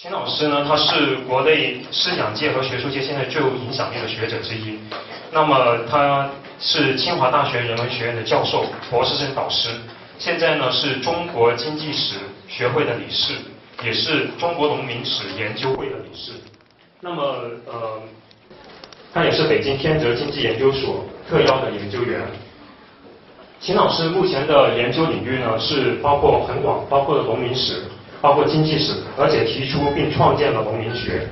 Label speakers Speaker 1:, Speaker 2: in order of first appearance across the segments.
Speaker 1: 秦老师呢，他是国内思想界和学术界现在最有影响力的学者之一。那么他是清华大学人文学院的教授、博士生导师，现在呢是中国经济史学会的理事，也是中国农民史研究会的理事。那么呃，他也是北京天泽经济研究所特邀的研究员。秦老师目前的研究领域呢是包括很广，包括了农民史。包括经济史，而且提出并创建了农民学，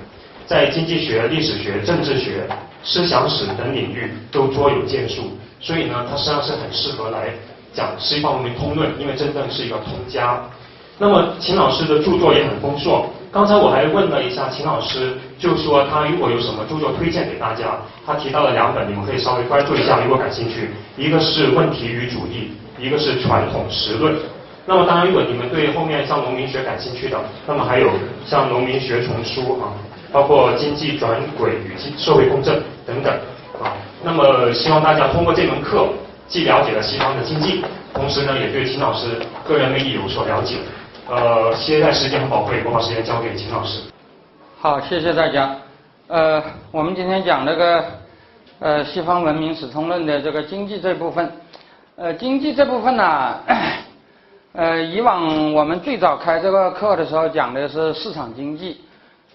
Speaker 1: 在经济学、历史学、政治学、思想史等领域都卓有建树，所以呢，他实际上是很适合来讲西方文明通论，因为真正是一个通家。那么秦老师的著作也很丰硕，刚才我还问了一下秦老师，就说他如果有什么著作推荐给大家，他提到了两本，你们可以稍微关注一下，如果感兴趣，一个是《问题与主义》，一个是《传统实论》。那么当然，如果你们对后面像农民学感兴趣的，那么还有像农民学丛书啊，包括经济转轨与社会公正等等啊。那么希望大家通过这门课，既了解了西方的经济，同时呢也对秦老师个人魅力有所了解。呃，现在时间很宝贵，我把时间交给秦老师。
Speaker 2: 好，谢谢大家。呃，我们今天讲这个呃西方文明史通论的这个经济这部分，呃，经济这部分呢。呃，以往我们最早开这个课的时候讲的是市场经济，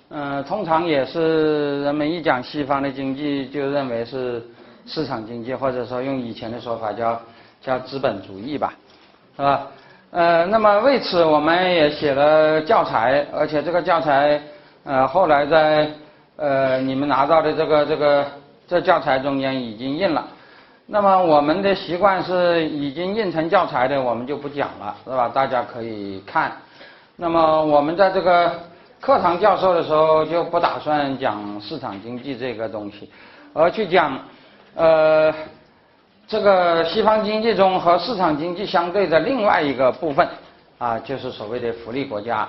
Speaker 2: 嗯，通常也是人们一讲西方的经济就认为是市场经济，或者说用以前的说法叫叫资本主义吧，是吧？呃，那么为此我们也写了教材，而且这个教材呃后来在呃你们拿到的这个这个这教材中间已经印了。那么我们的习惯是已经印成教材的，我们就不讲了，是吧？大家可以看。那么我们在这个课堂教授的时候，就不打算讲市场经济这个东西，而去讲呃这个西方经济中和市场经济相对的另外一个部分啊，就是所谓的福利国家，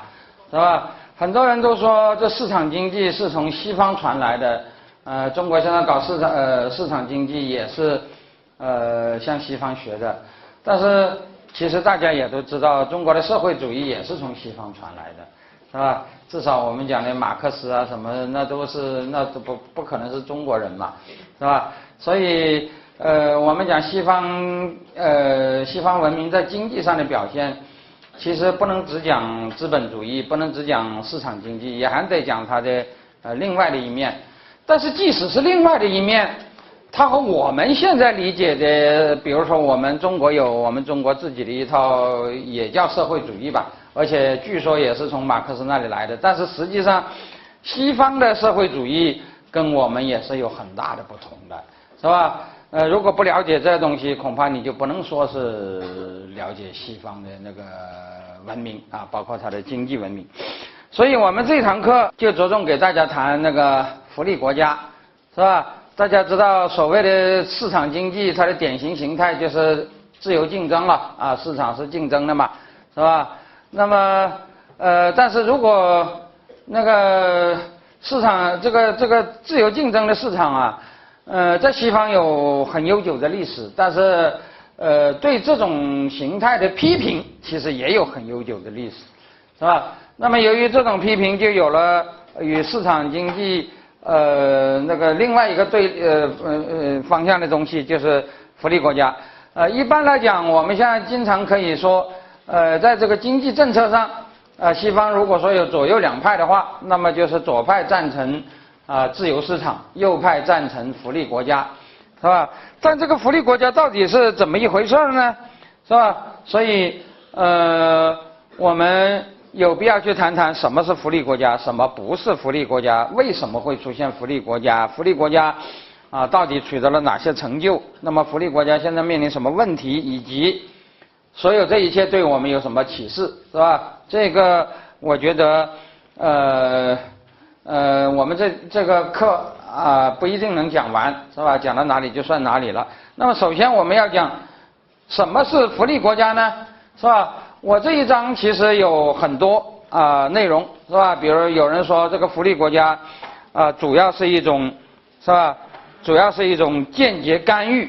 Speaker 2: 是吧？很多人都说这市场经济是从西方传来的，呃，中国现在搞市场呃市场经济也是。呃，向西方学的，但是其实大家也都知道，中国的社会主义也是从西方传来的，是吧？至少我们讲的马克思啊什么，那都是那都不不可能是中国人嘛，是吧？所以呃，我们讲西方呃西方文明在经济上的表现，其实不能只讲资本主义，不能只讲市场经济，也还得讲它的呃另外的一面。但是即使是另外的一面。它和我们现在理解的，比如说我们中国有我们中国自己的一套，也叫社会主义吧，而且据说也是从马克思那里来的。但是实际上，西方的社会主义跟我们也是有很大的不同的，是吧？呃，如果不了解这东西，恐怕你就不能说是了解西方的那个文明啊，包括它的经济文明。所以我们这堂课就着重给大家谈那个福利国家，是吧？大家知道，所谓的市场经济，它的典型形态就是自由竞争了啊，市场是竞争的嘛，是吧？那么，呃，但是如果那个市场这个这个自由竞争的市场啊，呃，在西方有很悠久的历史，但是呃，对这种形态的批评，其实也有很悠久的历史，是吧？那么由于这种批评，就有了与市场经济。呃，那个另外一个对呃呃呃方向的东西就是福利国家。呃，一般来讲，我们现在经常可以说，呃，在这个经济政策上，呃，西方如果说有左右两派的话，那么就是左派赞成啊自由市场，右派赞成福利国家，是吧？但这个福利国家到底是怎么一回事呢？是吧？所以呃，我们。有必要去谈谈什么是福利国家，什么不是福利国家，为什么会出现福利国家？福利国家啊，到底取得了哪些成就？那么福利国家现在面临什么问题？以及所有这一切对我们有什么启示？是吧？这个我觉得，呃呃，我们这这个课啊不一定能讲完，是吧？讲到哪里就算哪里了。那么首先我们要讲什么是福利国家呢？是吧？我这一章其实有很多啊内容，是吧？比如有人说这个福利国家啊，主要是一种，是吧？主要是一种间接干预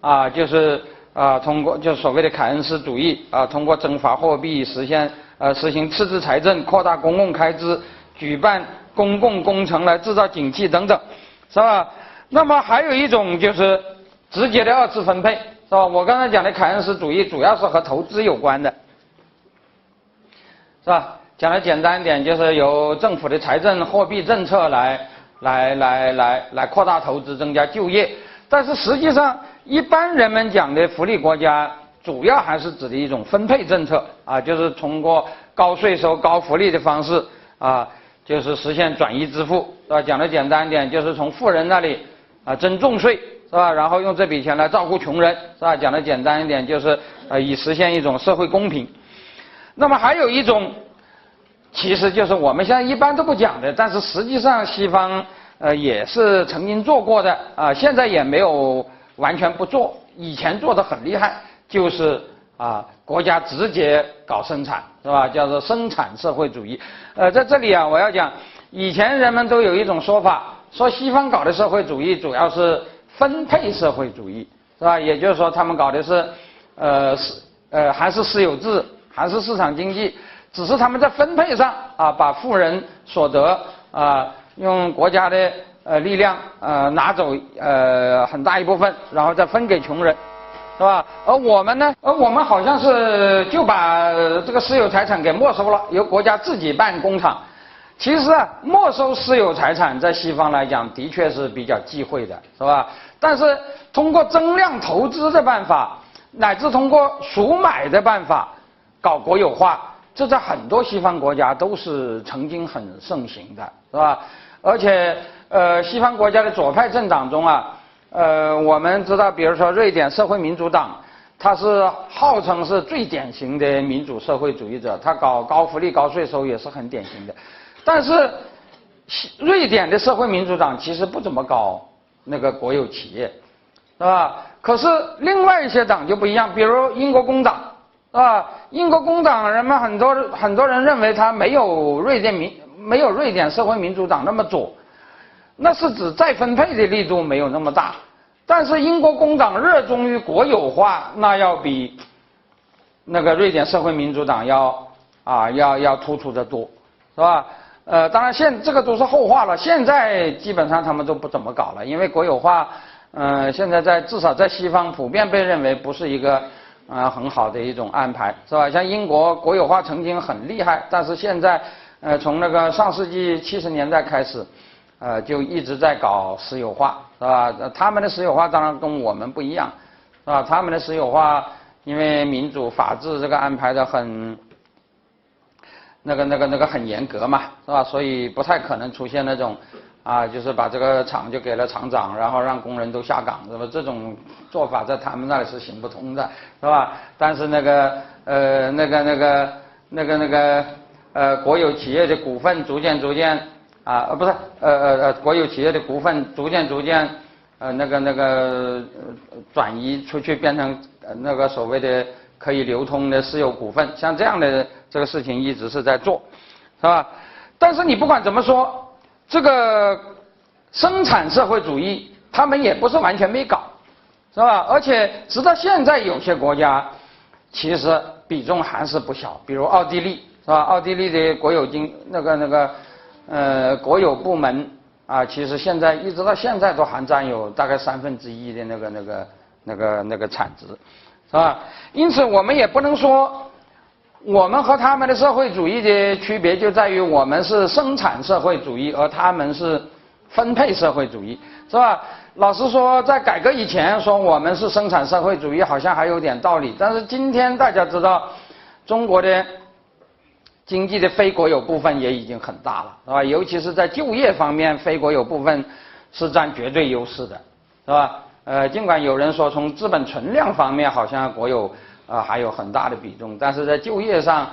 Speaker 2: 啊，就是啊，通过就所谓的凯恩斯主义啊，通过增发货币实现呃实行赤字财政，扩大公共开支，举办公共工程来制造景气等等，是吧？那么还有一种就是直接的二次分配，是吧？我刚才讲的凯恩斯主义主要是和投资有关的，是吧？讲的简单一点，就是由政府的财政货币政策来来来来来扩大投资、增加就业。但是实际上，一般人们讲的福利国家，主要还是指的一种分配政策啊，就是通过高税收、高福利的方式啊，就是实现转移支付，是吧？讲的简单一点，就是从富人那里。啊，征重税是吧？然后用这笔钱来照顾穷人是吧？讲的简单一点，就是呃，以实现一种社会公平。那么还有一种，其实就是我们现在一般都不讲的，但是实际上西方呃也是曾经做过的啊，现在也没有完全不做，以前做的很厉害，就是啊，国家直接搞生产是吧？叫做生产社会主义。呃，在这里啊，我要讲，以前人们都有一种说法。说西方搞的社会主义主要是分配社会主义，是吧？也就是说，他们搞的是，呃，是呃，还是私有制，还是市场经济，只是他们在分配上啊，把富人所得啊，用国家的呃力量呃拿走呃很大一部分，然后再分给穷人，是吧？而我们呢，而我们好像是就把这个私有财产给没收了，由国家自己办工厂。其实啊，没收私有财产在西方来讲的确是比较忌讳的，是吧？但是通过增量投资的办法，乃至通过赎买的办法搞国有化，这在很多西方国家都是曾经很盛行的，是吧？而且呃，西方国家的左派政党中啊，呃，我们知道，比如说瑞典社会民主党，它是号称是最典型的民主社会主义者，它搞高福利、高税收也是很典型的。但是，瑞典的社会民主党其实不怎么搞那个国有企业，是吧？可是另外一些党就不一样，比如英国工党，是吧？英国工党人们很多很多人认为他没有瑞典民没有瑞典社会民主党那么左，那是指再分配的力度没有那么大。但是英国工党热衷于国有化，那要比那个瑞典社会民主党要啊要要突出的多，是吧？呃，当然现这个都是后话了。现在基本上他们都不怎么搞了，因为国有化，呃，现在在至少在西方普遍被认为不是一个呃很好的一种安排，是吧？像英国国有化曾经很厉害，但是现在呃从那个上世纪七十年代开始，呃就一直在搞私有化，是吧？他们的私有化当然跟我们不一样，是吧？他们的私有化因为民主法治这个安排的很。那个、那个、那个很严格嘛，是吧？所以不太可能出现那种，啊，就是把这个厂就给了厂长，然后让工人都下岗，是吧？这种做法在他们那里是行不通的，是吧？但是那个呃，那个、那个、那个、那个呃，国有企业的股份逐渐、逐渐啊，呃，不是，呃呃呃，国有企业的股份逐渐、逐渐呃，那个、那个呃转移出去，变成那个所谓的可以流通的私有股份，像这样的。这个事情一直是在做，是吧？但是你不管怎么说，这个生产社会主义他们也不是完全没搞，是吧？而且直到现在，有些国家其实比重还是不小，比如奥地利，是吧？奥地利的国有经那个那个呃国有部门啊，其实现在一直到现在都还占有大概三分之一的那个那个那个那个产值，是吧？因此我们也不能说。我们和他们的社会主义的区别就在于，我们是生产社会主义，而他们是分配社会主义，是吧？老实说，在改革以前说我们是生产社会主义，好像还有点道理。但是今天大家知道，中国的经济的非国有部分也已经很大了，是吧？尤其是在就业方面，非国有部分是占绝对优势的，是吧？呃，尽管有人说从资本存量方面，好像国有。啊，还有很大的比重，但是在就业上，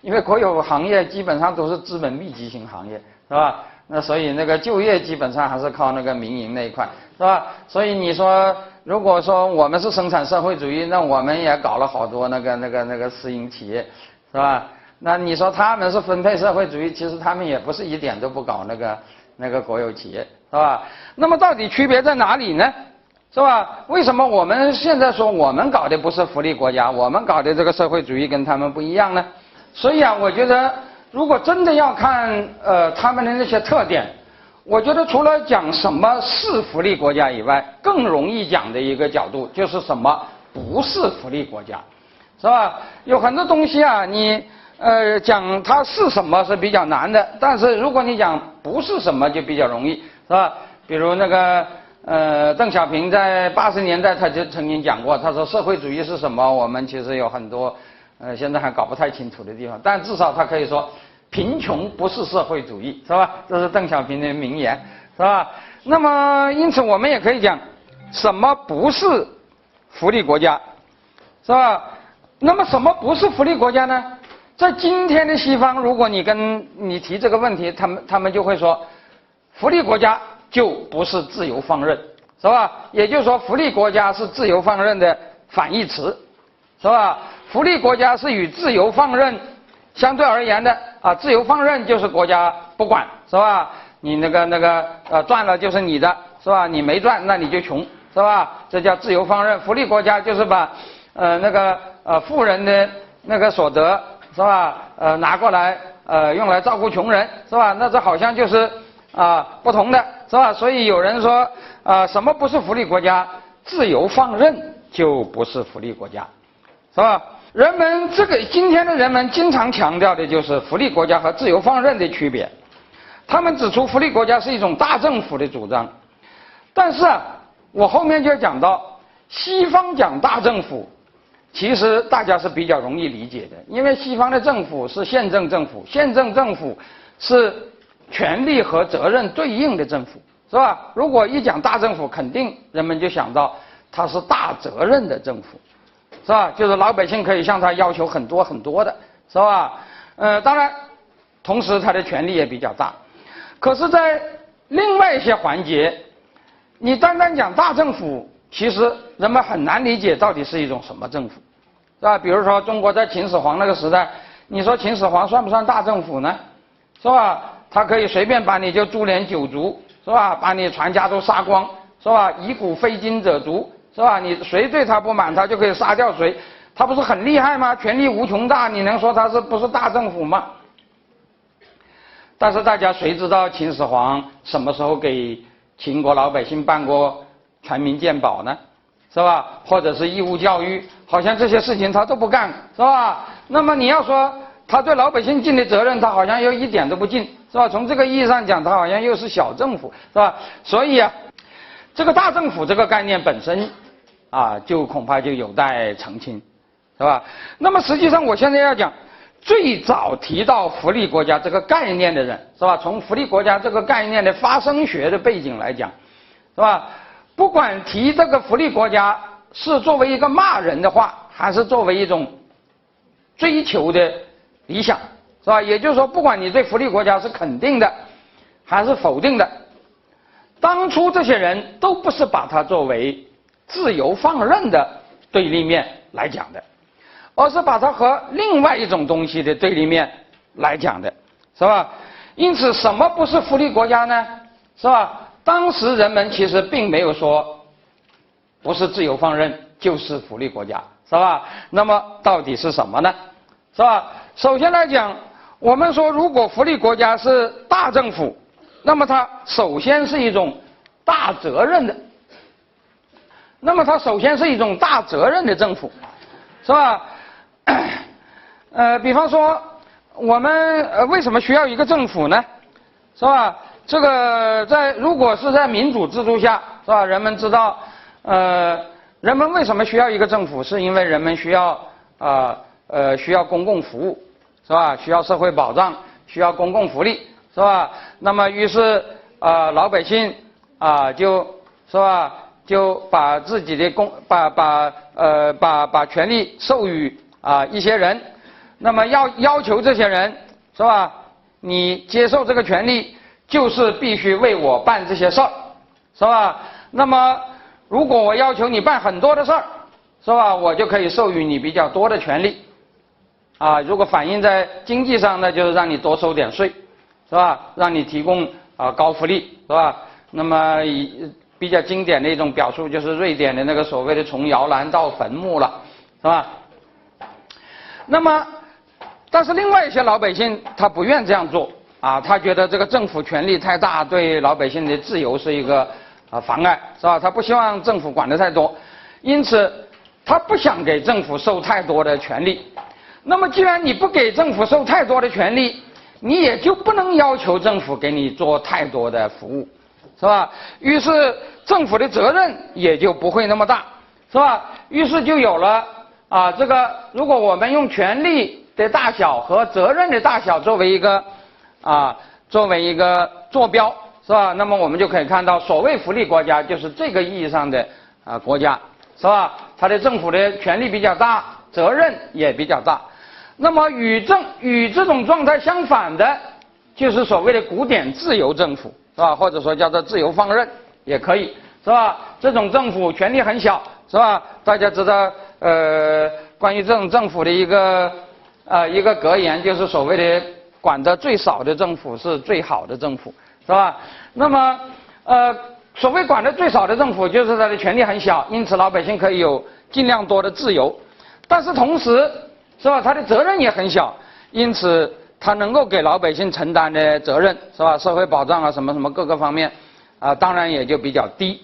Speaker 2: 因为国有行业基本上都是资本密集型行业，是吧？那所以那个就业基本上还是靠那个民营那一块，是吧？所以你说，如果说我们是生产社会主义，那我们也搞了好多那个那个那个私营企业，是吧？那你说他们是分配社会主义，其实他们也不是一点都不搞那个那个国有企业，是吧？那么到底区别在哪里呢？是吧？为什么我们现在说我们搞的不是福利国家，我们搞的这个社会主义跟他们不一样呢？所以啊，我觉得如果真的要看呃他们的那些特点，我觉得除了讲什么是福利国家以外，更容易讲的一个角度就是什么不是福利国家，是吧？有很多东西啊，你呃讲它是什么是比较难的，但是如果你讲不是什么就比较容易，是吧？比如那个呃邓小平在八十年代他就曾经讲过，他说社会主义是什么？我们其实有很多。呃，现在还搞不太清楚的地方，但至少他可以说，贫穷不是社会主义，是吧？这是邓小平的名言，是吧？那么，因此我们也可以讲，什么不是福利国家，是吧？那么什么不是福利国家呢？在今天的西方，如果你跟你提这个问题，他们他们就会说，福利国家就不是自由放任，是吧？也就是说，福利国家是自由放任的反义词，是吧？福利国家是与自由放任相对而言的啊，自由放任就是国家不管是吧？你那个那个呃赚了就是你的，是吧？你没赚那你就穷，是吧？这叫自由放任。福利国家就是把呃那个呃富人的那个所得是吧？呃拿过来呃用来照顾穷人是吧？那这好像就是啊不同的是吧？所以有人说啊什么不是福利国家？自由放任就不是福利国家，是吧？人们这个今天的人们经常强调的就是福利国家和自由放任的区别。他们指出福利国家是一种大政府的主张，但是啊，我后面就要讲到西方讲大政府，其实大家是比较容易理解的，因为西方的政府是宪政政府，宪政政府是权力和责任对应的政府，是吧？如果一讲大政府，肯定人们就想到它是大责任的政府。是吧？就是老百姓可以向他要求很多很多的，是吧？呃，当然，同时他的权力也比较大。可是，在另外一些环节，你单单讲大政府，其实人们很难理解到底是一种什么政府，是吧？比如说，中国在秦始皇那个时代，你说秦始皇算不算大政府呢？是吧？他可以随便把你就株连九族，是吧？把你全家都杀光，是吧？以古非今者族。是吧？你谁对他不满，他就可以杀掉谁，他不是很厉害吗？权力无穷大，你能说他是不是大政府吗？但是大家谁知道秦始皇什么时候给秦国老百姓办过全民健保呢？是吧？或者是义务教育，好像这些事情他都不干，是吧？那么你要说他对老百姓尽的责任，他好像又一点都不尽，是吧？从这个意义上讲，他好像又是小政府，是吧？所以啊，这个大政府这个概念本身。啊，就恐怕就有待澄清，是吧？那么实际上，我现在要讲最早提到福利国家这个概念的人，是吧？从福利国家这个概念的发生学的背景来讲，是吧？不管提这个福利国家是作为一个骂人的话，还是作为一种追求的理想，是吧？也就是说，不管你对福利国家是肯定的，还是否定的，当初这些人都不是把它作为。自由放任的对立面来讲的，而是把它和另外一种东西的对立面来讲的，是吧？因此，什么不是福利国家呢？是吧？当时人们其实并没有说，不是自由放任就是福利国家，是吧？那么到底是什么呢？是吧？首先来讲，我们说，如果福利国家是大政府，那么它首先是一种大责任的。那么它首先是一种大责任的政府，是吧？呃，比方说，我们呃为什么需要一个政府呢？是吧？这个在如果是在民主制度下，是吧？人们知道，呃，人们为什么需要一个政府？是因为人们需要啊呃需要公共服务，是吧？需要社会保障，需要公共福利，是吧？那么于是啊老百姓啊就是吧？就把自己的公把把呃把把权利授予啊一些人，那么要要求这些人是吧？你接受这个权利，就是必须为我办这些事儿，是吧？那么如果我要求你办很多的事儿，是吧？我就可以授予你比较多的权利，啊，如果反映在经济上，那就是让你多收点税，是吧？让你提供啊高福利，是吧？那么以。比较经典的一种表述就是瑞典的那个所谓的从摇篮到坟墓了，是吧？那么但是另外一些老百姓他不愿这样做啊，他觉得这个政府权力太大，对老百姓的自由是一个啊妨碍，是吧？他不希望政府管得太多，因此他不想给政府受太多的权利。那么既然你不给政府受太多的权利，你也就不能要求政府给你做太多的服务，是吧？于是政府的责任也就不会那么大，是吧？于是就有了啊，这个如果我们用权力的大小和责任的大小作为一个啊作为一个坐标，是吧？那么我们就可以看到，所谓福利国家就是这个意义上的啊国家，是吧？它的政府的权力比较大，责任也比较大。那么与政与这种状态相反的，就是所谓的古典自由政府，是吧？或者说叫做自由放任也可以，是吧？这种政府权力很小，是吧？大家知道，呃，关于这种政府的一个呃一个格言，就是所谓的管的最少的政府是最好的政府，是吧？那么，呃，所谓管的最少的政府，就是它的权力很小，因此老百姓可以有尽量多的自由，但是同时。是吧？他的责任也很小，因此他能够给老百姓承担的责任，是吧？社会保障啊，什么什么各个方面，啊，当然也就比较低，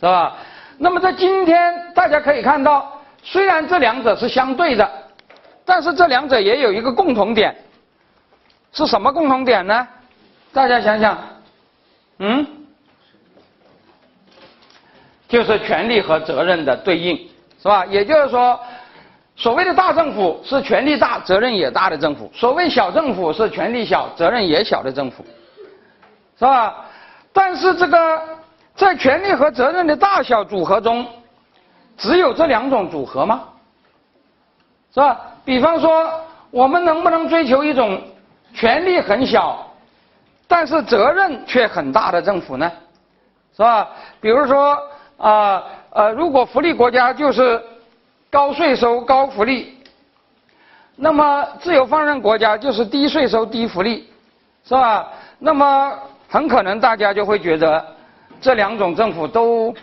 Speaker 2: 是吧？那么在今天，大家可以看到，虽然这两者是相对的，但是这两者也有一个共同点，是什么共同点呢？大家想想，嗯，就是权利和责任的对应，是吧？也就是说。所谓的大政府是权力大、责任也大的政府；所谓小政府是权力小、责任也小的政府，是吧？但是这个在权力和责任的大小组合中，只有这两种组合吗？是吧？比方说，我们能不能追求一种权力很小，但是责任却很大的政府呢？是吧？比如说啊呃，如果福利国家就是。高税收、高福利，那么自由放任国家就是低税收、低福利，是吧？那么很可能大家就会觉得这两种政府都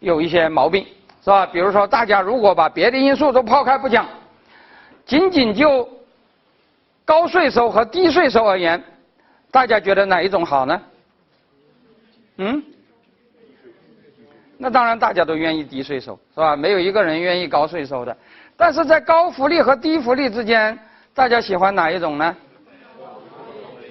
Speaker 2: 有一些毛病，是吧？比如说，大家如果把别的因素都抛开不讲，仅仅就高税收和低税收而言，大家觉得哪一种好呢？嗯？那当然，大家都愿意低税收，是吧？没有一个人愿意高税收的。但是在高福利和低福利之间，大家喜欢哪一种呢？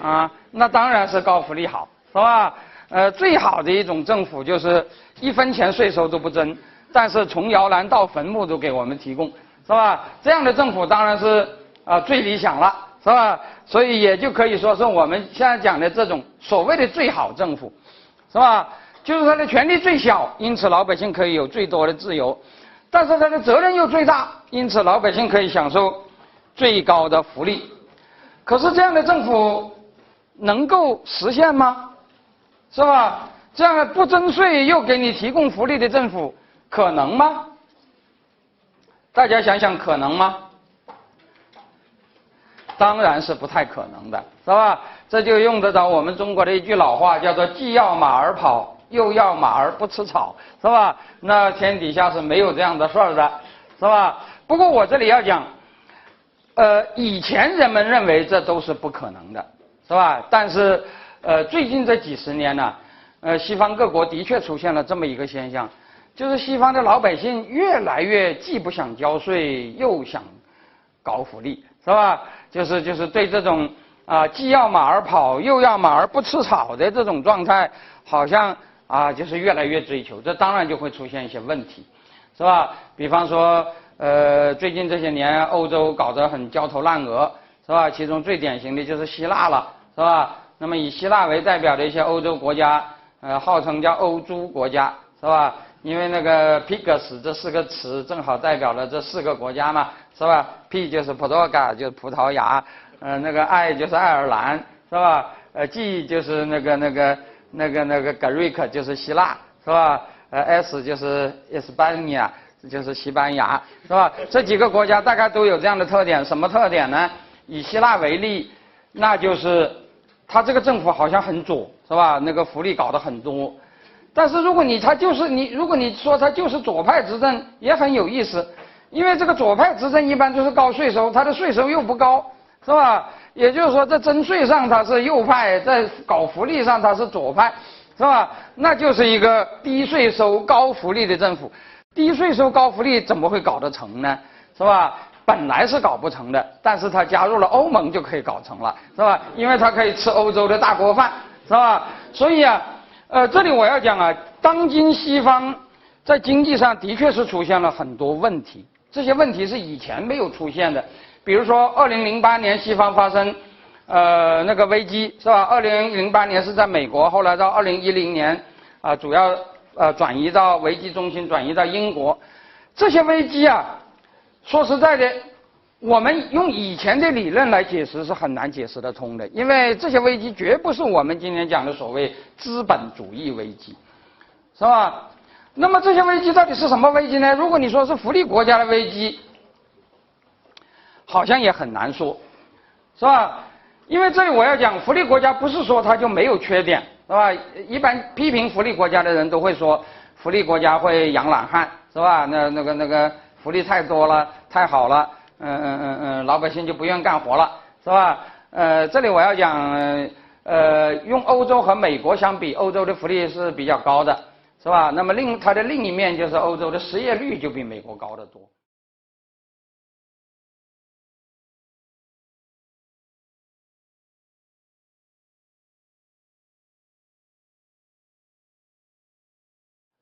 Speaker 2: 啊，那当然是高福利好，是吧？呃，最好的一种政府就是一分钱税收都不征，但是从摇篮到坟墓都给我们提供，是吧？这样的政府当然是啊最理想了，是吧？所以也就可以说是我们现在讲的这种所谓的最好政府，是吧？就是他的权力最小，因此老百姓可以有最多的自由，但是他的责任又最大，因此老百姓可以享受最高的福利。可是这样的政府能够实现吗？是吧？这样的不征税又给你提供福利的政府可能吗？大家想想，可能吗？当然是不太可能的，是吧？这就用得着我们中国的一句老话，叫做“既要马儿跑”。又要马儿不吃草，是吧？那天底下是没有这样的事儿的，是吧？不过我这里要讲，呃，以前人们认为这都是不可能的，是吧？但是，呃，最近这几十年呢，呃，西方各国的确出现了这么一个现象，就是西方的老百姓越来越既不想交税，又想搞福利，是吧？就是就是对这种啊，既要马儿跑，又要马儿不吃草的这种状态，好像。啊，就是越来越追求，这当然就会出现一些问题，是吧？比方说，呃，最近这些年欧洲搞得很焦头烂额，是吧？其中最典型的就是希腊了，是吧？那么以希腊为代表的一些欧洲国家，呃，号称叫欧洲国家，是吧？因为那个 pigs 这四个词正好代表了这四个国家嘛，是吧？P 就是 p o r t u g a 就是葡萄牙，呃，那个 I 就是爱尔兰，是吧？呃，G 就是那个那个。那个那个 Greek 就是希腊是吧？呃，S 就是 España 就是西班牙是吧？这几个国家大概都有这样的特点，什么特点呢？以希腊为例，那就是他这个政府好像很左是吧？那个福利搞得很多，但是如果你他就是你，如果你说他就是左派执政也很有意思，因为这个左派执政一般就是高税收，他的税收又不高，是吧？也就是说，在征税上他是右派，在搞福利上他是左派，是吧？那就是一个低税收高福利的政府。低税收高福利怎么会搞得成呢？是吧？本来是搞不成的，但是他加入了欧盟就可以搞成了，是吧？因为他可以吃欧洲的大锅饭，是吧？所以啊，呃，这里我要讲啊，当今西方在经济上的确是出现了很多问题，这些问题是以前没有出现的。比如说，二零零八年西方发生呃那个危机，是吧？二零零八年是在美国，后来到二零一零年啊，主要呃转移到危机中心，转移到英国，这些危机啊。说实在的，我们用以前的理论来解释是很难解释得通的，因为这些危机绝不是我们今天讲的所谓资本主义危机，是吧？那么这些危机到底是什么危机呢？如果你说是福利国家的危机，好像也很难说，是吧？因为这里我要讲，福利国家不是说它就没有缺点，是吧？一般批评福利国家的人都会说，福利国家会养懒汉，是吧？那那个那个。福利太多了，太好了，嗯嗯嗯嗯，老百姓就不愿干活了，是吧？呃，这里我要讲，呃，用欧洲和美国相比，欧洲的福利是比较高的，是吧？那么另它的另一面就是欧洲的失业率就比美国高得多。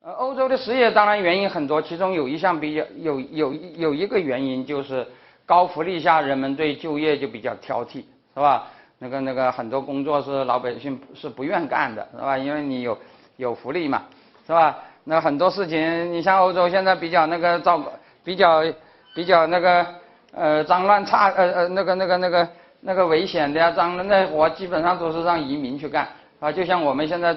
Speaker 2: 呃，欧洲的失业当然原因很多，其中有一项比较有有有一个原因就是高福利下人们对就业就比较挑剔，是吧？那个那个很多工作是老百姓是不愿干的，是吧？因为你有有福利嘛，是吧？那很多事情，你像欧洲现在比较那个糟，比较比较那个呃脏乱差呃呃那个那个那个那个危险的呀脏的那活基本上都是让移民去干啊，就像我们现在。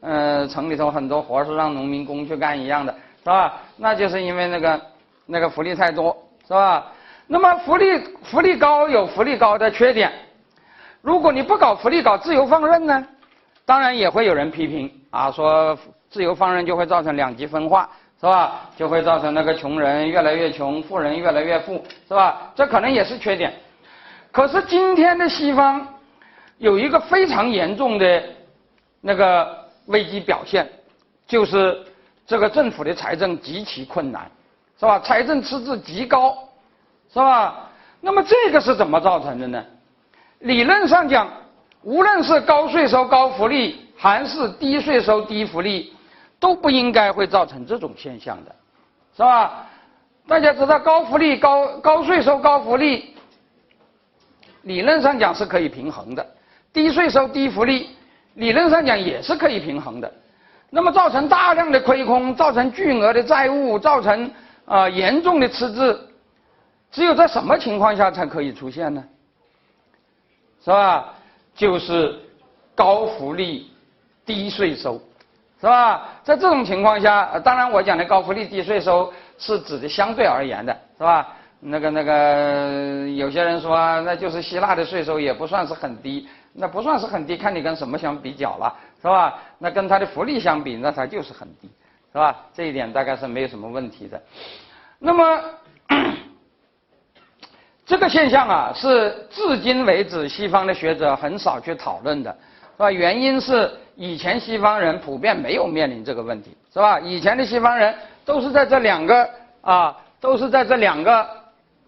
Speaker 2: 嗯，城里头很多活是让农民工去干一样的，是吧？那就是因为那个那个福利太多，是吧？那么福利福利高有福利高的缺点，如果你不搞福利搞自由放任呢，当然也会有人批评啊，说自由放任就会造成两极分化，是吧？就会造成那个穷人越来越穷，富人越来越富，是吧？这可能也是缺点。可是今天的西方有一个非常严重的那个。危机表现就是这个政府的财政极其困难，是吧？财政赤字极高，是吧？那么这个是怎么造成的呢？理论上讲，无论是高税收高福利，还是低税收低福利，都不应该会造成这种现象的，是吧？大家知道，高福利高高税收高福利，理论上讲是可以平衡的，低税收低福利。理论上讲也是可以平衡的，那么造成大量的亏空，造成巨额的债务，造成啊严重的赤字，只有在什么情况下才可以出现呢？是吧？就是高福利低税收，是吧？在这种情况下，当然我讲的高福利低税收是指的相对而言的，是吧？那个那个有些人说那就是希腊的税收也不算是很低。那不算是很低，看你跟什么相比较了，是吧？那跟他的福利相比，那他就是很低，是吧？这一点大概是没有什么问题的。那么这个现象啊，是至今为止西方的学者很少去讨论的，是吧？原因是以前西方人普遍没有面临这个问题，是吧？以前的西方人都是在这两个啊，都是在这两个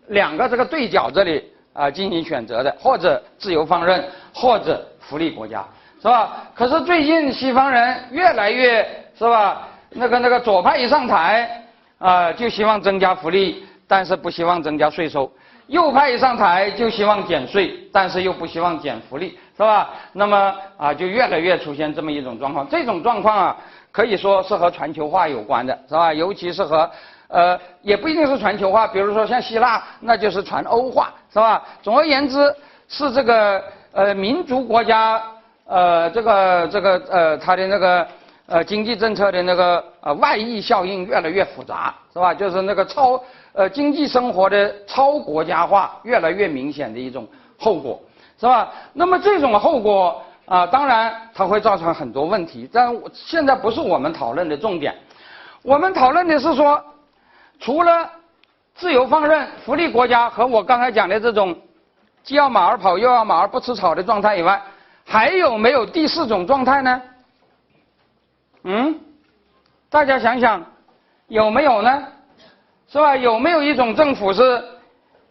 Speaker 2: 两个这个对角这里啊进行选择的，或者自由放任。或者福利国家是吧？可是最近西方人越来越是吧？那个那个左派一上台啊，就希望增加福利，但是不希望增加税收；右派一上台就希望减税，但是又不希望减福利，是吧？那么啊，就越来越出现这么一种状况。这种状况啊，可以说是和全球化有关的，是吧？尤其是和呃，也不一定是全球化，比如说像希腊，那就是全欧化，是吧？总而言之，是这个。呃，民族国家，呃，这个这个呃，它的那个呃经济政策的那个呃外溢效应越来越复杂，是吧？就是那个超呃经济生活的超国家化越来越明显的一种后果，是吧？那么这种后果啊，当然它会造成很多问题，但现在不是我们讨论的重点，我们讨论的是说，除了自由放任、福利国家和我刚才讲的这种。既要马儿跑又要马儿不吃草的状态以外，还有没有第四种状态呢？嗯，大家想想，有没有呢？是吧？有没有一种政府是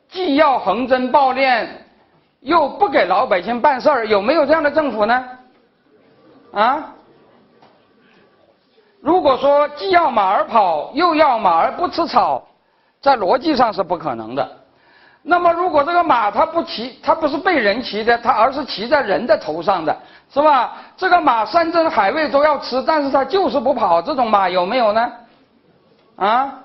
Speaker 2: 既要横征暴敛，又不给老百姓办事儿？有没有这样的政府呢？啊？如果说既要马儿跑，又要马儿不吃草，在逻辑上是不可能的。那么，如果这个马它不骑，它不是被人骑的，它而是骑在人的头上的，是吧？这个马山珍海味都要吃，但是它就是不跑，这种马有没有呢？啊，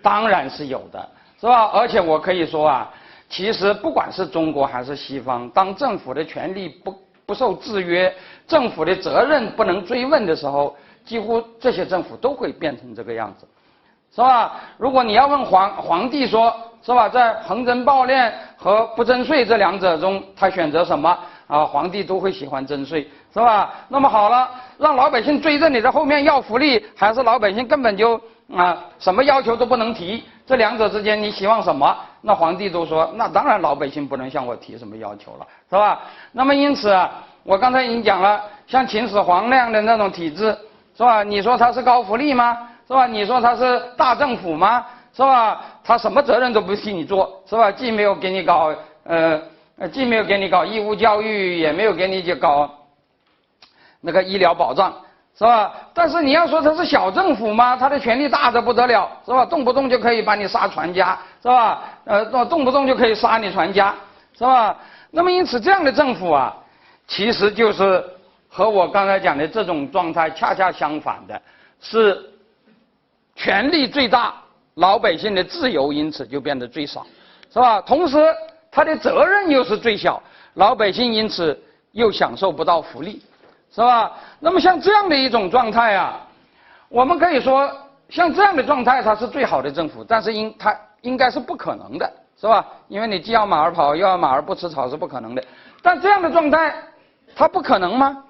Speaker 2: 当然是有的，是吧？而且我可以说啊，其实不管是中国还是西方，当政府的权力不不受制约，政府的责任不能追问的时候，几乎这些政府都会变成这个样子，是吧？如果你要问皇皇帝说。是吧？在横征暴敛和不征税这两者中，他选择什么？啊，皇帝都会喜欢征税，是吧？那么好了，让老百姓追着你在后面要福利，还是老百姓根本就啊什么要求都不能提？这两者之间你希望什么？那皇帝都说，那当然老百姓不能向我提什么要求了，是吧？那么因此啊，我刚才已经讲了，像秦始皇那样的那种体制，是吧？你说他是高福利吗？是吧？你说他是大政府吗？是吧？他什么责任都不替你做，是吧？既没有给你搞呃，既没有给你搞义务教育，也没有给你去搞那个医疗保障，是吧？但是你要说他是小政府吗？他的权力大的不得了，是吧？动不动就可以把你杀全家，是吧？呃，动不动就可以杀你全家，是吧？那么因此这样的政府啊，其实就是和我刚才讲的这种状态恰恰相反的，是权力最大。老百姓的自由因此就变得最少，是吧？同时，他的责任又是最小，老百姓因此又享受不到福利，是吧？那么像这样的一种状态啊，我们可以说，像这样的状态它是最好的政府，但是应它应该是不可能的，是吧？因为你既要马儿跑，又要马儿不吃草是不可能的。但这样的状态，它不可能吗？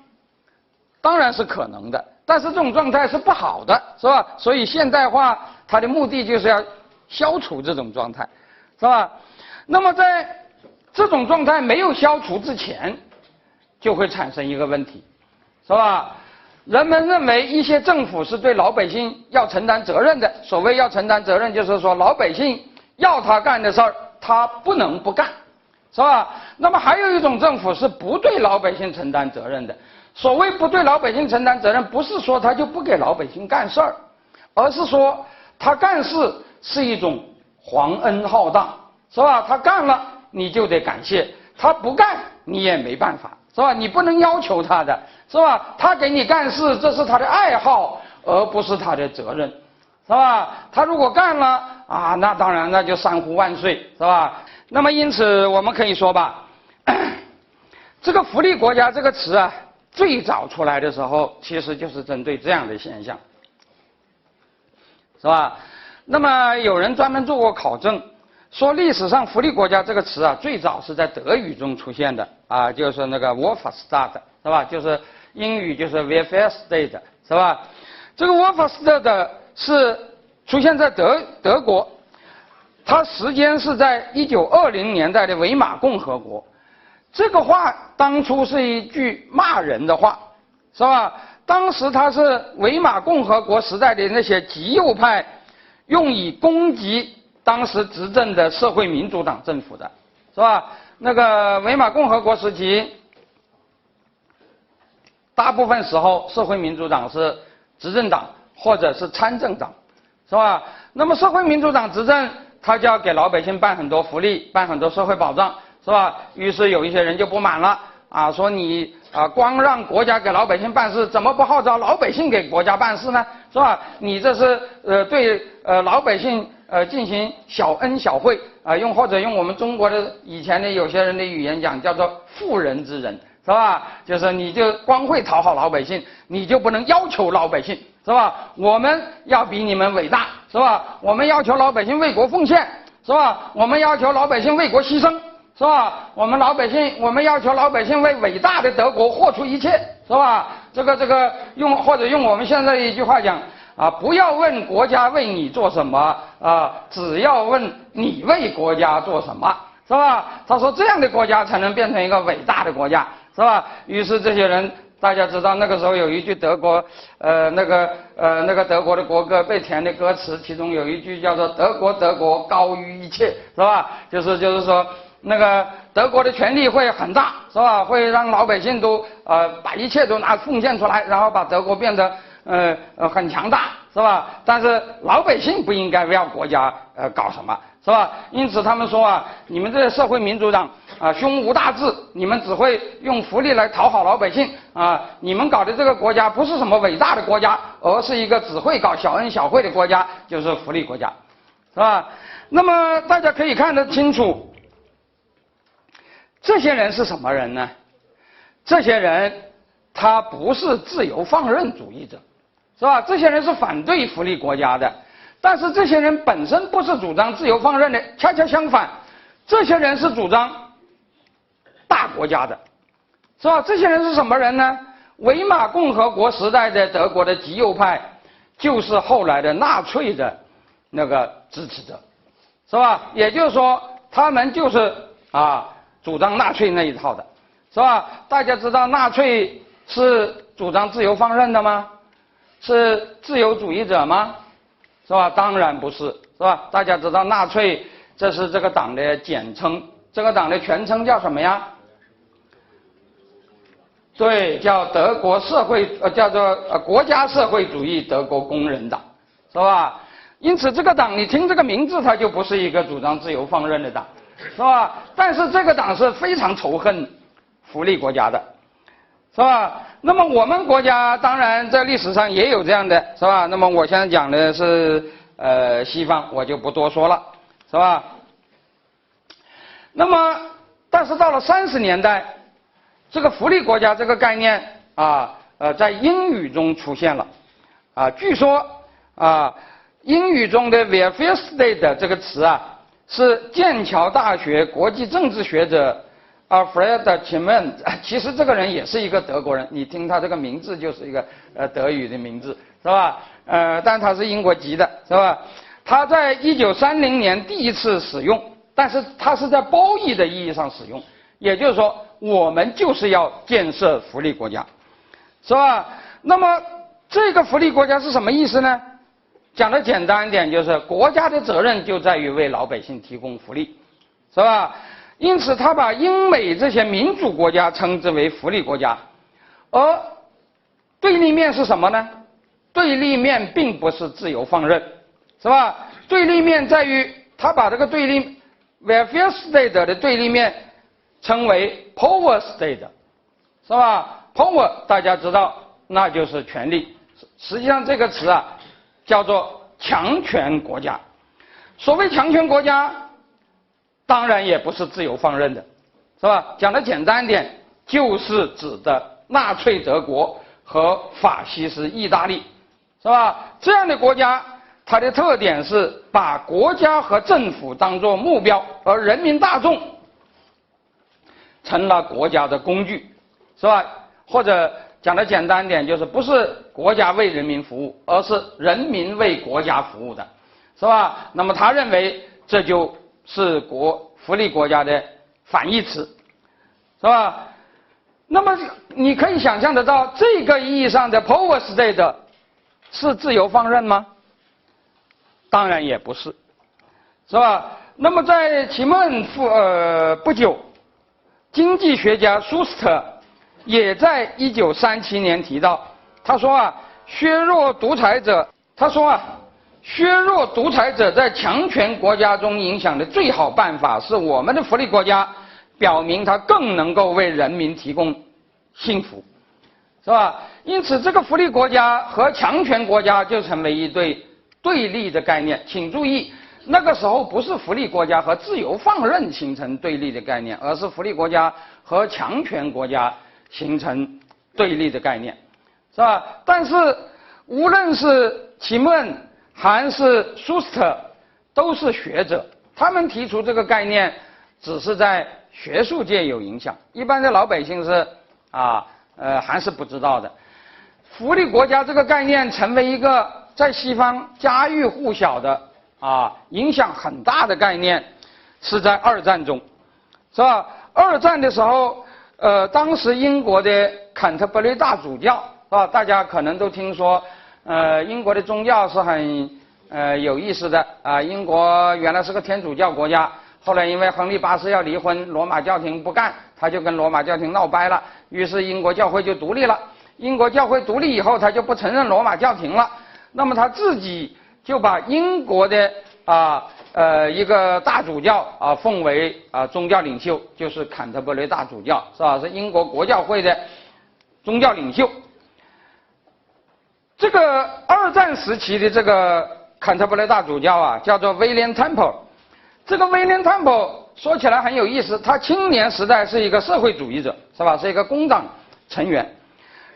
Speaker 2: 当然是可能的，但是这种状态是不好的，是吧？所以现代化。它的目的就是要消除这种状态，是吧？那么在这种状态没有消除之前，就会产生一个问题，是吧？人们认为一些政府是对老百姓要承担责任的。所谓要承担责任，就是说老百姓要他干的事儿，他不能不干，是吧？那么还有一种政府是不对老百姓承担责任的。所谓不对老百姓承担责任，不是说他就不给老百姓干事儿，而是说。他干事是一种皇恩浩荡，是吧？他干了你就得感谢，他不干你也没办法，是吧？你不能要求他的，是吧？他给你干事，这是他的爱好，而不是他的责任，是吧？他如果干了啊，那当然那就三呼万岁，是吧？那么因此我们可以说吧，这个福利国家这个词啊，最早出来的时候，其实就是针对这样的现象。是吧？那么有人专门做过考证，说历史上“福利国家”这个词啊，最早是在德语中出现的啊，就是那个 “Welfare-State” 是吧？就是英语就是 “Welfare State” 是吧？这个 “Welfare-State” 是出现在德德国，它时间是在一九二零年代的维玛共和国。这个话当初是一句骂人的话，是吧？当时他是维玛共和国时代的那些极右派，用以攻击当时执政的社会民主党政府的，是吧？那个维玛共和国时期，大部分时候社会民主党是执政党或者是参政党，是吧？那么社会民主党执政，他就要给老百姓办很多福利，办很多社会保障，是吧？于是有一些人就不满了，啊，说你。啊，光让国家给老百姓办事，怎么不号召老百姓给国家办事呢？是吧？你这是呃对呃老百姓呃进行小恩小惠啊，用或者用我们中国的以前的有些人的语言讲，叫做妇人之仁，是吧？就是你就光会讨好老百姓，你就不能要求老百姓，是吧？我们要比你们伟大，是吧？我们要求老百姓为国奉献，是吧？我们要求老百姓为国牺牲。是吧？我们老百姓，我们要求老百姓为伟大的德国豁出一切，是吧？这个这个用或者用我们现在一句话讲啊，不要问国家为你做什么啊，只要问你为国家做什么是吧？他说这样的国家才能变成一个伟大的国家，是吧？于是这些人，大家知道那个时候有一句德国，呃，那个呃那个德国的国歌被填的歌词，其中有一句叫做“德国德国高于一切”，是吧？就是就是说那个德国的权力会很大，是吧？会让老百姓都呃把一切都拿奉献出来，然后把德国变得呃呃很强大，是吧？但是老百姓不应该为国家呃搞什么。是吧？因此他们说啊，你们这些社会民主党啊，胸无大志，你们只会用福利来讨好老百姓啊！你们搞的这个国家不是什么伟大的国家，而是一个只会搞小恩小惠的国家，就是福利国家，是吧？那么大家可以看得清楚，这些人是什么人呢？这些人他不是自由放任主义者，是吧？这些人是反对福利国家的。但是这些人本身不是主张自由放任的，恰恰相反，这些人是主张大国家的，是吧？这些人是什么人呢？维玛共和国时代的德国的极右派，就是后来的纳粹的那个支持者，是吧？也就是说，他们就是啊，主张纳粹那一套的，是吧？大家知道纳粹是主张自由放任的吗？是自由主义者吗？是吧？当然不是，是吧？大家知道纳粹这是这个党的简称，这个党的全称叫什么呀？对，叫德国社会呃，叫做呃国家社会主义德国工人党，是吧？因此这个党你听这个名字，它就不是一个主张自由放任的党，是吧？但是这个党是非常仇恨福利国家的。是吧？那么我们国家当然在历史上也有这样的，是吧？那么我现在讲的是呃西方，我就不多说了，是吧？那么，但是到了三十年代，这个福利国家这个概念啊，呃，在英语中出现了，啊，据说啊，英语中的 welfare state 这个词啊，是剑桥大学国际政治学者。Alfred t i m m e n 其实这个人也是一个德国人，你听他这个名字就是一个呃德语的名字，是吧？呃，但他是英国籍的，是吧？他在一九三零年第一次使用，但是他是在褒义的意义上使用，也就是说，我们就是要建设福利国家，是吧？那么这个福利国家是什么意思呢？讲的简单一点，就是国家的责任就在于为老百姓提供福利，是吧？因此，他把英美这些民主国家称之为福利国家，而对立面是什么呢？对立面并不是自由放任，是吧？对立面在于他把这个对立 welfare state 的对立面称为 power state，是吧？power 大家知道，那就是权力。实际上这个词啊，叫做强权国家。所谓强权国家。当然也不是自由放任的，是吧？讲的简单一点，就是指的纳粹德国和法西斯意大利，是吧？这样的国家，它的特点是把国家和政府当作目标，而人民大众成了国家的工具，是吧？或者讲的简单点，就是不是国家为人民服务，而是人民为国家服务的，是吧？那么他认为这就。是国福利国家的反义词，是吧？那么你可以想象得到，这个意义上的 power state 是自由放任吗？当然也不是，是吧？那么在其梦复呃不久，经济学家舒斯特也在一九三七年提到，他说啊，削弱独裁者，他说啊。削弱独裁者在强权国家中影响的最好办法，是我们的福利国家表明它更能够为人民提供幸福，是吧？因此，这个福利国家和强权国家就成为一对对立的概念。请注意，那个时候不是福利国家和自由放任形成对立的概念，而是福利国家和强权国家形成对立的概念，是吧？但是，无论是齐梦。还是舒斯特都是学者，他们提出这个概念，只是在学术界有影响，一般的老百姓是啊呃还是不知道的。福利国家这个概念成为一个在西方家喻户晓的啊影响很大的概念，是在二战中，是吧？二战的时候，呃，当时英国的坎特伯雷大主教，是吧？大家可能都听说，呃，英国的宗教是很呃有意思的啊。英国原来是个天主教国家，后来因为亨利八世要离婚，罗马教廷不干，他就跟罗马教廷闹掰了，于是英国教会就独立了。英国教会独立以后，他就不承认罗马教廷了，那么他自己就把英国的啊。呃一个大主教啊，奉为啊宗教领袖，就是坎特伯雷大主教，是吧？是英国国教会的宗教领袖。这个二战时期的这个坎特伯雷大主教啊，叫做威廉·坦普。这个威廉·坦普说起来很有意思，他青年时代是一个社会主义者，是吧？是一个工党成员。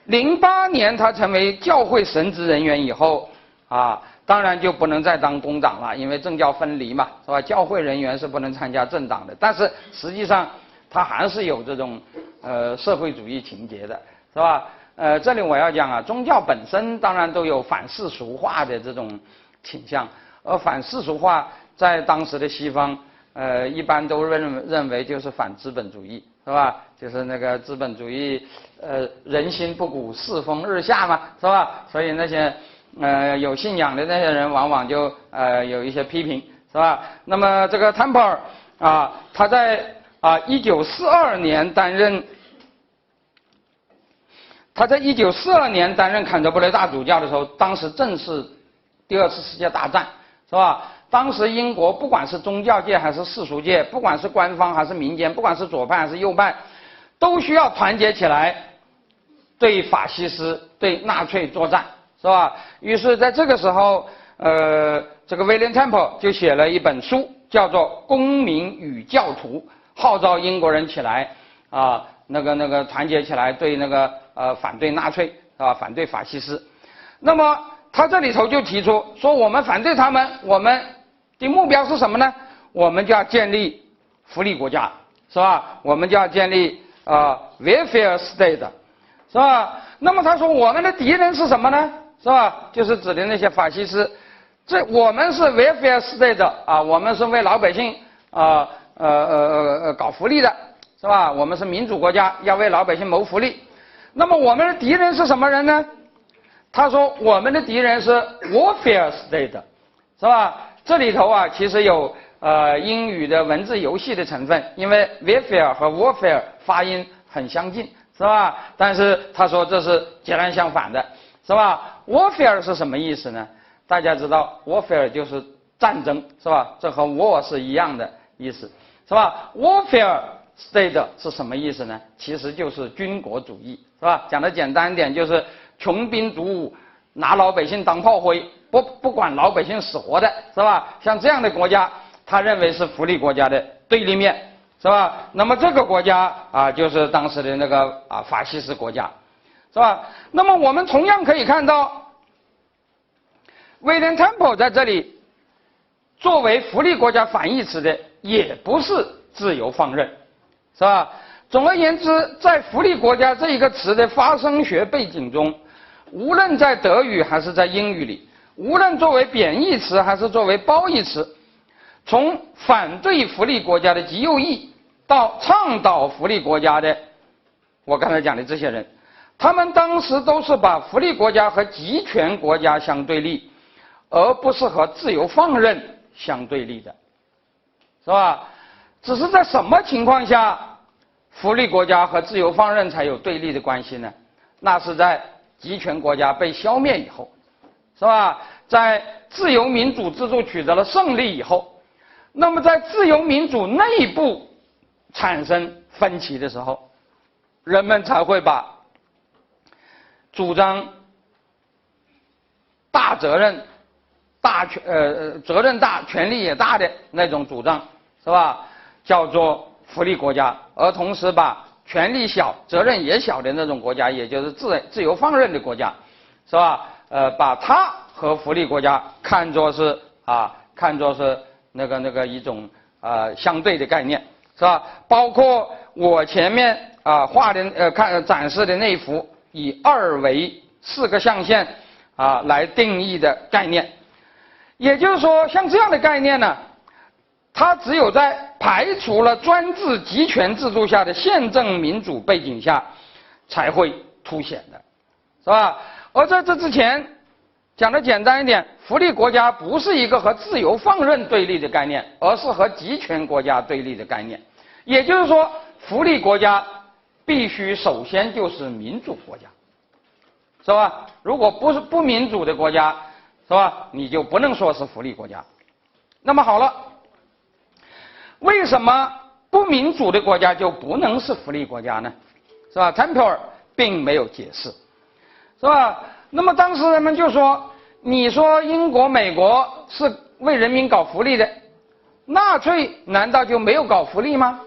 Speaker 2: 零八年他成为教会神职人员以后啊。当然就不能再当工长了，因为政教分离嘛，是吧？教会人员是不能参加政党的。但是实际上，他还是有这种呃社会主义情节的，是吧？呃，这里我要讲啊，宗教本身当然都有反世俗化的这种倾向，而反世俗化在当时的西方，呃，一般都认认为就是反资本主义，是吧？就是那个资本主义，呃，人心不古，世风日下嘛，是吧？所以那些。呃，有信仰的那些人往往就呃有一些批评，是吧？那么这个 Temple 啊，他在啊一九四二年担任，他在一九四二年担任坎特伯雷大主教的时候，当时正是第二次世界大战，是吧？当时英国不管是宗教界还是世俗界，不管是官方还是民间，不管是左派还是右派，都需要团结起来，对法西斯、对纳粹作战。是吧？于是，在这个时候，呃，这个威廉·坦普就写了一本书，叫做《公民与教徒》，号召英国人起来啊，那个那个团结起来，对那个呃反对纳粹啊，反对法西斯。那么他这里头就提出说，我们反对他们，我们的目标是什么呢？我们就要建立福利国家，是吧？我们就要建立啊 welfare state，是吧？那么他说，我们的敌人是什么呢？是吧？就是指的那些法西斯，这我们是 welfare state 啊，我们是为老百姓啊呃呃呃搞福利的，是吧？我们是民主国家，要为老百姓谋福利。那么我们的敌人是什么人呢？他说我们的敌人是 warfare state，是吧？这里头啊，其实有呃英语的文字游戏的成分，因为 welfare 和 warfare 发音很相近，是吧？但是他说这是截然相反的。是吧？warfare 是什么意思呢？大家知道，warfare 就是战争，是吧？这和 war 是一样的意思，是吧？warfare state 是什么意思呢？其实就是军国主义，是吧？讲的简单一点，就是穷兵黩武，拿老百姓当炮灰，不不管老百姓死活的，是吧？像这样的国家，他认为是福利国家的对立面，是吧？那么这个国家啊，就是当时的那个啊法西斯国家。是吧？那么我们同样可以看到，威廉·坦普在这里作为福利国家反义词的，也不是自由放任，是吧？总而言之，在福利国家这一个词的发生学背景中，无论在德语还是在英语里，无论作为贬义词还是作为褒义词，从反对福利国家的极右翼到倡导福利国家的，我刚才讲的这些人。他们当时都是把福利国家和集权国家相对立，而不是和自由放任相对立的，是吧？只是在什么情况下，福利国家和自由放任才有对立的关系呢？那是在集权国家被消灭以后，是吧？在自由民主制度取得了胜利以后，那么在自由民主内部产生分歧的时候，人们才会把。主张大责任、大权呃责任大、权力也大的那种主张是吧？叫做福利国家，而同时把权力小、责任也小的那种国家，也就是自自由放任的国家，是吧？呃，把它和福利国家看作是啊，看作是那个那个一种啊相对的概念，是吧？包括我前面啊画的呃看展示的那幅。以二维四个象限啊来定义的概念，也就是说，像这样的概念呢，它只有在排除了专制集权制度下的宪政民主背景下，才会凸显的，是吧？而在这之前，讲的简单一点，福利国家不是一个和自由放任对立的概念，而是和集权国家对立的概念。也就是说，福利国家必须首先就是民主国家，是吧？如果不是不民主的国家，是吧？你就不能说是福利国家。那么好了，为什么不民主的国家就不能是福利国家呢？是吧 t e m p e 并没有解释，是吧？那么当时人们就说：“你说英国、美国是为人民搞福利的，纳粹难道就没有搞福利吗？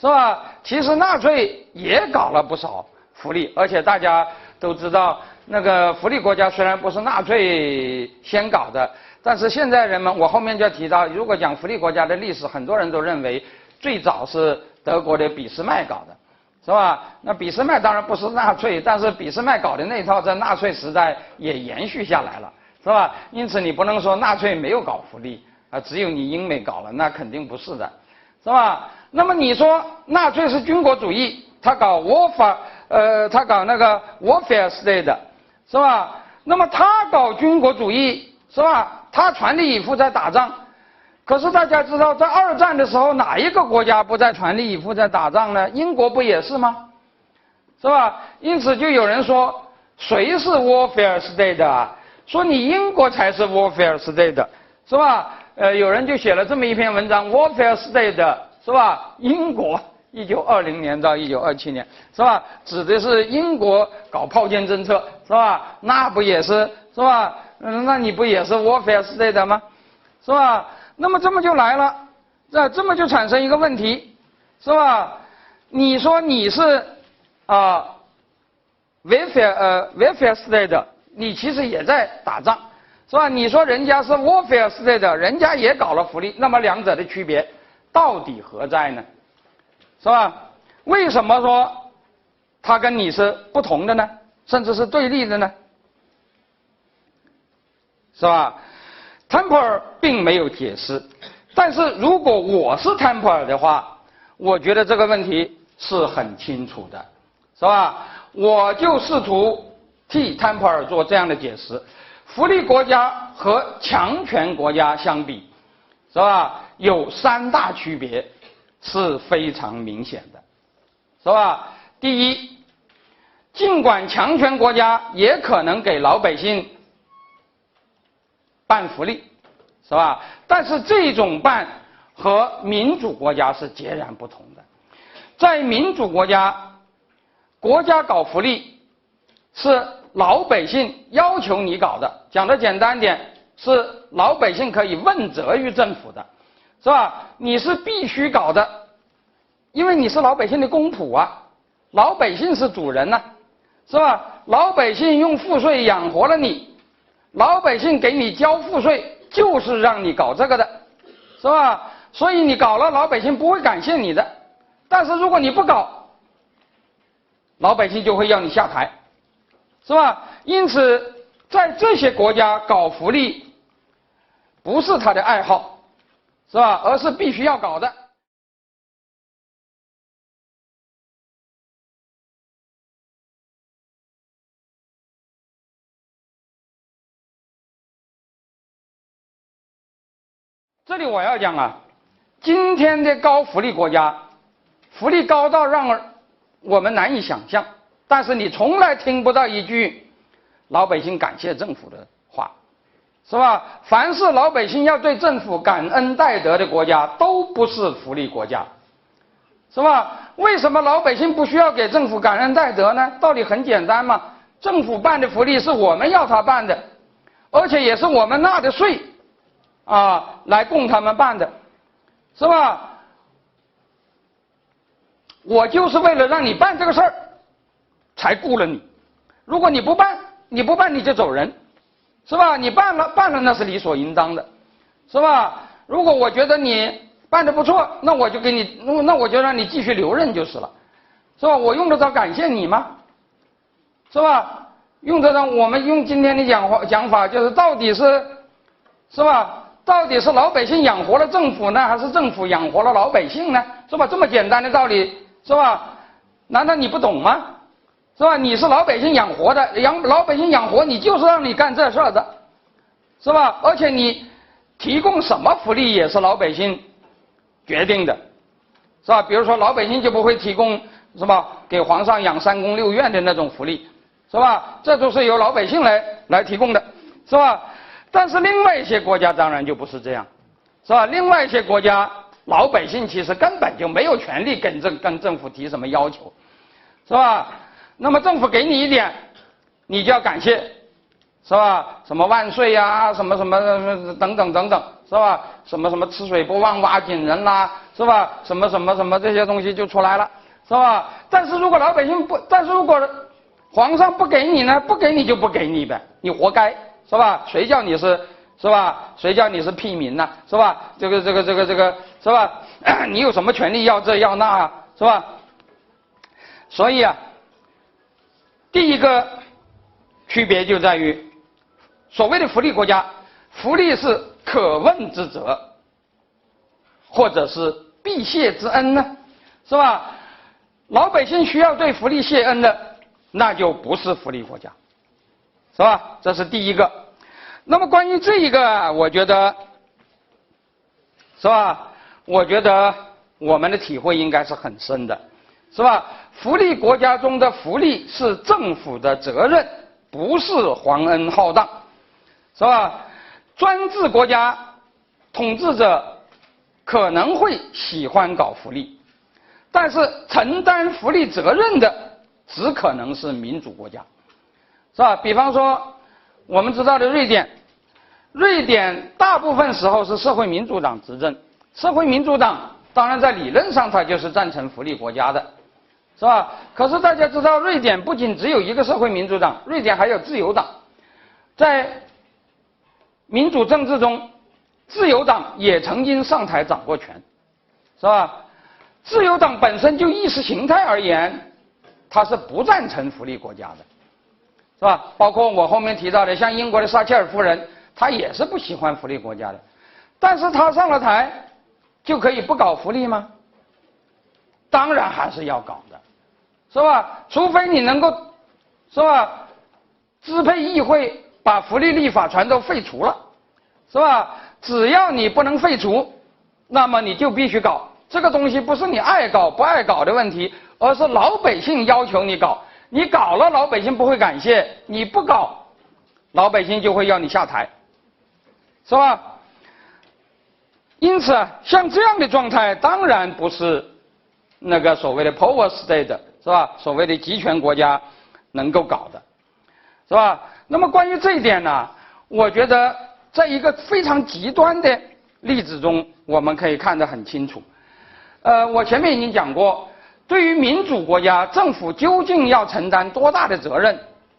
Speaker 2: 是吧？其实纳粹也搞了不少福利，而且大家都知道，那个福利国家虽然不是纳粹先搞的，但是现在人们，我后面就提到，如果讲福利国家的历史，很多人都认为最早是德国的俾斯麦搞的。”是吧？那俾斯麦当然不是纳粹，但是俾斯麦搞的那套在纳粹时代也延续下来了，是吧？因此你不能说纳粹没有搞福利啊，只有你英美搞了，那肯定不是的，是吧？那么你说纳粹是军国主义，他搞 warfare，呃，他搞那个 warfare state，是吧？那么他搞军国主义，是吧？他全力以赴在打仗。可是大家知道，在二战的时候，哪一个国家不在全力以赴在打仗呢？英国不也是吗？是吧？因此就有人说，谁是 warfare state 啊？说你英国才是 warfare state，是吧？呃，有人就写了这么一篇文章，warfare state 是吧？英国一九二零年到一九二七年是吧？指的是英国搞炮舰政策是吧？那不也是是吧？嗯，那你不也是 warfare state 吗？是吧？那么这么就来了，这这么就产生一个问题，是吧？你说你是啊，welfare 呃 welfare state，你其实也在打仗，是吧？你说人家是 warfare state，人家也搞了福利，那么两者的区别到底何在呢？是吧？为什么说他跟你是不同的呢？甚至是对立的呢？是吧？Temple 并没有解释，但是如果我是 Temple 的话，我觉得这个问题是很清楚的，是吧？我就试图替 Temple 做这样的解释：福利国家和强权国家相比，是吧？有三大区别是非常明显的，是吧？第一，尽管强权国家也可能给老百姓。办福利，是吧？但是这种办和民主国家是截然不同的。在民主国家，国家搞福利是老百姓要求你搞的。讲的简单点，是老百姓可以问责于政府的，是吧？你是必须搞的，因为你是老百姓的公仆啊，老百姓是主人呐，是吧？老百姓用赋税养活了你。老百姓给你交赋税，就是让你搞这个的，是吧？所以你搞了，老百姓不会感谢你的。但是如果你不搞，老百姓就会要你下台，是吧？因此，在这些国家搞福利，不是他的爱好，是吧？而是必须要搞的。这里我要讲啊，今天的高福利国家，福利高到让我们难以想象，但是你从来听不到一句老百姓感谢政府的，是吧？凡是老百姓要对政府感恩戴德的国家，都不是福利国家，是吧？为什么老百姓不需要给政府感恩戴德呢？道理很简单嘛，政府办的福利是我们要他办的，而且也是我们纳的税。啊，来供他们办的，是吧？我就是为了让你办这个事儿，才雇了你。如果你不办，你不办你就走人，是吧？你办了，办了那是理所应当的，是吧？如果我觉得你办的不错，那我就给你，那我就让你继续留任就是了，是吧？我用得着感谢你吗？是吧？用得着我们用今天的讲话讲法，就是到底是，是吧？到底是老百姓养活了政府呢，还是政府养活了老百姓呢？是吧？这么简单的道理，是吧？难道你不懂吗？是吧？你是老百姓养活的，养老百姓养活你，就是让你干这事儿的，是吧？而且你提供什么福利也是老百姓决定的，是吧？比如说老百姓就不会提供，是吧？给皇上养三宫六院的那种福利，是吧？这都是由老百姓来来提供的，是吧？但是另外一些国家当然就不是这样，是吧？另外一些国家，老百姓其实根本就没有权利跟政跟政府提什么要求，是吧？那么政府给你一点，你就要感谢，是吧？什么万岁呀，什么什么等等等等，是吧？什么什么吃水不忘挖井人啦，是吧？什么什么什么这些东西就出来了，是吧？但是如果老百姓不，但是如果皇上不给你呢？不给你就不给你呗，你活该。是吧？谁叫你是是吧？谁叫你是屁民呢？是吧？这个这个这个这个是吧？你有什么权利要这要那啊？是吧？所以啊，第一个区别就在于，所谓的福利国家，福利是可问之责，或者是必谢之恩呢？是吧？老百姓需要对福利谢恩的，那就不是福利国家。是吧？这是第一个。那么关于这一个，我觉得，是吧？我觉得我们的体会应该是很深的，是吧？福利国家中的福利是政府的责任，不是皇恩浩荡，是吧？专制国家统治者可能会喜欢搞福利，但是承担福利责任的只可能是民主国家。是吧？比方说，我们知道的瑞典，瑞典大部分时候是社会民主党执政。社会民主党当然在理论上它就是赞成福利国家的，是吧？可是大家知道，瑞典不仅只有一个社会民主党，瑞典还有自由党。在民主政治中，自由党也曾经上台掌过权，是吧？自由党本身就意识形态而言，它是不赞成福利国家的。是吧？包括我后面提到的，像英国的撒切尔夫人，她也是不喜欢福利国家的，但是她上了台，就可以不搞福利吗？当然还是要搞的，是吧？除非你能够，是吧？支配议会把福利立法全都废除了，是吧？只要你不能废除，那么你就必须搞这个东西，不是你爱搞不爱搞的问题，而是老百姓要求你搞。你搞了，老百姓不会感谢；你不搞，老百姓就会要你下台，是吧？因此，像这样的状态，当然不是那个所谓的 power state，是吧？所谓的集权国家能够搞的，是吧？那么关于这一点呢，我觉得在一个非常极端的例子中，我们可以看得很清楚。呃，我前面已经讲过。对于民主国家，政府究竟要承担多大的责任，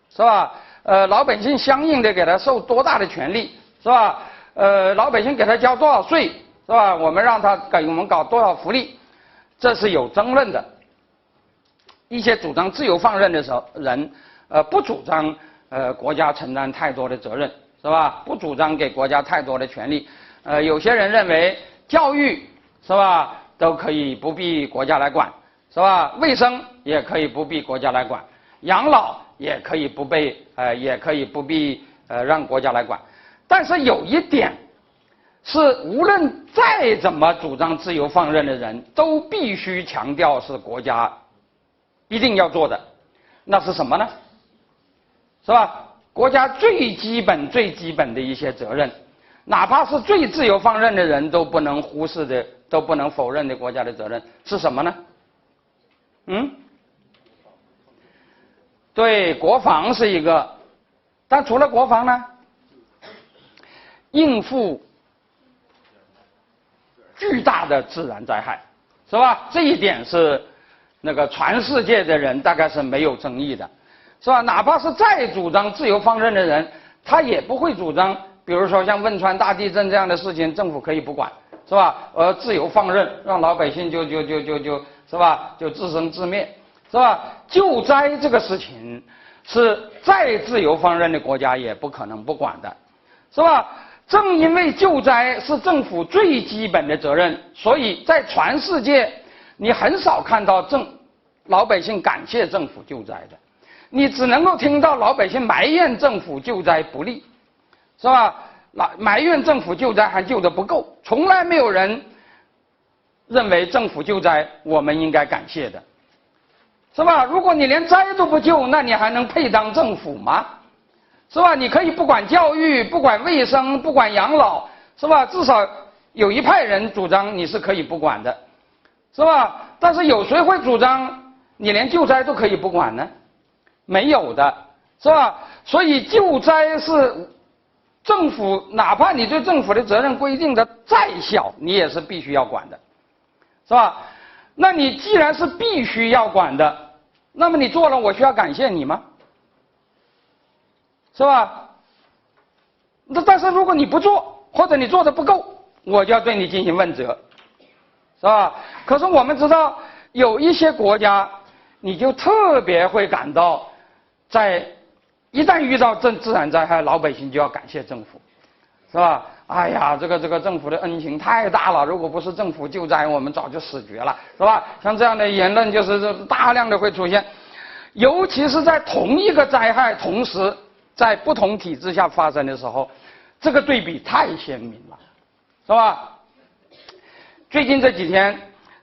Speaker 2: 是吧？呃，老百姓相应的给他受多大的权利，是吧？呃，老百姓给他交多少税，是吧？我们让他给我们搞多少福利，这是有争论的。一些主张自由放任的时候人，呃，不主张呃国家承担太多的责任，是吧？不主张给国家太多的权利。呃，有些人认为教育，是吧？都可以不必国家来管。是吧？卫生也可以不必国家来管，养老也可以不被呃，也可以不必呃让国家来管。但是有一点，是无论再怎么主张自由放任的人都必须强调是国家一定要做的，那是什么呢？是吧？国家最基本、最基本的一些责任，哪怕是最自由放任的人都不能忽视的、都不能否认的国家的责任是什么呢？嗯，对，国防是一个，但除了国防呢，应付巨大的自然灾害，是吧？这一点是那个全世界的人大概是没有争议的，是吧？哪怕是再主张自由放任的人，他也不会主张，比如说像汶川大地震这样的事情，政府可以不管，是吧？而自由放任，让老百姓就就就就就。是吧？就自生自灭，是吧？救灾这个事情，是再自由放任的国家也不可能不管的，是吧？正因为救灾是政府最基本的责任，所以在全世界，你很少看到政老百姓感谢政府救灾的，你只能够听到老百姓埋怨政府救灾不力，是吧？埋埋怨政府救灾还救的不够，从来没有人认为政府救灾我们应该感谢的，是吧？如果你连灾都不救，那你还能配当政府吗？是吧？你可以不管教育，不管卫生，不管养老，是吧？至少有一派人主张你是可以不管的，是吧？但是有谁会主张你连救灾都可以不管呢？没有的，是吧？所以救灾是政府，哪怕你对政府的责任规定的再小，你也是必须要管的，是吧？那你既然是必须要管的，那么你做了，我需要感谢你吗？是吧？那但是如果你不做，或者你做的不够，我就要对你进行问责，是吧？可是我们知道，有一些国家，你就特别会感到，在一旦遇到这自然灾害，老百姓就要感谢政府，是吧？哎呀，这个这个政府的恩情太大了，如果不是政府救灾，我们早就死绝了，是吧？像这样的言论就是大量的会出现，尤其是在同一个灾害同时。在不同体制下发生的时候，这个对比太鲜明了，是吧？最近这几天，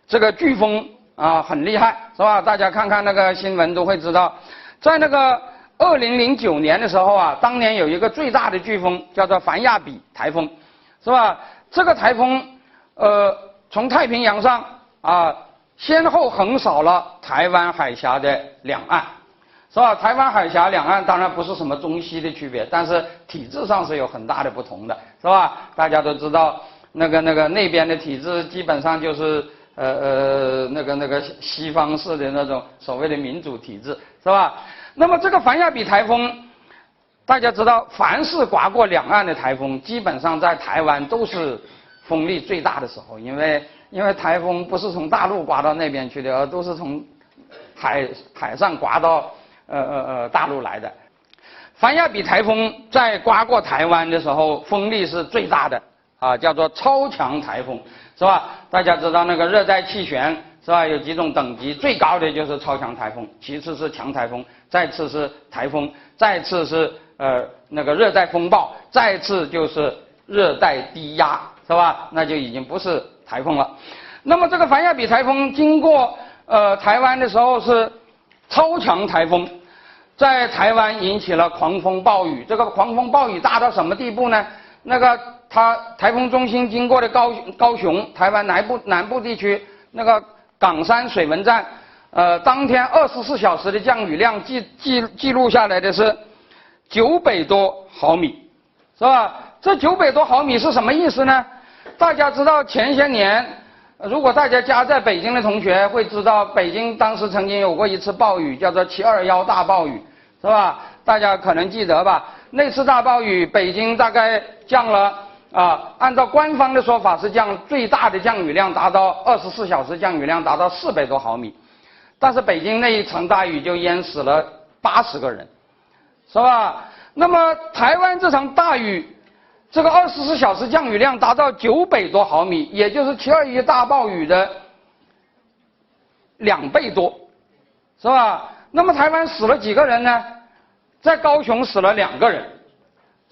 Speaker 2: 这个飓风啊很厉害，是吧？大家看看那个新闻都会知道，在那个二零零九年的时候啊，当年有一个最大的飓风叫做凡亚比台风，是吧？这个台风呃从太平洋上啊先后横扫了台湾海峡的两岸。是吧？台湾海峡两岸当然不是什么中西的区别，但是体制上是有很大的不同的，是吧？大家都知道，那个那个那边的体制基本上就是呃呃那个那个西方式的那种所谓的民主体制，是吧？那么这个凡亚比台风，大家知道，凡是刮过两岸的台风，基本上在台湾都是风力最大的时候，因为因为台风不是从大陆刮到那边去的，而都是从海海上刮到。呃呃呃，大陆来的，凡亚比台风在刮过台湾的时候，风力是最大的啊，叫做超强台风，是吧？大家知道那个热带气旋是吧？有几种等级，最高的就是超强台风，其次是强台风，再次是台风，再次是呃那个热带风暴，再次就是热带低压，是吧？那就已经不是台风了。那么这个凡亚比台风经过呃台湾的时候是超强台风。在台湾引起了狂风暴雨，这个狂风暴雨大到什么地步呢？那个它台风中心经过的高高雄，台湾南部南部地区那个港山水文站，呃，当天二十四小时的降雨量记记记录下来的是九百多毫米，是吧？这九百多毫米是什么意思呢？大家知道前些年，如果大家家在北京的同学会知道，北京当时曾经有过一次暴雨，叫做七二幺大暴雨。是吧？大家可能记得吧？那次大暴雨，北京大概降了啊，按照官方的说法是降最大的降雨量达到二十四小时降雨量达到四百多毫米，但是北京那一场大雨就淹死了八十个人，是吧？那么台湾这场大雨，这个二十四小时降雨量达到九百多毫米，也就是七二一大暴雨的两倍多，是吧？那么台湾死了几个人呢？在高雄死了两个人，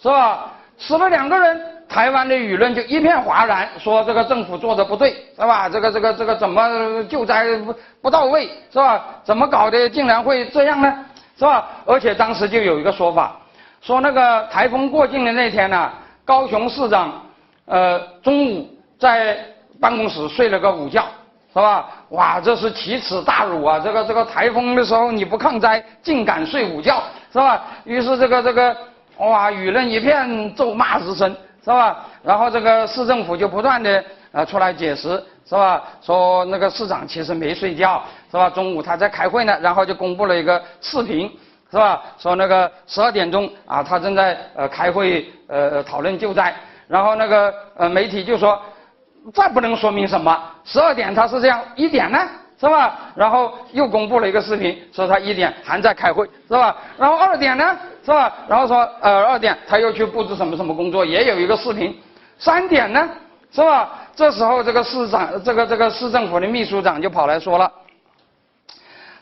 Speaker 2: 是吧？死了两个人，台湾的舆论就一片哗然，说这个政府做的不对，是吧？这个这个这个怎么救灾不不到位，是吧？怎么搞的竟然会这样呢？是吧？而且当时就有一个说法，说那个台风过境的那天呢，高雄市长呃中午在办公室睡了个午觉。是吧？哇，这是奇耻大辱啊！这个这个台风的时候你不抗灾，竟敢睡午觉，是吧？于是这个这个，哇，舆论一片咒骂之声，是吧？然后这个市政府就不断的呃出来解释，是吧？说那个市长其实没睡觉，是吧？中午他在开会呢，然后就公布了一个视频，是吧？说那个十二点钟啊，他正在呃开会呃讨论救灾，然后那个呃媒体就说。再不能说明什么。十二点他是这样，一点呢，是吧？然后又公布了一个视频，说他一点还在开会，是吧？然后二点呢，是吧？然后说呃二点他又去布置什么什么工作，也有一个视频。三点呢，是吧？这时候这个市长，这个这个市政府的秘书长就跑来说了，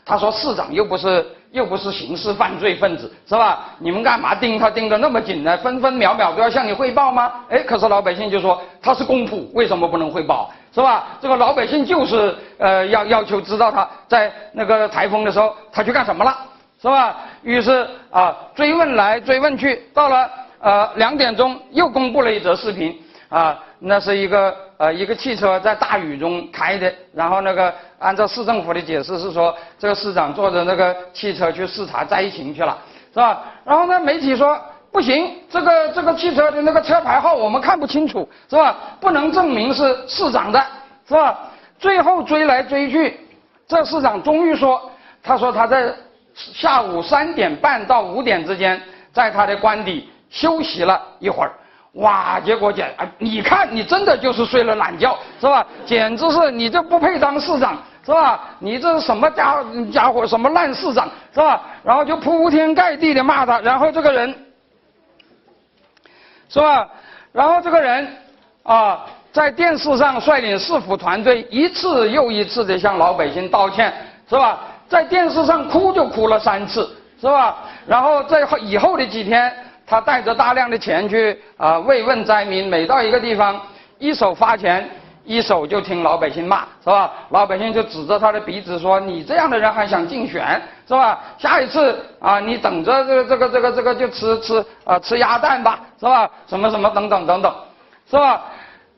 Speaker 2: 他说市长又不是又不是刑事犯罪分子，是吧？你们干嘛盯他盯得那么紧呢？分分秒秒都要向你汇报吗？哎，可是老百姓就说他是公仆，为什么不能汇报？是吧？这个老百姓就是呃要要求知道他在那个台风的时候他去干什么了，是吧？于是啊追问来追问去，到了呃两点钟又公布了一则视频。啊，那是一个呃一个汽车在大雨中开的，然后那个按照市政府的解释是说，这个市长坐着那个汽车去视察灾情去了，是吧？然后呢，媒体说不行，这个这个汽车的那个车牌号我们看不清楚，是吧？不能证明是市长的，是吧？最后追来追去，这市长终于说，他说他在下午三点半到五点之间，在他的官邸休息了一会儿。哇！结果简，你看你真的就是睡了懒觉，是吧？简直是你这不配当市长，是吧？你这是什么家家伙？什么烂市长，是吧？然后就铺天盖地的骂他，然后这个人，是吧？然后这个人啊，在电视上率领市府团队一次又一次的向老百姓道歉，是吧？在电视上哭就哭了三次，是吧？然后在以后的几天。他带着大量的钱去啊慰问灾民，每到一个地方，一手发钱，一手就听老百姓骂，是吧？老百姓就指着他的鼻子说：“你这样的人还想竞选，是吧？下一次啊，你等着这个这个这个这个就吃吃啊吃鸭蛋吧，是吧？什么什么等等等等，是吧？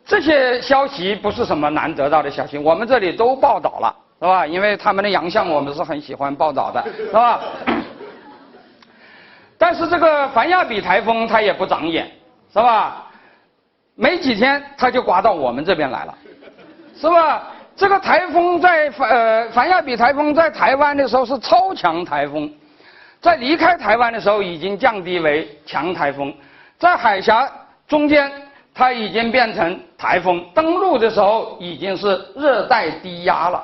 Speaker 2: 这些消息不是什么难得到的消息，我们这里都报道了，是吧？因为他们的洋相我们是很喜欢报道的，是吧？” 但是这个凡亚比台风它也不长眼，是吧？没几天它就刮到我们这边来了，是吧？这个台风在呃凡亚比台风在台湾的时候是超强台风，在离开台湾的时候已经降低为强台风，在海峡中间它已经变成台风，登陆的时候已经是热带低压了，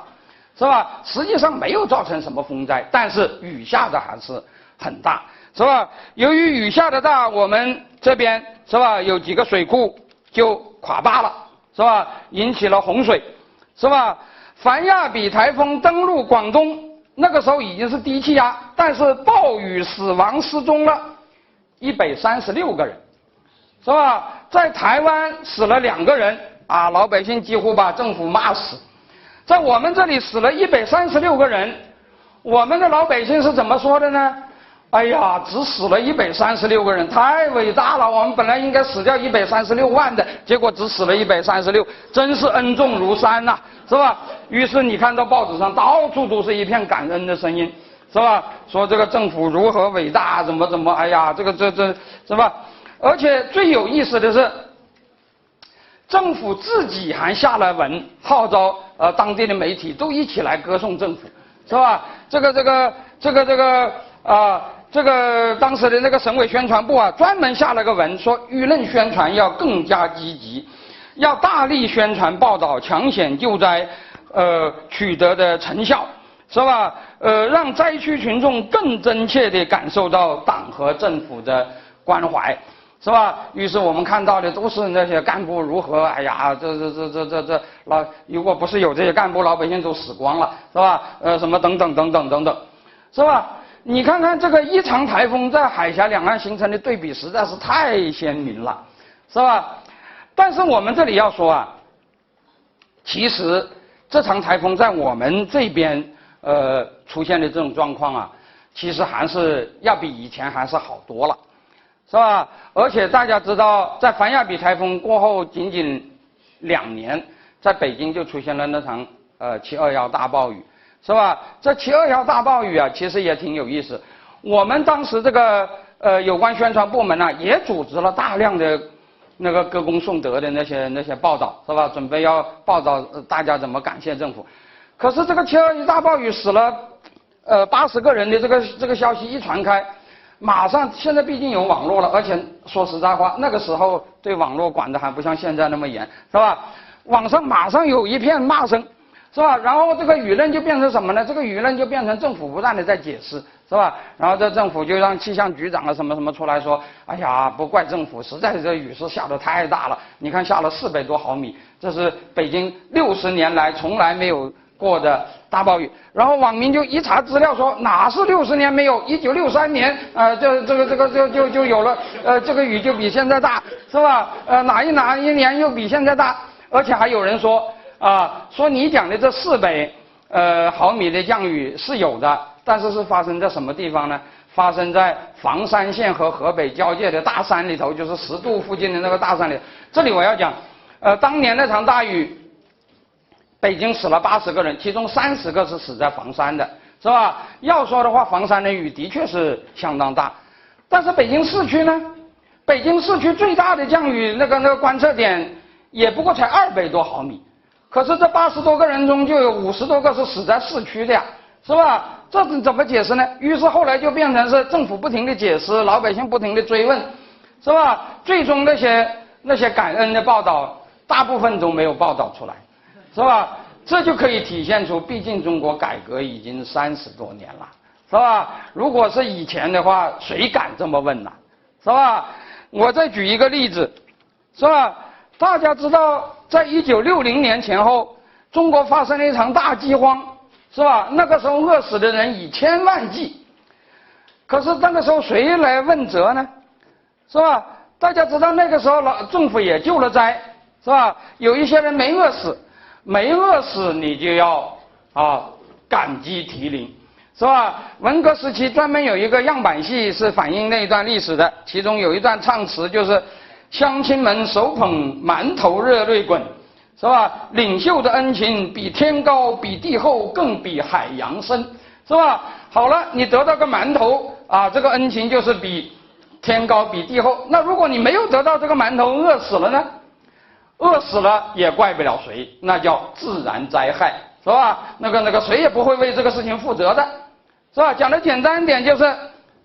Speaker 2: 是吧？实际上没有造成什么风灾，但是雨下的还是很大。是吧？由于雨下的大，我们这边是吧有几个水库就垮坝了，是吧？引起了洪水，是吧？凡亚比台风登陆广东，那个时候已经是低气压，但是暴雨死亡失踪了，一百三十六个人，是吧？在台湾死了两个人，啊，老百姓几乎把政府骂死，在我们这里死了一百三十六个人，我们的老百姓是怎么说的呢？哎呀，只死了一百三十六个人，太伟大了！我们本来应该死掉一百三十六万的，结果只死了一百三十六，真是恩重如山呐，是吧？于是你看到报纸上到处都是一片感恩的声音，是吧？说这个政府如何伟大，怎么怎么，哎呀，这个这这，是吧？而且最有意思的是，政府自己还下了文，号召呃当地的媒体都一起来歌颂政府，是吧？这个这个这个这个啊。这个当时的那个省委宣传部啊，专门下了个文，说舆论宣传要更加积极，要大力宣传报道抢险救灾，呃取得的成效，是吧？呃，让灾区群众更真切地感受到党和政府的关怀，是吧？于是我们看到的都是那些干部如何，哎呀，这这这这这这老，如果不是有这些干部，老百姓都死光了，是吧？呃，什么等等等等等等，是吧？你看看这个一场台风在海峡两岸形成的对比实在是太鲜明了，是吧？但是我们这里要说啊，其实这场台风在我们这边呃出现的这种状况啊，其实还是要比以前还是好多了，是吧？而且大家知道，在凡亚比台风过后仅仅两年，在北京就出现了那场呃七二幺大暴雨。是吧？这七二幺大暴雨啊，其实也挺有意思。我们当时这个呃有关宣传部门呢，也组织了大量的那个歌功颂德的那些那些报道，是吧？准备要报道大家怎么感谢政府。可是这个七二一大暴雨死了呃八十个人的这个这个消息一传开，马上现在毕竟有网络了，而且说实在话，那个时候对网络管的还不像现在那么严，是吧？网上马上有一片骂声。是吧？然后这个舆论就变成什么呢？这个舆论就变成政府不断的在解释，是吧？然后这政府就让气象局长啊什么什么出来说，哎呀，不怪政府，实在是这雨是下的太大了，你看下了四百多毫米，这是北京六十年来从来没有过的大暴雨。然后网民就一查资料说，哪是六十年没有？一九六三年，呃，这这个这个就就就有了，呃，这个雨就比现在大，是吧？呃，哪一哪一年又比现在大？而且还有人说，啊，说你讲的这四百呃毫米的降雨是有的。但是是发生在什么地方呢？发生在房山县和河北交界的大山里头，就是十渡附近的那个大山里。这里我要讲，呃，当年那场大雨，北京死了八十个人，其中三十个是死在房山的，是吧？要说的话，房山的雨的确是相当大，但是北京市区呢？北京市区最大的降雨那个那个观测点也不过才二百多毫米，可是这八十多个人中就有五十多个是死在市区的呀，是吧？这怎么解释呢？于是后来就变成是政府不停的解释，老百姓不停的追问，是吧？最终那些那些感恩的报道，大部分都没有报道出来，是吧？这就可以体现出，毕竟中国改革已经三十多年了，是吧？如果是以前的话，谁敢这么问呢？是吧？我再举一个例子，是吧？大家知道，在一九六零年前后，中国发生了一场大饥荒。是吧？那个时候饿死的人以千万计，可是那个时候谁来问责呢？是吧？大家知道那个时候老政府也救了灾，是吧？有一些人没饿死，没饿死你就要啊感激涕零，是吧？文革时期专门有一个样板戏是反映那一段历史的，其中有一段唱词就是“乡亲们手捧馒头热泪滚”。是吧？领袖的恩情比天高，比地厚，更比海洋深，是吧？好了，你得到个馒头啊，这个恩情就是比天高，比地厚。那如果你没有得到这个馒头，饿死了呢？饿死了也怪不了谁，那叫自然灾害，是吧？那个那个谁也不会为这个事情负责的，是吧？讲的简单一点就是，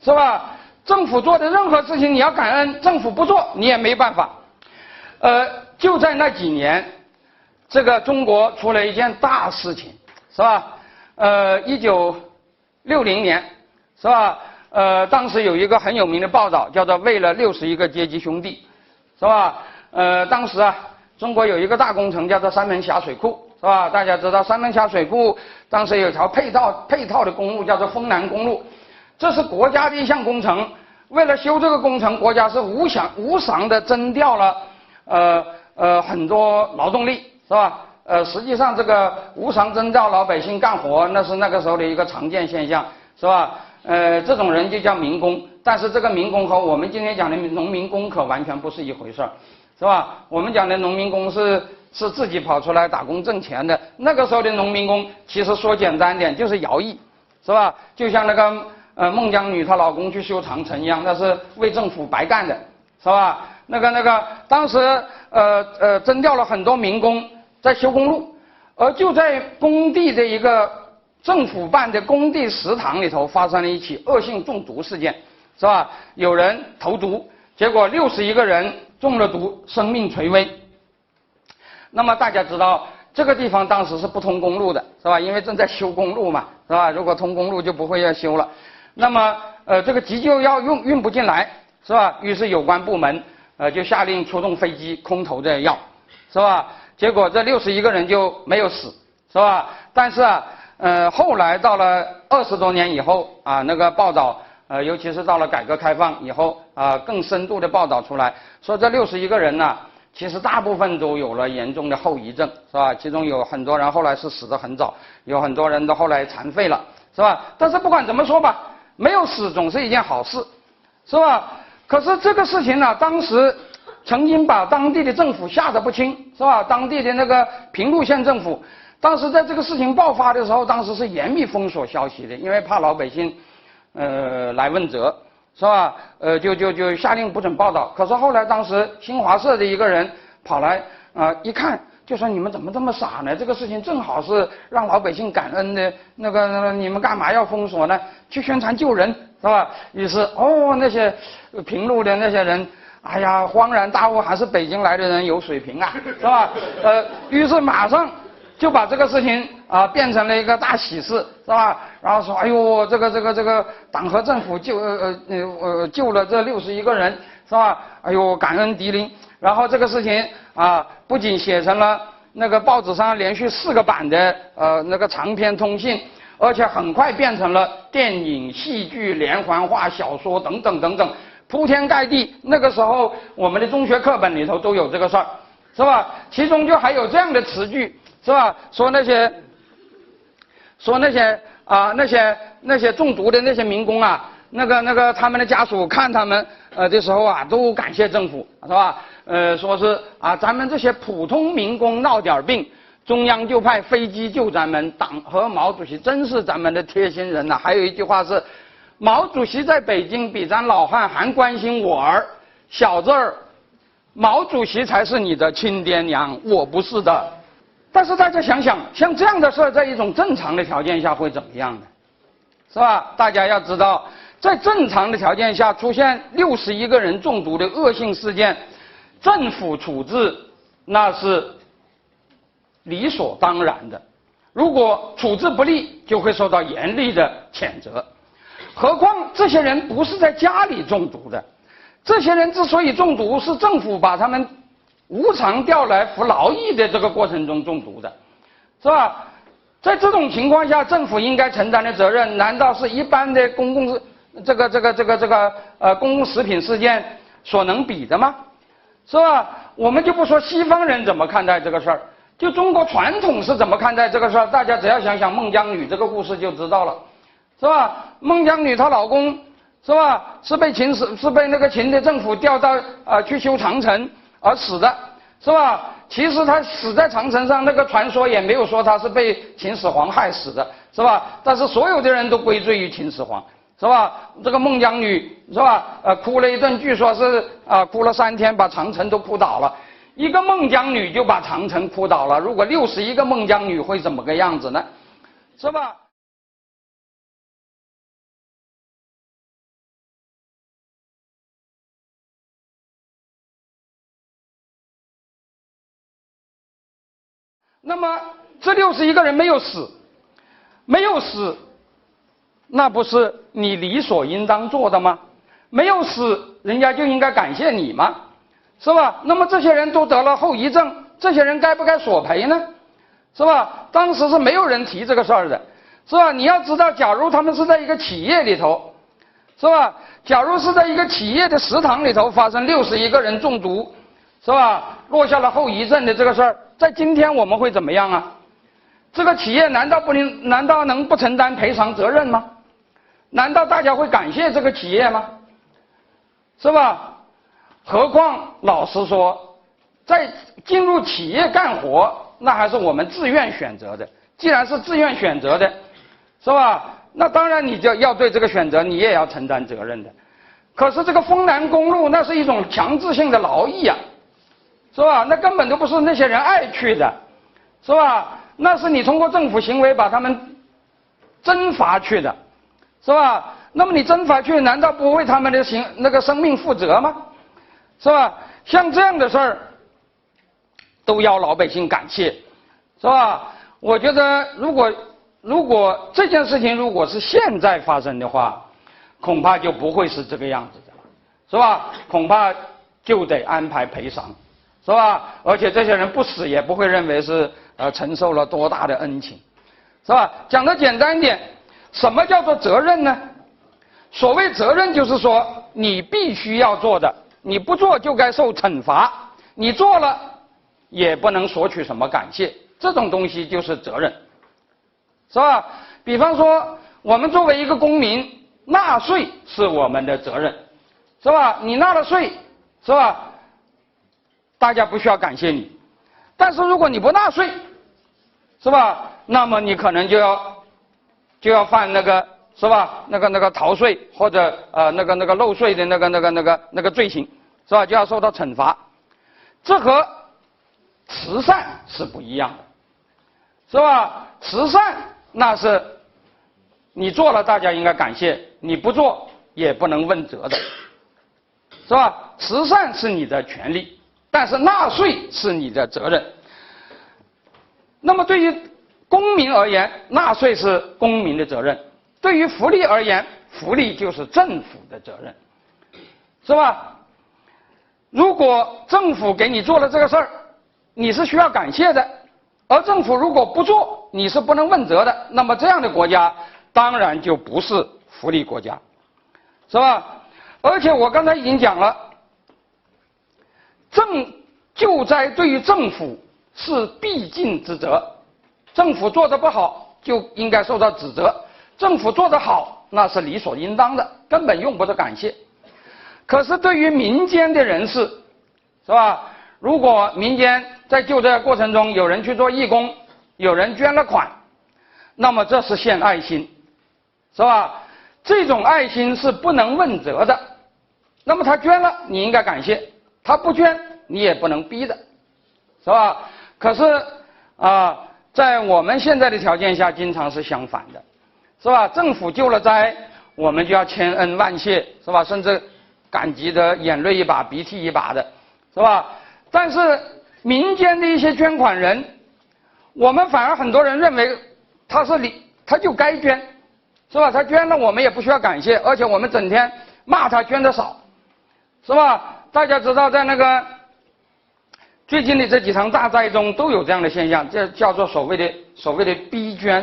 Speaker 2: 是吧？政府做的任何事情你要感恩，政府不做你也没办法。呃，就在那几年。这个中国出了一件大事情，是吧？呃，一九六零年，是吧？呃，当时有一个很有名的报道，叫做“为了六十一个阶级兄弟”，是吧？呃，当时啊，中国有一个大工程，叫做三门峡水库，是吧？大家知道三门峡水库当时有条配套配套的公路，叫做丰南公路，这是国家的一项工程。为了修这个工程，国家是无偿无偿的征调了，呃呃很多劳动力。是吧？呃，实际上这个无偿征召老百姓干活，那是那个时候的一个常见现象，是吧？呃，这种人就叫民工，但是这个民工和我们今天讲的农民工可完全不是一回事儿，是吧？我们讲的农民工是是自己跑出来打工挣钱的，那个时候的农民工其实说简单点就是徭役，是吧？就像那个呃孟姜女她老公去修长城一样，那是为政府白干的，是吧？那个那个当时呃呃征调了很多民工。在修公路，而就在工地的一个政府办的工地食堂里头，发生了一起恶性中毒事件，是吧？有人投毒，结果六十一个人中了毒，生命垂危。那么大家知道，这个地方当时是不通公路的，是吧？因为正在修公路嘛，是吧？如果通公路就不会要修了。那么，呃，这个急救药运运不进来，是吧？于是有关部门呃就下令出动飞机空投这药，是吧？结果这六十一个人就没有死，是吧？但是啊，呃，后来到了二十多年以后啊，那个报道，呃，尤其是到了改革开放以后啊，更深度的报道出来，说这六十一个人呢，其实大部分都有了严重的后遗症，是吧？其中有很多人后来是死得很早，有很多人都后来残废了，是吧？但是不管怎么说吧，没有死总是一件好事，是吧？可是这个事情呢，当时。曾经把当地的政府吓得不轻，是吧？当地的那个平陆县政府，当时在这个事情爆发的时候，当时是严密封锁消息的，因为怕老百姓，呃，来问责，是吧？呃，就就就下令不准报道。可是后来，当时新华社的一个人跑来啊，一看就说：“你们怎么这么傻呢？这个事情正好是让老百姓感恩的，那个你们干嘛要封锁呢？去宣传救人，是吧？”于是，哦，那些平路的那些人。哎呀，恍然大悟，还是北京来的人有水平啊，是吧？呃，于是马上就把这个事情啊变成了一个大喜事，是吧？然后说，哎呦，这个这个这个党和政府救呃呃呃救了这六十一个人，是吧？哎呦，感恩涕零。然后这个事情啊，不仅写成了那个报纸上连续四个版的呃那个长篇通信，而且很快变成了电影、戏剧、连环画、小说等等等等，铺天盖地。那个时候我们的中学课本里头都有这个事儿，是吧？其中就还有这样的词句，是吧？说那些。说那些啊那些那些中毒的那些民工啊，那个那个他们的家属看他们呃的时候啊，都感谢政府是吧？呃，说是啊，咱们这些普通民工闹点病，中央就派飞机救咱们。党和毛主席真是咱们的贴心人呐。还有一句话是，毛主席在北京比咱老汉还关心我儿，小子儿，毛主席才是你的亲爹娘，我不是的。但是大家想想，像这样的事儿，在一种正常的条件下会怎么样呢？是吧？大家要知道，在正常的条件下出现六十一个人中毒的恶性事件，政府处置那是理所当然的。如果处置不力，就会受到严厉的谴责。何况这些人不是在家里中毒的，这些人之所以中毒，是政府把他们。无偿调来服劳役的这个过程中中毒的，是吧？在这种情况下，政府应该承担的责任，难道是一般的公共这个这个这个这个呃公共食品事件所能比的吗？是吧？我们就不说西方人怎么看待这个事儿，就中国传统是怎么看待这个事儿？大家只要想想孟姜女这个故事就知道了，是吧？孟姜女她老公是吧？是被秦始是被那个秦的政府调到啊去修长城。而死的，是吧？其实他死在长城上，那个传说也没有说他是被秦始皇害死的，是吧？但是所有的人都归罪于秦始皇，是吧？这个孟姜女，是吧？呃，哭了一顿，据说是啊，哭了三天，把长城都哭倒了。一个孟姜女就把长城哭倒了，如果六十一个孟姜女会怎么个样子呢？是吧？那么这六十一个人没有死，没有死，那不是你理所应当做的吗？没有死，人家就应该感谢你吗？是吧？那么这些人都得了后遗症，这些人该不该索赔呢？是吧？当时是没有人提这个事儿的，是吧？你要知道，假如他们是在一个企业里头，是吧？假如是在一个企业的食堂里头发生六十一个人中毒，是吧？落下了后遗症的这个事儿。在今天我们会怎么样啊？这个企业难道不能难道能不承担赔偿责任吗？难道大家会感谢这个企业吗？是吧？何况老实说，在进入企业干活，那还是我们自愿选择的。既然是自愿选择的，是吧？那当然你就要对这个选择你也要承担责任的。可是这个丰南公路那是一种强制性的劳役啊。是吧？那根本都不是那些人爱去的，是吧？那是你通过政府行为把他们征伐去的，是吧？那么你征伐去，难道不为他们的行那个生命负责吗？是吧？像这样的事儿，都要老百姓感谢，是吧？我觉得，如果如果这件事情如果是现在发生的话，恐怕就不会是这个样子的了，是吧？恐怕就得安排赔偿。是吧？而且这些人不死也不会认为是呃承受了多大的恩情，是吧？讲的简单一点，什么叫做责任呢？所谓责任就是说你必须要做的，你不做就该受惩罚，你做了也不能索取什么感谢，这种东西就是责任，是吧？比方说我们作为一个公民，纳税是我们的责任，是吧？你纳了税，是吧？大家不需要感谢你，但是如果你不纳税，是吧？那么你可能就要就要犯那个是吧？那个那个逃税或者呃那个那个漏税的那个那个那个那个罪行，是吧？就要受到惩罚。这和慈善是不一样的，是吧？慈善那是你做了，大家应该感谢；你不做也不能问责的，是吧？慈善是你的权利。但是纳税是你的责任。那么对于公民而言，纳税是公民的责任；对于福利而言，福利就是政府的责任，是吧？如果政府给你做了这个事儿，你是需要感谢的；而政府如果不做，你是不能问责的。那么这样的国家，当然就不是福利国家，是吧？而且我刚才已经讲了，政救灾对于政府是必尽之责，政府做的不好就应该受到指责，政府做得好那是理所应当的，根本用不着感谢。可是对于民间的人士，是吧？如果民间在救灾过程中有人去做义工，有人捐了款，那么这是献爱心，是吧？这种爱心是不能问责的。那么他捐了，你应该感谢；他不捐，你也不能逼的，是吧？可是啊，在我们现在的条件下，经常是相反的，是吧？政府救了灾，我们就要千恩万谢，是吧？甚至感激的眼泪一把鼻涕一把的，是吧？但是民间的一些捐款人，我们反而很多人认为他是理，他就该捐，是吧？他捐了，我们也不需要感谢，而且我们整天骂他捐的少。是吧？大家知道，在那个最近的这几场大灾中，都有这样的现象，这叫做所谓的所谓的逼捐，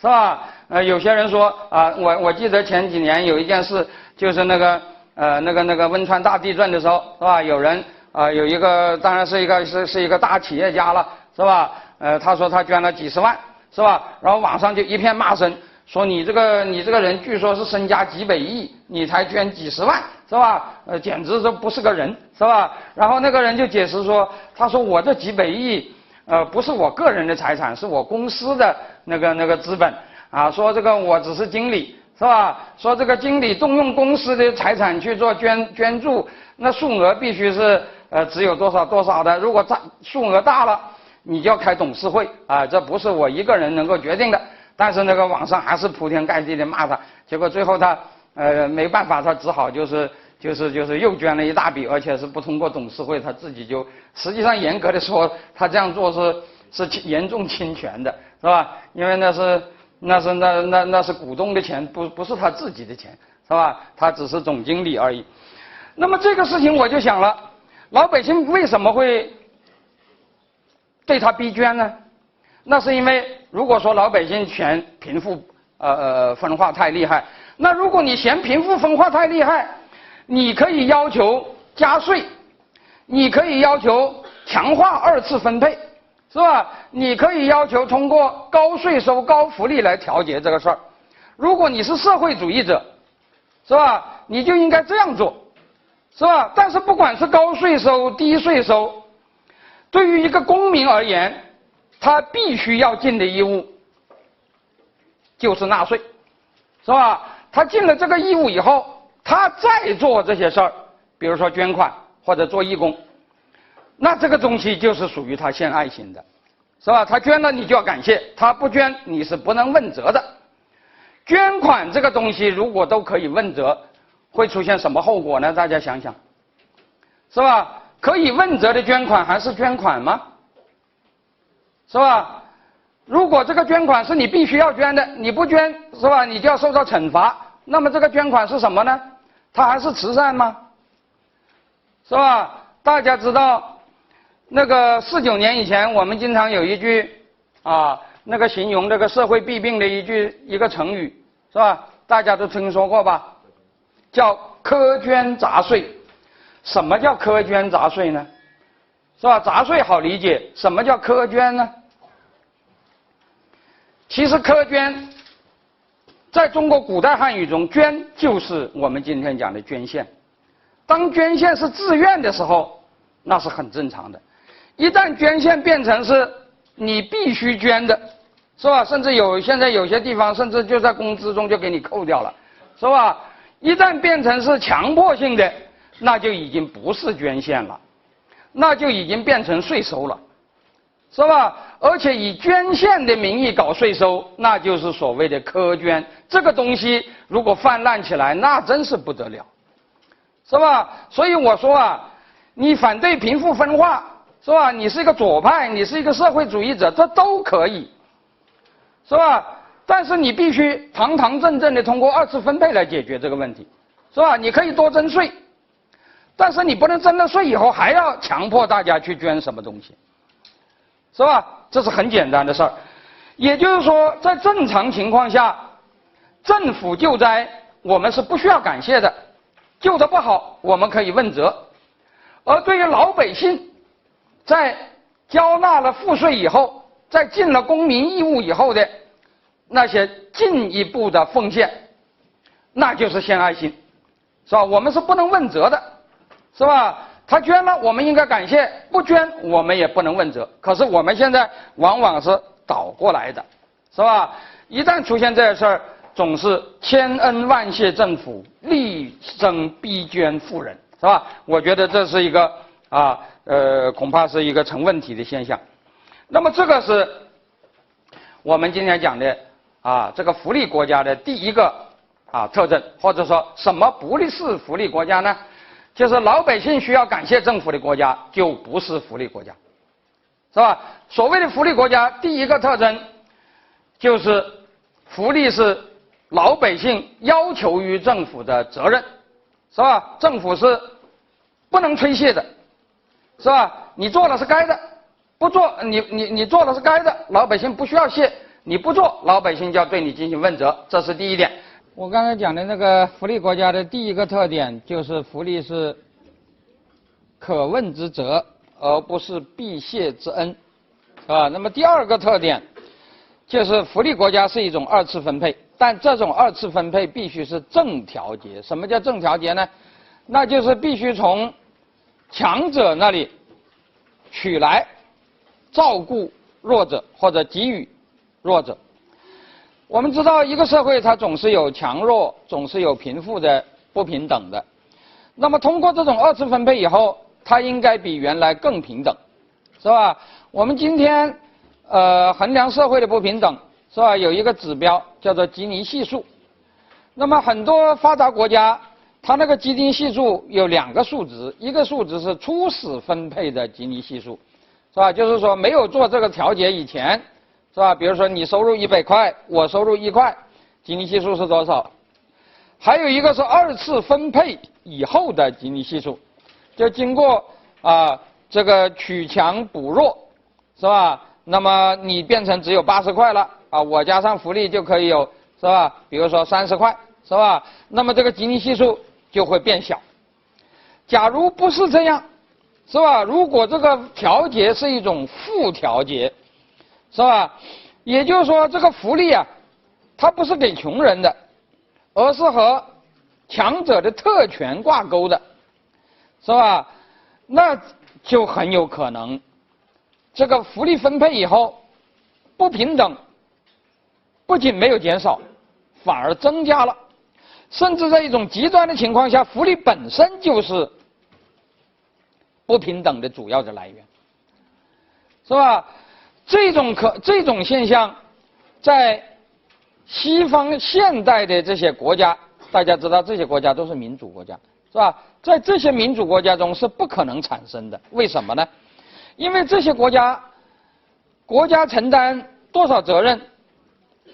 Speaker 2: 是吧？呃，有些人说啊，我我记得前几年有一件事，就是那个呃那个那个汶川大地震的时候，是吧？有人啊有一个，当然是一个是是一个大企业家了，是吧？呃，他说他捐了几十万，是吧？然后网上就一片骂声，说你这个你这个人据说是身家几百亿，你才捐几十万。是吧？呃，简直这不是个人，是吧？然后那个人就解释说，他说我这几百亿，呃，不是我个人的财产，是我公司的那个那个资本啊。说这个我只是经理，是吧？说这个经理动用公司的财产去做捐捐助，那数额必须是呃只有多少多少的。如果大数额大了，你就要开董事会啊。这不是我一个人能够决定的。但是那个网上还是铺天盖地的骂他，结果最后他呃没办法，他只好就是。就是就是又捐了一大笔，而且是不通过董事会，他自己就实际上严格的说，他这样做是是严重侵权的，是吧？因为那是那是那那那是股东的钱，不不是他自己的钱，是吧？他只是总经理而已。那么这个事情我就想了，老百姓为什么会对他逼捐呢？那是因为如果说老百姓嫌贫富呃呃分化太厉害，那如果你嫌贫富分化太厉害。你可以要求加税，你可以要求强化二次分配，是吧？你可以要求通过高税收、高福利来调节这个事儿。如果你是社会主义者，是吧？你就应该这样做，是吧？但是不管是高税收、低税收，对于一个公民而言，他必须要尽的义务就是纳税，是吧？他尽了这个义务以后。他再做这些事儿，比如说捐款或者做义工，那这个东西就是属于他献爱心的，是吧？他捐了你就要感谢，他不捐你是不能问责的。捐款这个东西如果都可以问责，会出现什么后果呢？大家想想，是吧？可以问责的捐款还是捐款吗？是吧？如果这个捐款是你必须要捐的，你不捐是吧？你就要受到惩罚。那么这个捐款是什么呢？它还是慈善吗？是吧？大家知道，那个四九年以前，我们经常有一句啊，那个形容这个社会弊病的一句一个成语，是吧？大家都听说过吧？叫苛捐杂税。什么叫苛捐杂税呢？是吧？杂税好理解，什么叫苛捐呢？其实苛捐。在中国古代汉语中，捐就是我们今天讲的捐献。当捐献是自愿的时候，那是很正常的。一旦捐献变成是你必须捐的，是吧？甚至有现在有些地方，甚至就在工资中就给你扣掉了，是吧？一旦变成是强迫性的，那就已经不是捐献了，那就已经变成税收了。是吧？而且以捐献的名义搞税收，那就是所谓的苛捐。这个东西如果泛滥起来，那真是不得了，是吧？所以我说啊，你反对贫富分化，是吧？你是一个左派，你是一个社会主义者，这都可以，是吧？但是你必须堂堂正正的通过二次分配来解决这个问题，是吧？你可以多征税，但是你不能征了税以后还要强迫大家去捐什么东西，是吧？这是很简单的事儿。也就是说，在正常情况下，政府救灾我们是不需要感谢的，救的不好我们可以问责。而对于老百姓，在交纳了赋税以后，在尽了公民义务以后的那些进一步的奉献，那就是献爱心，是吧？我们是不能问责的，是吧？他捐了，我们应该感谢；不捐，我们也不能问责。可是我们现在往往是倒过来的，是吧？一旦出现这事儿，总是千恩万谢政府，厉声逼捐富人。是吧？我觉得这是一个啊，呃，恐怕是一个成问题的现象。那么这个是我们今天讲的啊，这个福利国家的第一个啊特征，或者说什么不利是福利国家呢？就是老百姓需要感谢政府的国家，就不是福利国家，是吧？所谓的福利国家，第一个特征就是福利是老百姓要求于政府的责任，是吧？政府是。不能推卸的，是吧？你做了是该的，不做你你你做了是该的，老百姓不需要谢。你不做，老百姓就要对你进行问责，这是第一点。我刚才讲的那个福利国家的第一个特点就是福利是可问之责，而不是必谢之恩，啊。那么第二个特点就是福利国家是一种二次分配，但这种二次分配必须是正调节。什么叫正调节呢？那就是必须从强者那里取来照顾弱者或者给予弱者。我们知道，一个社会它总是有强弱，总是有贫富的不平等的。那么，通过这种二次分配以后，它应该比原来更平等，是吧？我们今天呃衡量社会的不平等，是吧？有一个指标叫做基尼系数。那么，很多发达国家。它那个基尼系数有两个数值，一个数值是初始分配的基尼系数，是吧？就是说没有做这个调节以前，是吧？比如说你收入一百块，我收入一块，基尼系数是多少？还有一个是二次分配以后的基尼系数，就经过啊这个取强补弱，是吧？那么你变成只有八十块了啊，我加上福利就可以有，是吧？比如说三十块，是吧？那么这个基尼系数。就会变小。假如不是这样，是吧？如果这个调节是一种负调节，是吧？也就是说，这个福利啊，它不是给穷人的，而是和强者的特权挂钩的，是吧？那就很有可能，这个福利分配以后不平等，不仅没有减少，反而增加了。甚至在一种极端的情况下，福利本身就是不平等的主要的来源，是吧？这种可这种现象，在西方现代的这些国家，大家知道这些国家都是民主国家，是吧？在这些民主国家中是不可能产生的。为什么呢？因为这些国家国家承担多少责任，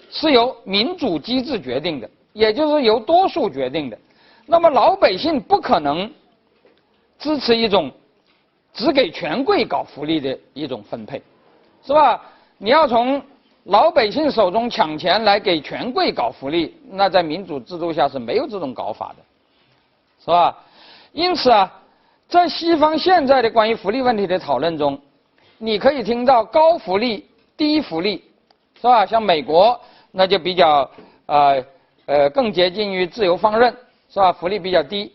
Speaker 2: 是由民主机制决定的。也就是由多数决定的，那么老百姓不可能支持一种只给权贵搞福利的一种分配，是吧？你要从老百姓手中抢钱来给权贵搞福利，那在民主制度下是没有这种搞法的，是吧？因此啊，在西方现在的关于福利问题的讨论中，你可以听到高福利、低福利，是吧？像美国那就比较啊。呃，更接近于自由放任，是吧？福利比较低，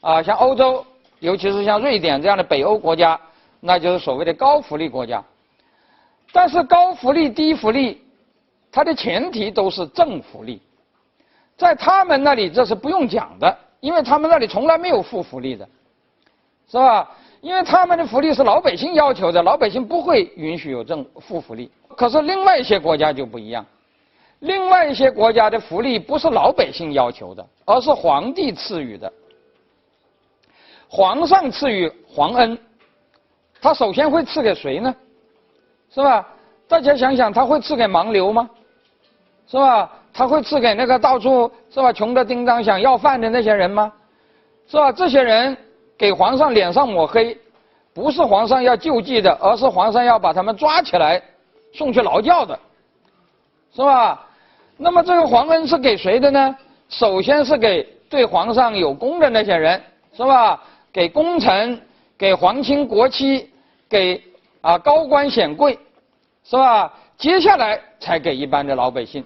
Speaker 2: 啊，像欧洲，尤其是像瑞典这样的北欧国家，那就是所谓的高福利国家。但是高福利、低福利，它的前提都是正福利，在他们那里这是不用讲的，因为他们那里从来没有负福利的，是吧？因为他们的福利是老百姓要求的，老百姓不会允许有正负福利。可是另外一些国家就不一样。另外一些国家的福利不是老百姓要求的，而是皇帝赐予的。皇上赐予皇恩，他首先会赐给谁呢？是吧？大家想想，他会赐给盲流吗？是吧？他会赐给那个到处是吧穷的叮当响要饭的那些人吗？是吧？这些人给皇上脸上抹黑，不是皇上要救济的，而是皇上要把他们抓起来送去劳教的，是吧？那么这个皇恩是给谁的呢？首先是给对皇上有功的那些人，是吧？给功臣，给皇亲国戚，给啊高官显贵，是吧？接下来才给一般的老百姓，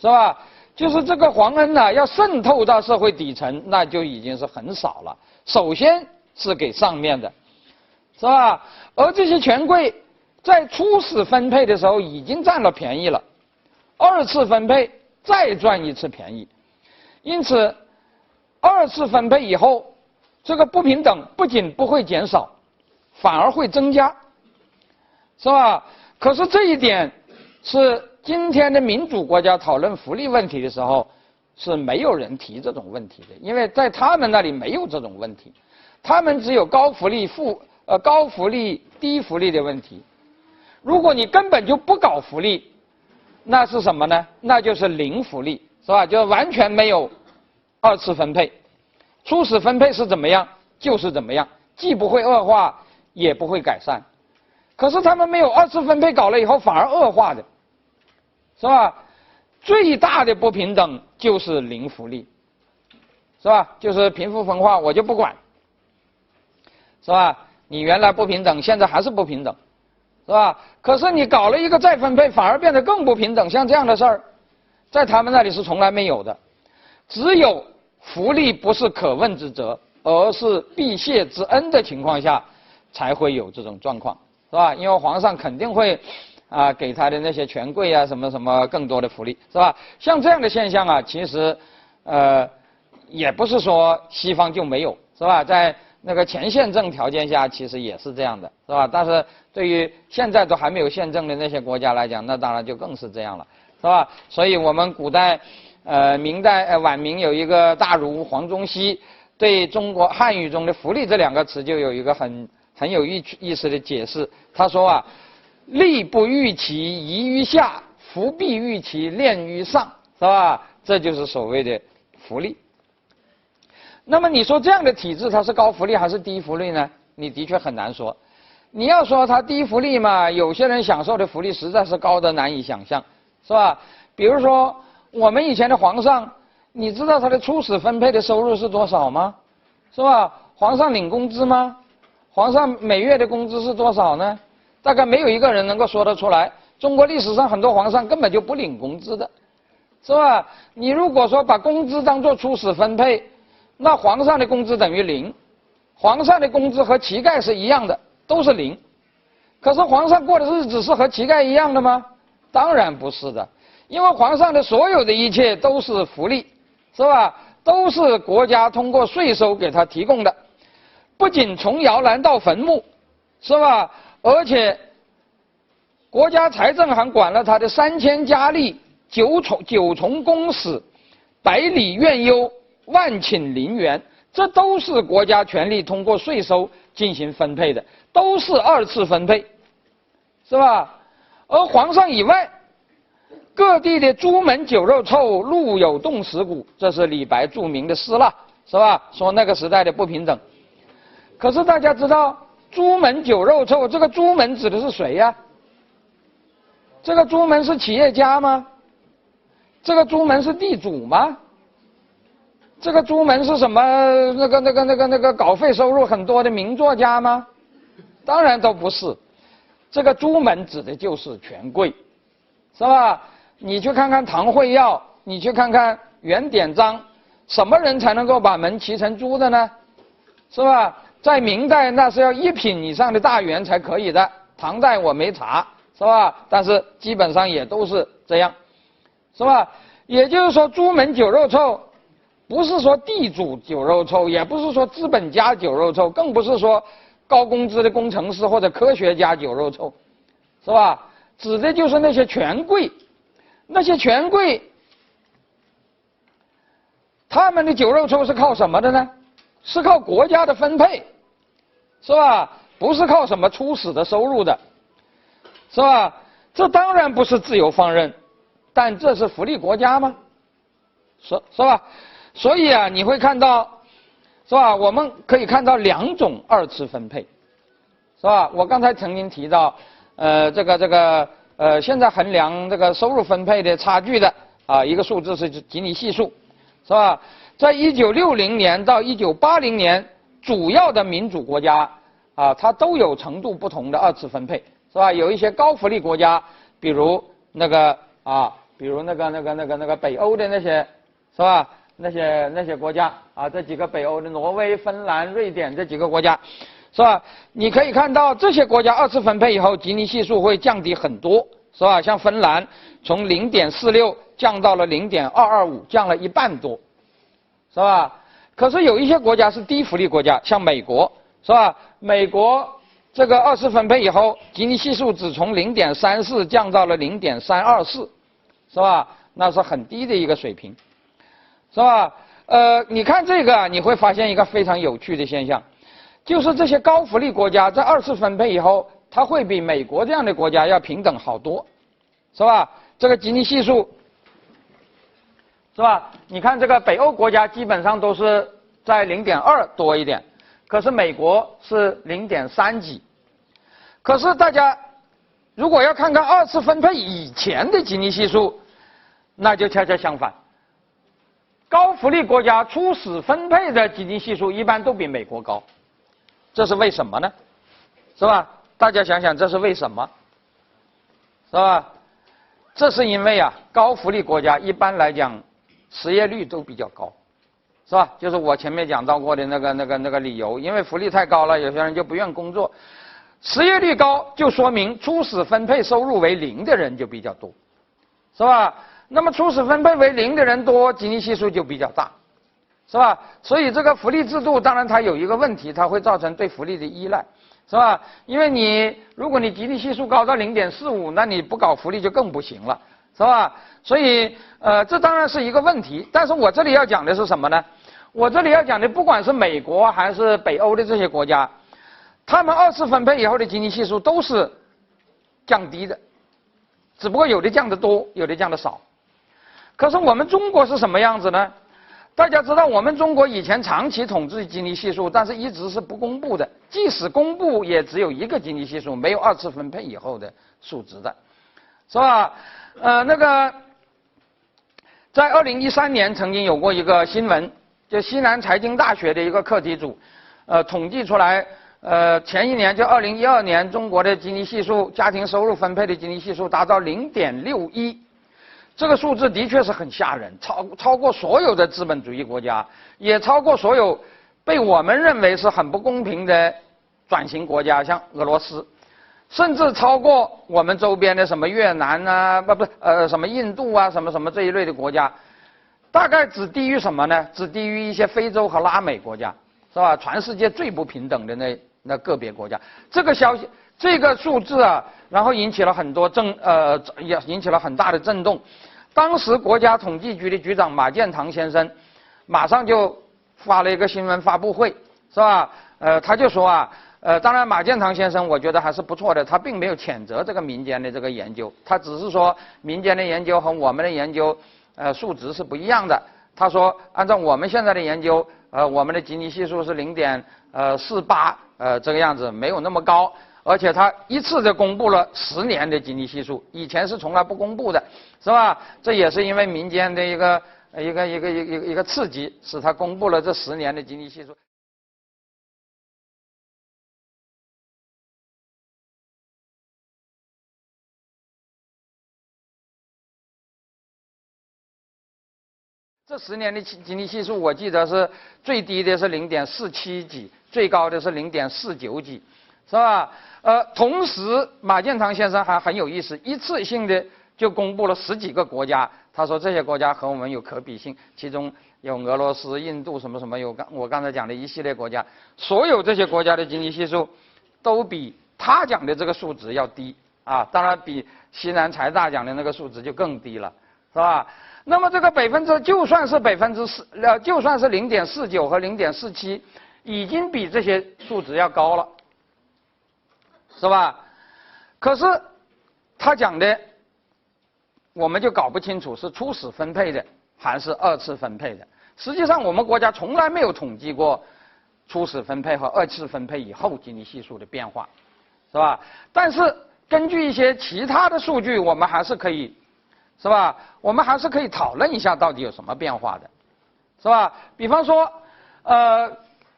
Speaker 2: 是吧？就是这个皇恩呢，要渗透到社会底层，那就已经是很少了。首先是给上面的，是吧？而这些权贵在初始分配的时候已经占了便宜了，二次分配再赚一次便宜，因此二次分配以后。这个不平等不仅不会减少，反而会增加，是吧？可是这一点是今天的民主国家讨论福利问题的时候是没有人提这种问题的，因为在他们那里没有这种问题，他们只有高福利、富呃高福利、低福利的问题。如果你根本就不搞福利，那是什么呢？那就是零福利，是吧？就完全没有二次分配。初始分配是怎么样，就是怎么样，既不会恶化，也不会改善。可是他们没有二次分配搞了以后，反而恶化的，是吧？最大的不平等就是零福利，是吧？就是贫富分化，我就不管，是吧？你原来不平等，现在还是不平等，是吧？可是你搞了一个再分配，反而变得更不平等。像这样的事儿，在他们那里是从来没有的，只有。福利不是可问之责，而是必谢之恩的情况下，才会有这种状况，是吧？因为皇上肯定会啊给他的那些权贵啊什么什么更多的福利，是吧？像这样的现象啊，其实呃也不是说西方就没有，是吧？在那个前宪政条件下，其实也是这样的，是吧？但是对于现在都还没有宪政的那些国家来讲，那当然就更是这样了，是吧？所以我们古代。呃，明代呃晚明有一个大儒黄宗羲，对中国汉语中的“福利”这两个词就有一个很很有意意思的解释。他说啊，“利不欲其移于下，福必欲其恋于上”，是吧？这就是所谓的福利。那么你说这样的体制，它是高福利还是低福利呢？你的确很难说。你要说它低福利嘛，有些人享受的福利实在是高的难以想象，是吧？比如说。我们以前的皇上，你知道他的初始分配的收入是多少吗？是吧？皇上领工资吗？皇上每月的工资是多少呢？大概没有一个人能够说得出来。中国历史上很多皇上根本就不领工资的，是吧？你如果说把工资当做初始分配，那皇上的工资等于零，皇上的工资和乞丐是一样的，都是零。可是皇上过的日子是和乞丐一样的吗？当然不是的。因为皇上的所有的一切都是福利，是吧？都是国家通过税收给他提供的，不仅从摇篮到坟墓，是吧？而且国家财政还管了他的三千佳丽、九重九重宫使、百里院优、万顷陵园，这都是国家权力通过税收进行分配的，都是二次分配，是吧？而皇上以外。各地的朱门酒肉臭，路有冻死骨，这是李白著名的诗了，是吧？说那个时代的不平等。可是大家知道，朱门酒肉臭，这个朱门指的是谁呀？这个朱门是企业家吗？这个朱门是地主吗？这个朱门是什么？那个、那个、那个、那个稿费收入很多的名作家吗？当然都不是。这个朱门指的就是权贵，是吧？你去看看唐惠耀，你去看看袁典章，什么人才能够把门骑成猪的呢？是吧？在明代那是要一品以上的大员才可以的，唐代我没查，是吧？但是基本上也都是这样，是吧？也就是说，朱门酒肉臭，不是说地主酒肉臭，也不是说资本家酒肉臭，更不是说高工资的工程师或者科学家酒肉臭，是吧？指的就是那些权贵。那些权贵，他们的酒肉臭是靠什么的呢？是靠国家的分配，是吧？不是靠什么初始的收入的，是吧？这当然不是自由放任，但这是福利国家吗？是是吧？所以啊，你会看到，是吧？我们可以看到两种二次分配，是吧？我刚才曾经提到，呃，这个这个呃，现在衡量这个收入分配的差距的啊，一个数字是吉尼系数，是吧？在一九六零年到一九八零年，主要的民主国家啊，它都有程度不同的二次分配，是吧？有一些高福利国家，比如那个啊，比如那个那个那个那个北欧的那些，是吧？那些那些国家啊，这几个北欧的挪威、芬兰、瑞典这几个国家，是吧？你可以看到这些国家二次分配以后，吉尼系数会降低很多，是吧？像芬兰从零点四六降到了零点二二五，降了一半多，是吧？可是有一些国家是低福利国家，像美国，是吧？美国这个二次分配以后，吉尼系数只从零点三四降到了零点三二四，是吧？那是很低的一个水平。是吧？呃，你看这个，你会发现一个非常有趣的现象，就是这些高福利国家在二次分配以后，它会比美国这样的国家要平等好多，是吧？这个吉尼系数，是吧？你看这个北欧国家基本上都是在零点二多一点，可是美国是零点三几，可是大家如果要看看二次分配以前的基尼系数，那就恰恰相反。高福利国家初始分配的基尼系数一般都比美国高，这是为什么呢？是吧？大家想想，这是为什么？是吧？这是因为啊，高福利国家一般来讲失业率都比较高，是吧？就是我前面讲到过的那个、那个、那个理由，因为福利太高了，有些人就不愿工作。失业率高，就说明初始分配收入为零的人就比较多，是吧？那么初始分配为零的人多，基尼系数就比较大，是吧？所以这个福利制度当然它有一个问题，它会造成对福利的依赖，是吧？因为你如果你基尼系数高到零点四五，那你不搞福利就更不行了，是吧？所以呃，这当然是一个问题。但是我这里要讲的是什么呢？我这里要讲的，不管是美国还是北欧的这些国家，他们二次分配以后的基尼系数都是降低的，只不过有的降得多，有的降得少。可是我们中国是什么样子呢？大家知道，我们中国以前长期统治基尼系数，但是一直是不公布的。即使公布，也只有一个基尼系数，没有二次分配以后的数值的，是吧？呃，那个，在二零一三年曾经有过一个新闻，就西南财经大学的一个课题组，呃，统计出来，呃，前一年就二零一二年，中国的基尼系数，家庭收入分配的基尼系数达到零点六一。这个数字的确是很吓人，超超过所有的资本主义国家，也超过所有被我们认为是很不公平的转型国家，像俄罗斯，甚至超过我们周边的什么越南啊，不不呃什么印度啊，什么什么这一类的国家，大概只低于什么呢？只低于一些非洲和拉美国家，是吧？全世界最不平等的那那个别国家，这个消息。这个数字啊，然后引起了很多震呃，也引起了很大的震动。当时国家统计局的局长马建堂先生，马上就发了一个新闻发布会，是吧？呃，他就说啊，呃，当然马建堂先生我觉得还是不错的，他并没有谴责这个民间的这个研究，他只是说民间的研究和我们的研究，呃，数值是不一样的。他说，按照我们现在的研究，呃，我们的基尼系数是零点呃四八，呃，这个样子没有那么高。而且他一次就公布了十年的基尼系数，以前是从来不公布的，是吧？这也是因为民间的一个一个一个一个一个刺激，使他公布了这十年的基尼系数。这十年的经经济系数，我记得是最低的是零点四七几，最高的是零点四九几，是吧？呃，同时马建堂先生还很有意思，一次性的就公布了十几个国家，他说这些国家和我们有可比性，其中有俄罗斯、印度什么什么，有刚我刚才讲的一系列国家，所有这些国家的经济系数都比他讲的这个数值要低啊，当然比西南财大讲的那个数值就更低了，是吧？那么这个百分之就算是百分之四，呃，就算是零点四九和零点四七，已经比这些数值要高了。是吧？可是他讲的我们就搞不清楚是初始分配的还是二次分配的。实际上，我们国家从来没有统计过初始分配和二次分配以后经济系数的变化，是吧？但是根据一些其他的数据，我们还是可以，是吧？我们还是可以讨论一下到底有什么变化的，是吧？比方说，呃，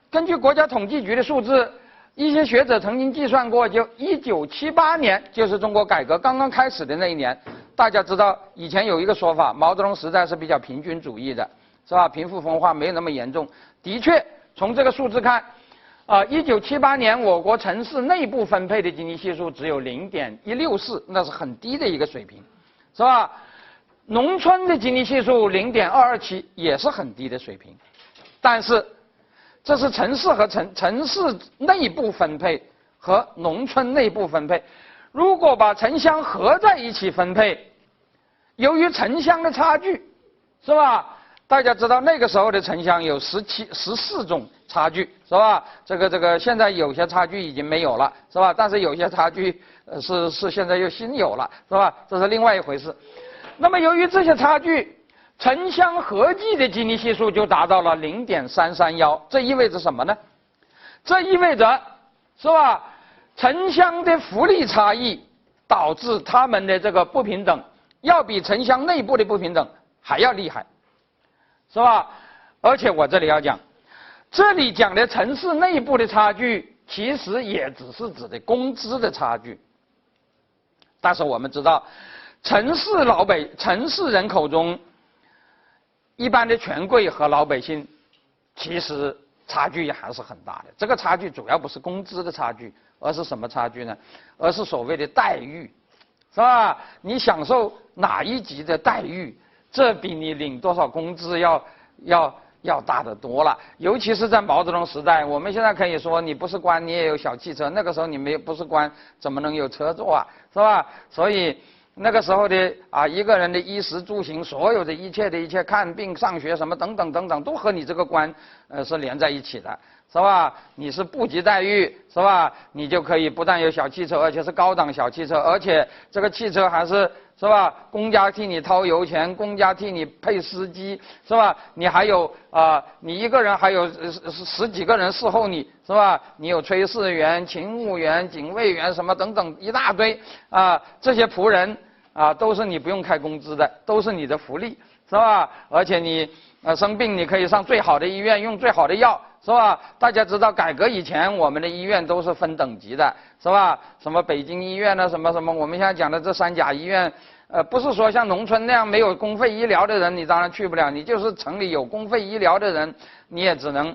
Speaker 2: 根据国家统计局的数字，一些学者曾经计算过，就一九七八年，就是中国改革刚刚开始的那一年，大家知道以前有一个说法，毛泽东时代是比较平均主义的。是吧？贫富分化没有那么严重。的确，从这个数字看，啊，一九七八年我国城市内部分配的经济系数只有零点一六四，那是很低的一个水平，是吧？农村的经济系数零点二二七，也是很低的水平。但是，这是城市和城城市内部分配和农村内部分配。如果把城乡合在一起分配，由于城乡的差距，是吧？大家知道那个时候的城乡有十七、十四种差距，是吧？这个、这个，现在有些差距已经没有了，是吧？但是有些差距，呃，是是现在又新有了，是吧？这是另外一回事。那么由于这些差距，城乡合计的经济系数就达到了零点三三幺，这意味着什么呢？这意味着，是吧？城乡的福利差异导致他们的这个不平等，要比城乡内部的不平等还要厉害。是吧？而且我这里要讲，这里讲的城市内部的差距，其实也只是指的工资的差距。但是我们知道，城市老百城市人口中，一般的权贵和老百姓，其实差距还是很大的。这个差距主要不是工资的差距，而是什么差距呢？而是所谓的待遇，是吧？你享受哪一级的待遇？这比你领多少工资要要要大得多了，尤其是在毛泽东时代。我们现在可以说，你不是官，你也有小汽车。那个时候你没不是官，怎么能有车坐啊？是吧？所以那个时候的啊，一个人的衣食住行，所有的一切的一切，看病、上学什么等等等等，都和你这个官呃是连在一起的。是吧？你是部级待遇，是吧？你就可以不但有小汽车，而且是高档小汽车，而且这个汽车还是是吧？公家替你掏油钱，公家替你配司机，是吧？你还有啊，你一个人还有十十几个人侍候你，是吧？你有炊事员、勤务员、警卫员什么等等一大堆啊，这些仆人啊，都是你不用开工资的，都是你的福利，是吧？而且你呃生病，你可以上最好的医院，用最好的药。是吧？大家知道，改革以前我们的医院都是分等级的，是吧？什么北京医院呢？什么什么？我们现在讲的这三甲医院，呃，不是说像农村那样没有公费医疗的人，你当然去不了。你就是城里有公费医疗的人，你也只能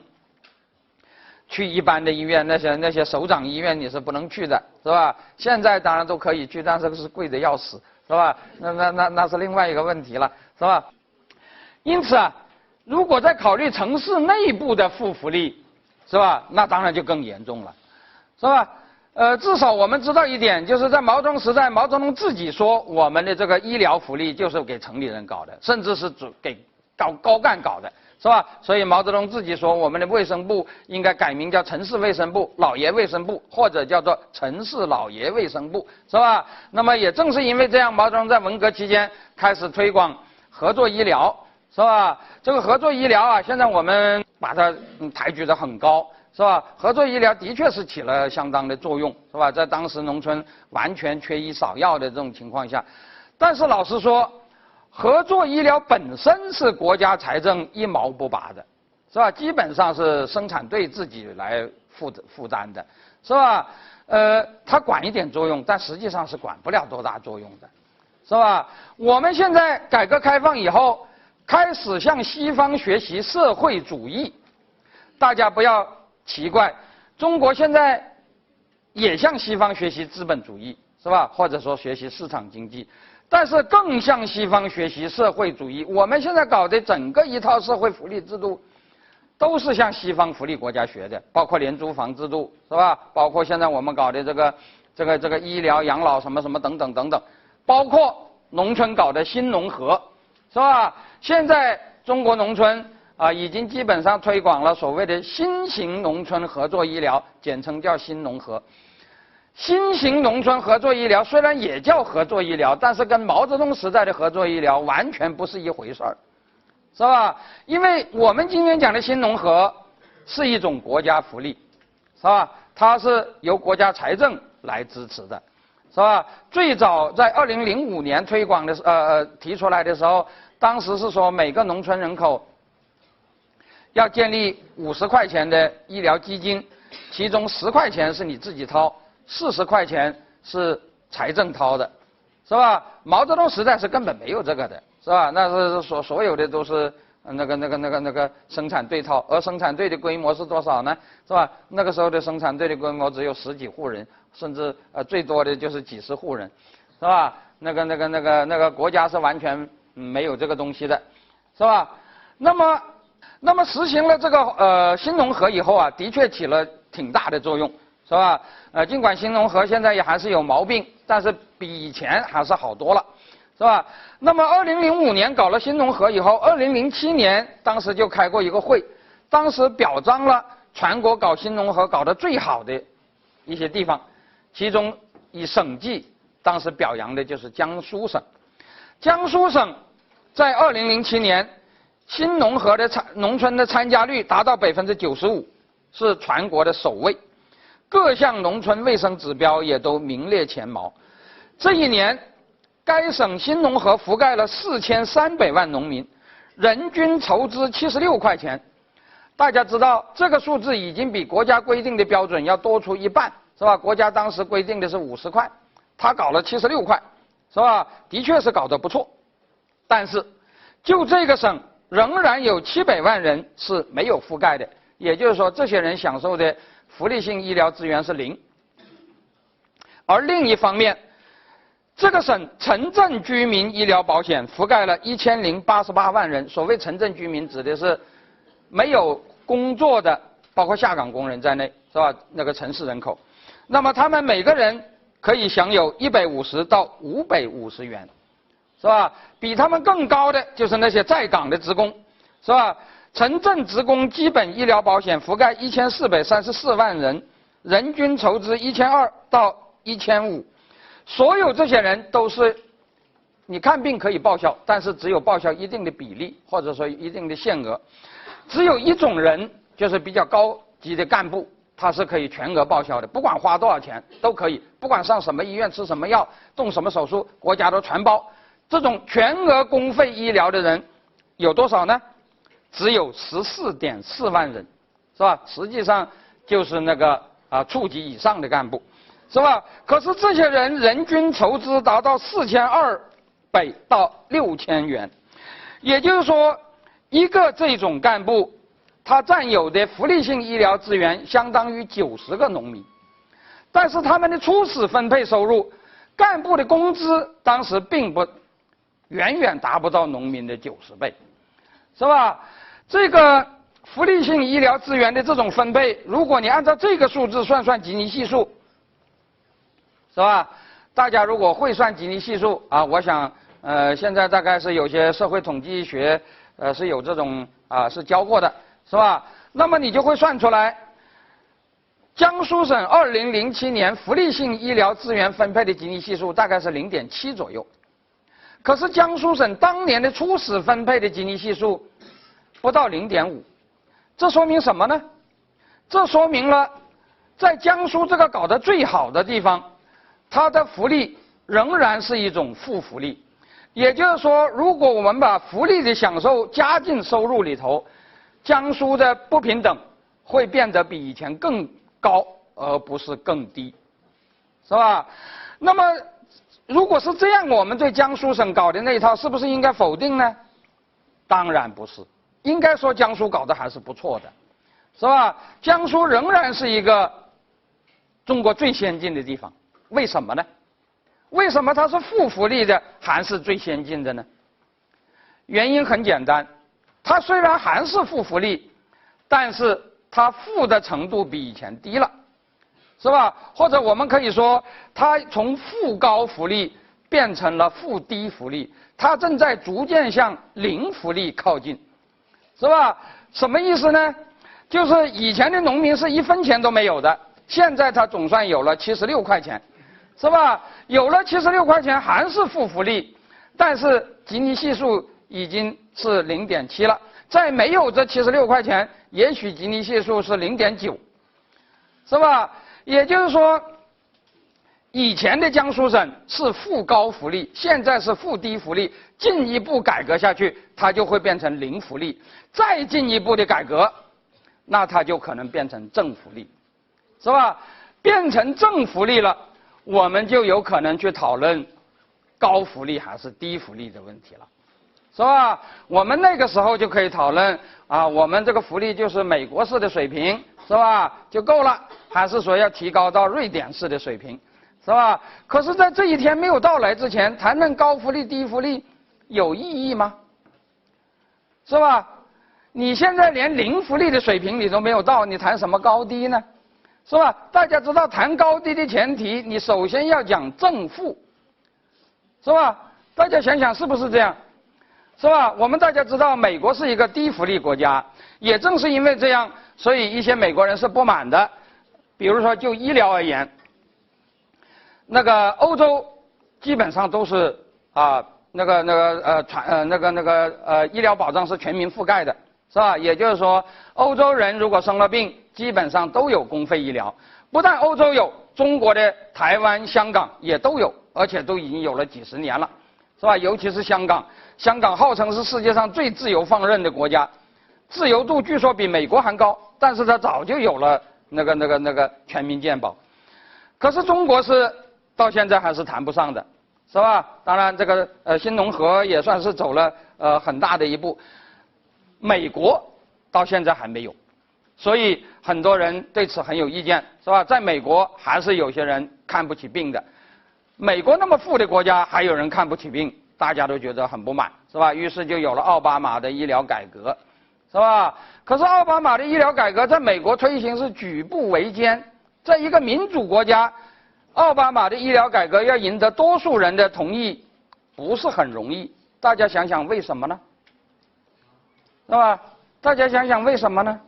Speaker 2: 去一般的医院。那些那些首长医院你是不能去的，是吧？现在当然都可以去，但是是贵的要死，是吧？那那那那是另外一个问题了，是吧？因此啊。如果再考虑城市内部的负福利，是吧？那当然就更严重了，是吧？呃，至少我们知道一点，就是在毛泽东时代，毛泽东自己说，我们的这个医疗福利就是给城里人搞的，甚至是给高高干搞的，是吧？所以毛泽东自己说，我们的卫生部应该改名叫城市卫生部、老爷卫生部，或者叫做城市老爷卫生部，是吧？那么也正是因为这样，毛泽东在文革期间开始推广合作医疗。是吧？这个合作医疗啊，现在我们把它抬举得很高，是吧？合作医疗的确是起了相当的作用，是吧？在当时农村完全缺医少药的这种情况下，但是老实说，合作医疗本身是国家财政一毛不拔的，是吧？基本上是生产队自己来负负担的，是吧？呃，它管一点作用，但实际上是管不了多大作用的，是吧？我们现在改革开放以后。开始向西方学习社会主义，大家不要奇怪，中国现在也向西方学习资本主义，是吧？或者说学习市场经济，但是更向西方学习社会主义。我们现在搞的整个一套社会福利制度，都是向西方福利国家学的，包括廉租房制度，是吧？包括现在我们搞的这个这个这个医疗养老什么什么等等等等，包括农村搞的新农合。是吧？现在中国农村啊，已经基本上推广了所谓的新型农村合作医疗，简称叫新农合。新型农村合作医疗虽然也叫合作医疗，但是跟毛泽东时代的合作医疗完全不是一回事儿，是吧？因为我们今天讲的新农合是一种国家福利，是吧？它是由国家财政来支持的，是吧？最早在二零零五年推广的呃提出来的时候，当时是说每个农村人口要建立五十块钱的医疗基金，其中十块钱是你自己掏。四十块钱是财政掏的，是吧？毛泽东时代是根本没有这个的，是吧？那是所所有的都是那个那个那个那个生产队掏，而生产队的规模是多少呢？是吧？那个时候的生产队的规模只有十几户人，甚至呃最多的就是几十户人，是吧？那个那个那个那个国家是完全没有这个东西的，是吧？那么那么实行了这个呃新农合以后啊，的确起了挺大的作用。是吧？呃，尽管新农合现在也还是有毛病，但是比以前还是好多了，是吧？那么，二零零五年搞了新农合以后，二零零七年当时就开过一个会，当时表彰了全国搞新农合搞得最好的一些地方，其中以省计当时表扬的就是江苏省，江苏省在二零零七年新农合的参农村的参加率达到百分之九十五，是全国的首位。各项农村卫生指标也都名列前茅。这一年，该省新农合覆盖了四千三百万农民，人均筹资七十六块钱。大家知道，这个数字已经比国家规定的标准要多出一半，是吧？国家当时规定的是五十块，他搞了七十六块，是吧？的确是搞得不错。但是，就这个省仍然有七百万人是没有覆盖的，也就是说，这些人享受的。福利性医疗资源是零，而另一方面，这个省城镇居民医疗保险覆盖了一千零八十八万人。所谓城镇居民，指的是没有工作的，包括下岗工人在内，是吧？那个城市人口，那么他们每个人可以享有一百五十到五百五十元，是吧？比他们更高的就是那些在岗的职工，是吧？城镇职工基本医疗保险覆盖一千四百三十四万人，人均筹资一千二到一千五，所有这些人都是，你看病可以报销，但是只有报销一定的比例或者说一定的限额，只有一种人就是比较高级的干部，他是可以全额报销的，不管花多少钱都可以，不管上什么医院吃什么药动什么手术，国家都全包。这种全额公费医疗的人有多少呢？只有十四点四万人，是吧？实际上就是那个啊处级以上的干部，是吧？可是这些人人均筹资达到四千二百到六千元，也就是说，一个这种干部，他占有的福利性医疗资源相当于九十个农民，但是他们的初始分配收入，干部的工资当时并不远远达不到农民的九十倍，是吧？这个福利性医疗资源的这种分配，如果你按照这个数字算算吉尼系数，是吧？大家如果会算吉尼系数啊，我想，呃，现在大概是有些社会统计学，呃，是有这种啊，是教过的，是吧？那么你就会算出来，江苏省二零零七年福利性医疗资源分配的吉尼系数大概是零点七左右，可是江苏省当年的初始分配的吉尼系数。不到零点五，这说明什么呢？这说明了，在江苏这个搞得最好的地方，它的福利仍然是一种负福利。也就是说，如果我们把福利的享受加进收入里头，江苏的不平等会变得比以前更高，而不是更低，是吧？那么，如果是这样，我们对江苏省搞的那一套是不是应该否定呢？当然不是。应该说，江苏搞得还是不错的，是吧？江苏仍然是一个中国最先进的地方。为什么呢？为什么它是负福利的还是最先进的呢？原因很简单，它虽然还是负福利，但是它负的程度比以前低了，是吧？或者我们可以说，它从负高福利变成了负低福利，它正在逐渐向零福利靠近。是吧？什么意思呢？就是以前的农民是一分钱都没有的，现在他总算有了七十六块钱，是吧？有了七十六块钱还是负福利，但是吉尼系数已经是零点七了。在没有这七十六块钱，也许吉尼系数是零点九，是吧？也就是说，以前的江苏省是负高福利，现在是负低福利。进一步改革下去，它就会变成零福利；再进一步的改革，那它就可能变成正福利，是吧？变成正福利了，我们就有可能去讨论高福利还是低福利的问题了。是吧？我们那个时候就可以讨论啊，我们这个福利就是美国式的水平，是吧？就够了，还是说要提高到瑞典式的水平，是吧？可是，在这一天没有到来之前，谈论高福利、低福利有意义吗？是吧？你现在连零福利的水平你都没有到，你谈什么高低呢？是吧？大家知道，谈高低的前提，你首先要讲正负，是吧？大家想想，是不是这样？是吧？我们大家知道，美国是一个低福利国家，也正是因为这样，所以一些美国人是不满的。比如说，就医疗而言，那个欧洲基本上都是啊，那个那个呃传呃那个那个呃医疗保障是全民覆盖的，是吧？也就是说，欧洲人如果生了病，基本上都有公费医疗。不但欧洲有，中国的台湾、香港也都有，而且都已经有了几十年了，是吧？尤其是香港。香港号称是世界上最自由放任的国家，自由度据说比美国还高，但是它早就有了那个那个那个全民健保。可是中国是到现在还是谈不上的，是吧？当然，这个呃新农合也算是走了呃很大的一步。美国到现在还没有，所以很多人对此很有意见，是吧？在美国还是有些人看不起病的，美国那么富的国家还有人看不起病。大家都觉得很不满，是吧？于是就有了奥巴马的医疗改革，是吧？可是奥巴马的医疗改革在美国推行是举步维艰，在一个民主国家，奥巴马的医疗改革要赢得多数人的同意，不是很容易。大家想想为什么呢？是吧？大家想想为什么呢？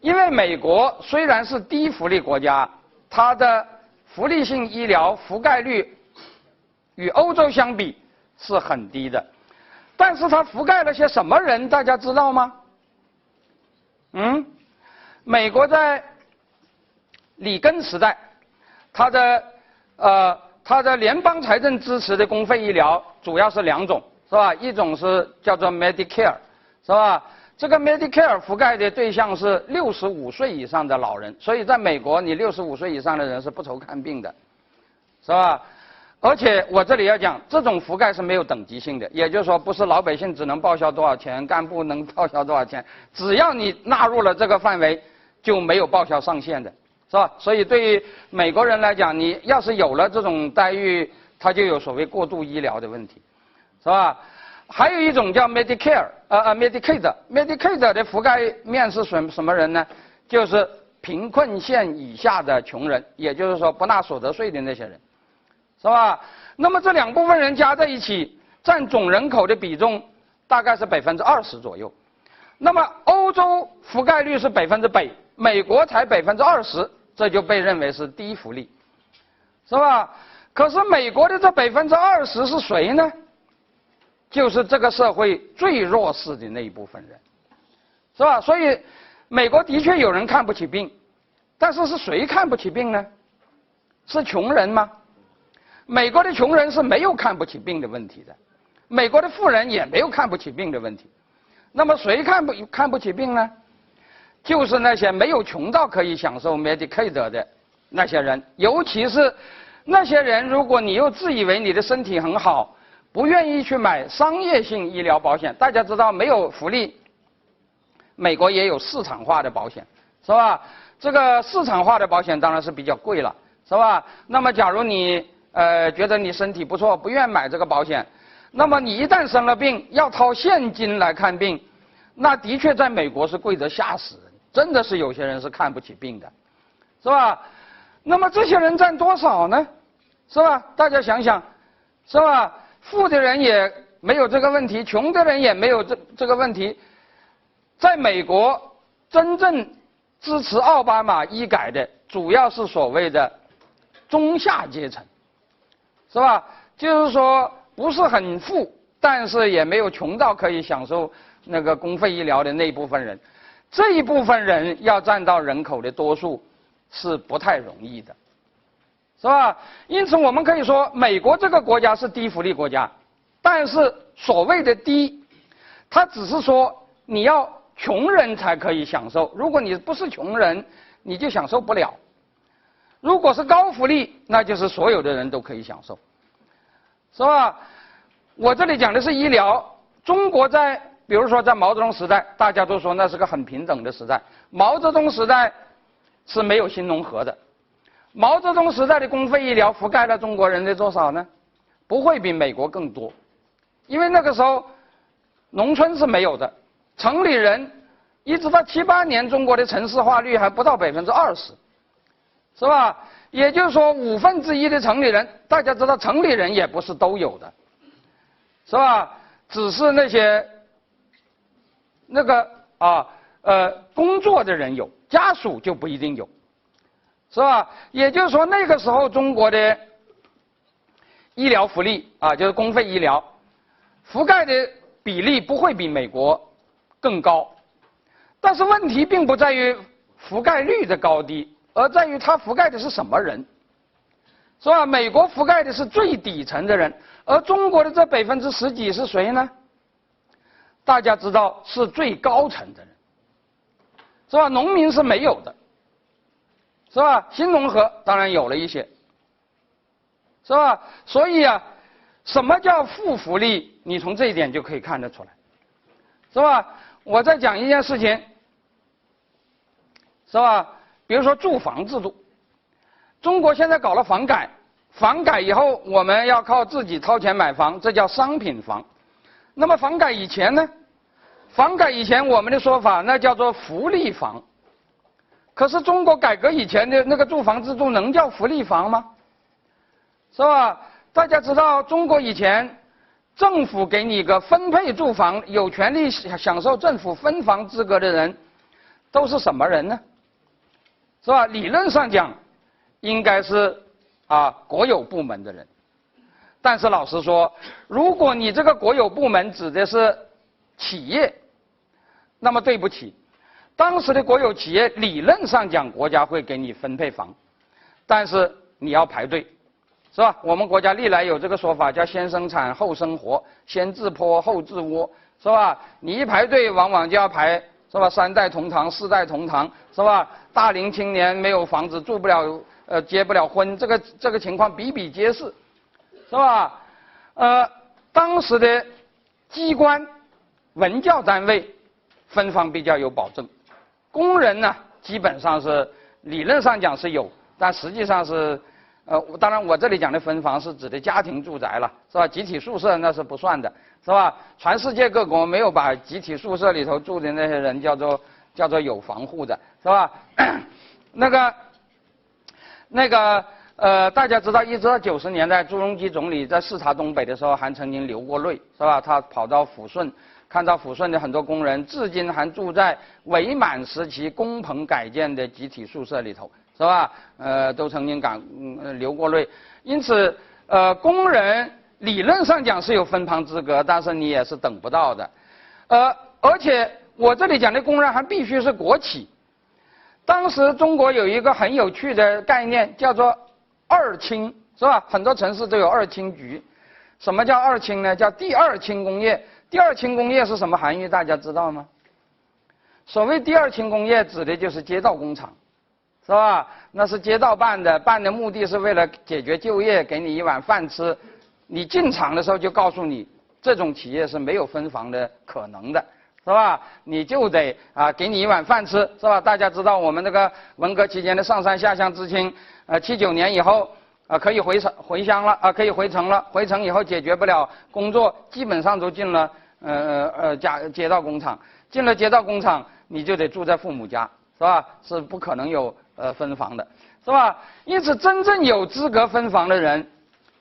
Speaker 2: 因为美国虽然是低福利国家，它的福利性医疗覆盖率。与欧洲相比是很低的，但是它覆盖了些什么人？大家知道吗？嗯，美国在里根时代，它的呃它的联邦财政支持的公费医疗主要是两种，是吧？一种是叫做 Medicare，是吧？这个 Medicare 覆盖的对象是六十五岁以上的老人，所以在美国，你六十五岁以上的人是不愁看病的，是吧？而且我这里要讲，这种覆盖是没有等级性的，也就是说，不是老百姓只能报销多少钱，干部能报销多少钱，只要你纳入了这个范围，就没有报销上限的，是吧？所以对于美国人来讲，你要是有了这种待遇，他就有所谓过度医疗的问题，是吧？还有一种叫 Medicare，呃呃 Medicaid，Medicaid 的覆盖面是什什么人呢？就是贫困线以下的穷人，也就是说不纳所得税的那些人。是吧？那么这两部分人加在一起，占总人口的比重大概是百分之二十左右。那么欧洲覆盖率是百分之百，美国才百分之二十，这就被认为是低福利，是吧？可是美国的这百分之二十是谁呢？就是这个社会最弱势的那一部分人，是吧？所以美国的确有人看不起病，但是是谁看不起病呢？是穷人吗？美国的穷人是没有看不起病的问题的，美国的富人也没有看不起病的问题。那么谁看不看不起病呢？就是那些没有穷到可以享受 Medicaid 的那些人，尤其是那些人，如果你又自以为你的身体很好，不愿意去买商业性医疗保险。大家知道没有福利，美国也有市场化的保险，是吧？这个市场化的保险当然是比较贵了，是吧？那么假如你呃，觉得你身体不错，不愿买这个保险，那么你一旦生了病，要掏现金来看病，那的确在美国是贵得吓死，真的是有些人是看不起病的，是吧？那么这些人占多少呢？是吧？大家想想，是吧？富的人也没有这个问题，穷的人也没有这这个问题，在美国真正支持奥巴马医改的主要是所谓的中下阶层，是吧？就是说不是很富，但是也没有穷到可以享受那个公费医疗的那一部分人，这一部分人要占到人口的多数是不太容易的，是吧？因此我们可以说，美国这个国家是低福利国家，但是所谓的低，它只是说你要穷人才可以享受，如果你不是穷人，你就享受不了。如果是高福利，那就是所有的人都可以享受，是吧？我这里讲的是医疗。中国在，比如说在毛泽东时代，大家都说那是个很平等的时代。毛泽东时代是没有新农合的。毛泽东时代的公费医疗覆盖了中国人的多少呢？不会比美国更多，因为那个时候农村是没有的，城里人一直到七八年，中国的城市化率还不到百分之二十。是吧？也就是说，五分之一的城里人，大家知道，城里人也不是都有的，是吧？只是那些那个啊呃工作的人有，家属就不一定有，是吧？也就是说，那个时候中国的医疗福利啊，就是公费医疗覆盖的比例不会比美国更高，但是问题并不在于覆盖率的高低。而在于它覆盖的是什么人，是吧？美国覆盖的是最底层的人，而中国的这百分之十几是谁呢？大家知道是最高层的人，是吧？农民是没有的，是吧？新农合当然有了一些，是吧？所以啊，什么叫负福利？你从这一点就可以看得出来，是吧？我再讲一件事情，是吧？比如说住房制度，中国现在搞了房改，房改以后我们要靠自己掏钱买房，这叫商品房。那么房改以前呢？房改以前我们的说法那叫做福利房。可是中国改革以前的那个住房制度能叫福利房吗？是吧？大家知道中国以前政府给你一个分配住房，有权利享享受政府分房资格的人都是什么人呢？是吧？理论上讲，应该是啊国有部门的人，但是老实说，如果你这个国有部门指的是企业，那么对不起，当时的国有企业理论上讲国家会给你分配房，但是你要排队，是吧？我们国家历来有这个说法，叫先生产后生活，先治坡后治窝，是吧？你一排队，往往就要排。是吧？三代同堂，四代同堂，是吧？大龄青年没有房子住不了，呃，结不了婚，这个这个情况比比皆是，是吧？呃，当时的机关、文教单位分房比较有保证，工人呢，基本上是理论上讲是有，但实际上是。呃，当然，我这里讲的分房是指的家庭住宅了，是吧？集体宿舍那是不算的，是吧？全世界各国没有把集体宿舍里头住的那些人叫做叫做有房户的，是吧？那个那个呃，大家知道，一直到九十年代，朱镕基总理在视察东北的时候，还曾经流过泪，是吧？他跑到抚顺，看到抚顺的很多工人至今还住在伪满时期工棚改建的集体宿舍里头。是吧？呃，都曾经感流过泪，因此，呃，工人理论上讲是有分房资格，但是你也是等不到的，呃，而且我这里讲的工人还必须是国企。当时中国有一个很有趣的概念，叫做“二轻”，是吧？很多城市都有二轻局。什么叫二轻呢？叫第二轻工业。第二轻工业是什么含义？大家知道吗？所谓第二轻工业，指的就是街道工厂。是吧？那是街道办的，办的目的是为了解决就业，给你一碗饭吃。你进厂的时候就告诉你，这种企业是没有分房的可能的，是吧？你就得啊，给你一碗饭吃，是吧？大家知道我们这个文革期间的上山下乡知青，呃，七九年以后啊，可以回城回乡了啊，可以回城了。回城以后解决不了工作，基本上都进了呃呃呃家街道工厂。进了街道工厂，你就得住在父母家，是吧？是不可能有。呃，分房的，是吧？因此，真正有资格分房的人，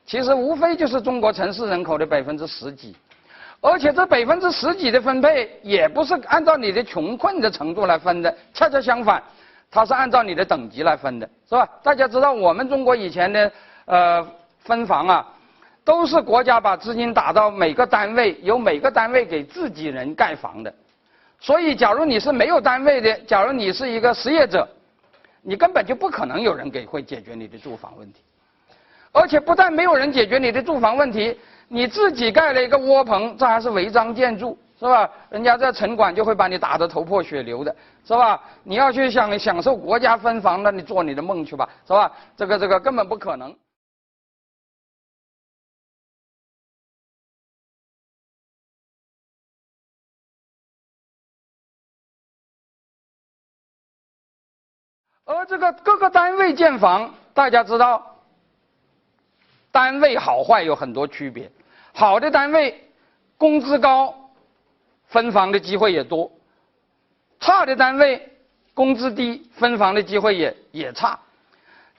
Speaker 2: 其实无非就是中国城市人口的百分之十几，而且这百分之十几的分配，也不是按照你的穷困的程度来分的，恰恰相反，它是按照你的等级来分的，是吧？大家知道我们中国以前的呃分房啊，都是国家把资金打到每个单位，由每个单位给自己人盖房的。所以，假如你是没有单位的，假如你是一个失业者，你根本就不可能有人给会解决你的住房问题。而且不但没有人解决你的住房问题，你自己盖了一个窝棚，这还是违章建筑，是吧？人家在城管就会把你打得头破血流的，是吧？你要去享享受国家分房，那你做你的梦去吧，是吧？这个这个根本不可能。而这个各个单位建房，大家知道。单位好坏有很多区别，好的单位工资高，分房的机会也多；差的单位工资低，分房的机会也也差。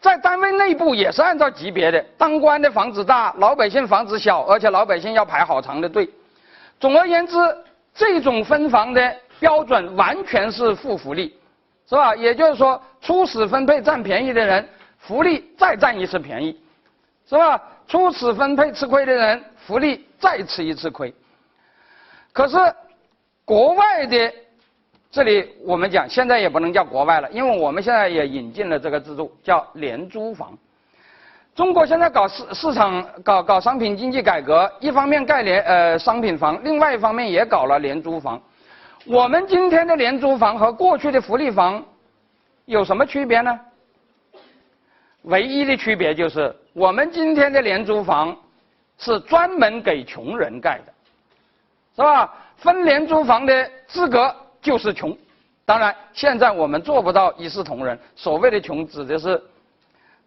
Speaker 2: 在单位内部也是按照级别的，当官的房子大，老百姓房子小，而且老百姓要排好长的队。总而言之，这种分房的标准完全是负福利，是吧？也就是说，初始分配占便宜的人，福利再占一次便宜。是吧？初始分配吃亏的人，福利再吃一次亏。可是，国外的这里我们讲，现在也不能叫国外了，因为我们现在也引进了这个制度，叫廉租房。中国现在搞市市场，搞搞商品经济改革，一方面盖廉呃商品房，另外一方面也搞了廉租房。我们今天的廉租房和过去的福利房有什么区别呢？唯一的区别就是，我们今天的廉租房是专门给穷人盖的，是吧？分廉租房的资格就是穷。当然，现在我们做不到一视同仁。所谓的穷，指的是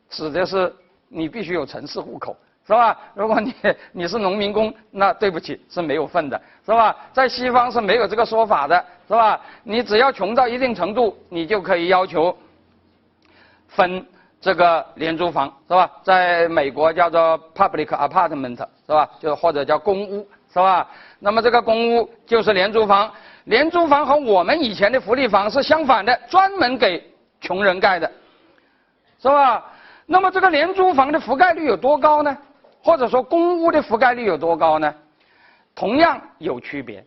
Speaker 2: 指的是你必须有城市户口，是吧？如果你你是农民工，那对不起是没有份的，是吧？在西方是没有这个说法的，是吧？你只要穷到一定程度，你就可以要求分。这个廉租房是吧？在美国叫做 public apartment 是吧？就或者叫公屋是吧？那么这个公屋就是廉租房。廉租房和我们以前的福利房是相反的，专门给穷人盖的，是吧？那么这个廉租房的覆盖率有多高呢？或者说公屋的覆盖率有多高呢？同样有区别。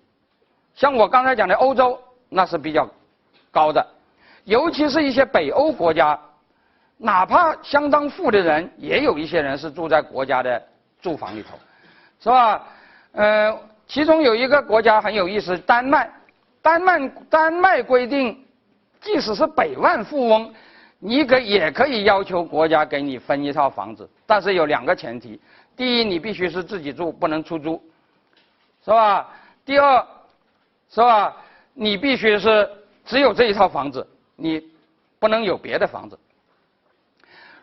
Speaker 2: 像我刚才讲的欧洲，那是比较高的，尤其是一些北欧国家。哪怕相当富的人，也有一些人是住在国家的住房里头，是吧？呃，其中有一个国家很有意思，丹麦。丹麦丹麦规定，即使是百万富翁，你可也可以要求国家给你分一套房子，但是有两个前提：第一，你必须是自己住，不能出租，是吧？第二，是吧？你必须是只有这一套房子，你不能有别的房子。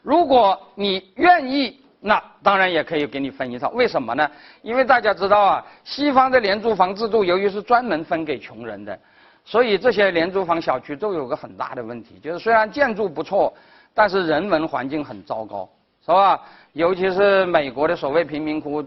Speaker 2: 如果你愿意，那当然也可以给你分一套。为什么呢？因为大家知道啊，西方的廉租房制度由于是专门分给穷人的，所以这些廉租房小区都有个很大的问题，就是虽然建筑不错，但是人文环境很糟糕，是吧？尤其是美国的所谓贫民窟，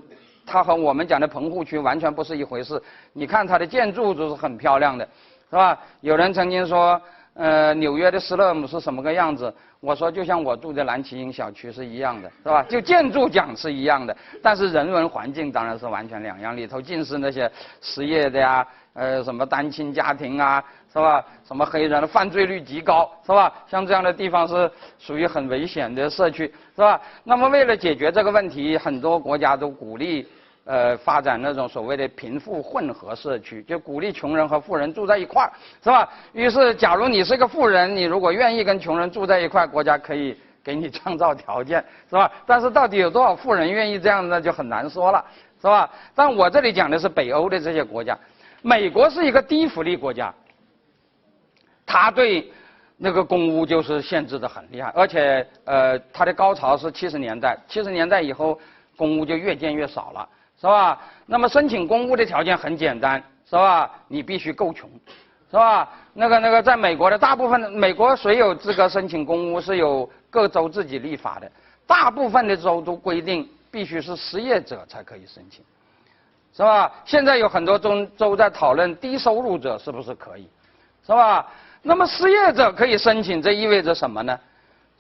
Speaker 2: 它和我们讲的棚户区完全不是一回事。你看它的建筑都是很漂亮的，是吧？有人曾经说，呃，纽约的斯勒姆是什么个样子？我说，就像我住的蓝旗营小区是一样的，是吧？就建筑讲是一样的，但是人文环境当然是完全两样。里头尽是那些失业的呀，呃，什么单亲家庭啊，是吧？什么黑人的犯罪率极高，是吧？像这样的地方是属于很危险的社区，是吧？那么为了解决这个问题，很多国家都鼓励。呃，发展那种所谓的贫富混合社区，就鼓励穷人和富人住在一块儿，是吧？于是，假如你是个富人，你如果愿意跟穷人住在一块儿，国家可以给你创造条件，是吧？但是，到底有多少富人愿意这样，那就很难说了，是吧？但我这里讲的是北欧的这些国家，美国是一个低福利国家，他对那个公屋就是限制的很厉害，而且，呃，它的高潮是七十年代，七十年代以后，公屋就越建越少了。是吧？那么申请公屋的条件很简单，是吧？你必须够穷，是吧？那个那个，在美国的大部分，美国谁有资格申请公屋是由各州自己立法的，大部分的州都规定必须是失业者才可以申请，是吧？现在有很多州州在讨论低收入者是不是可以，是吧？那么失业者可以申请，这意味着什么呢？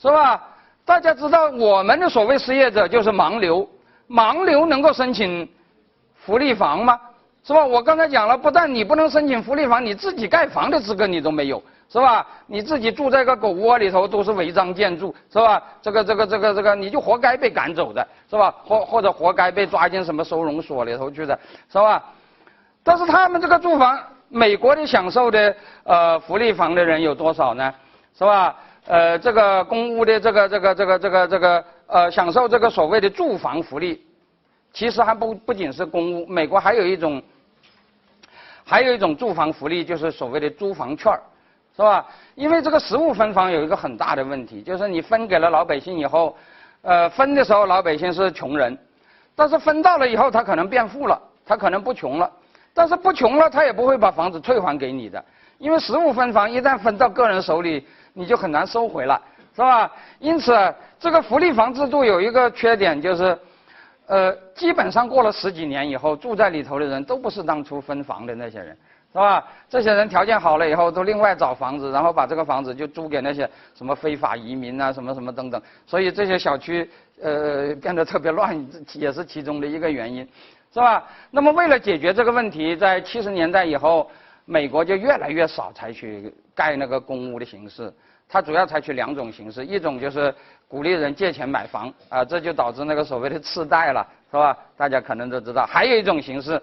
Speaker 2: 是吧？大家知道我们的所谓失业者就是盲流，盲流能够申请福利房吗？是吧？我刚才讲了，不但你不能申请福利房，你自己盖房的资格你都没有，是吧？你自己住在个狗窝里头都是违章建筑，是吧？这个这个这个这个，你就活该被赶走的，是吧？或或者活该被抓进什么收容所里头去的，是吧？但是他们这个住房，美国的享受的呃福利房的人有多少呢？是吧？呃，这个公屋的这个这个这个这个这个呃享受这个所谓的住房福利，其实还不不仅是公屋，美国还有一种。还有一种住房福利，就是所谓的租房券是吧？因为这个实物分房有一个很大的问题，就是你分给了老百姓以后，呃，分的时候老百姓是穷人，但是分到了以后他可能变富了，他可能不穷了，但是不穷了他也不会把房子退还给你的，因为实物分房一旦分到个人手里，你就很难收回了，是吧？因此，这个福利房制度有一个缺点就是。呃，基本上过了十几年以后，住在里头的人都不是当初分房的那些人，是吧？这些人条件好了以后，都另外找房子，然后把这个房子就租给那些什么非法移民啊，什么什么等等。所以这些小区呃变得特别乱，也是其中的一个原因，是吧？那么为了解决这个问题，在七十年代以后，美国就越来越少采取盖那个公屋的形式。它主要采取两种形式，一种就是鼓励人借钱买房，啊，这就导致那个所谓的次贷了，是吧？大家可能都知道。还有一种形式，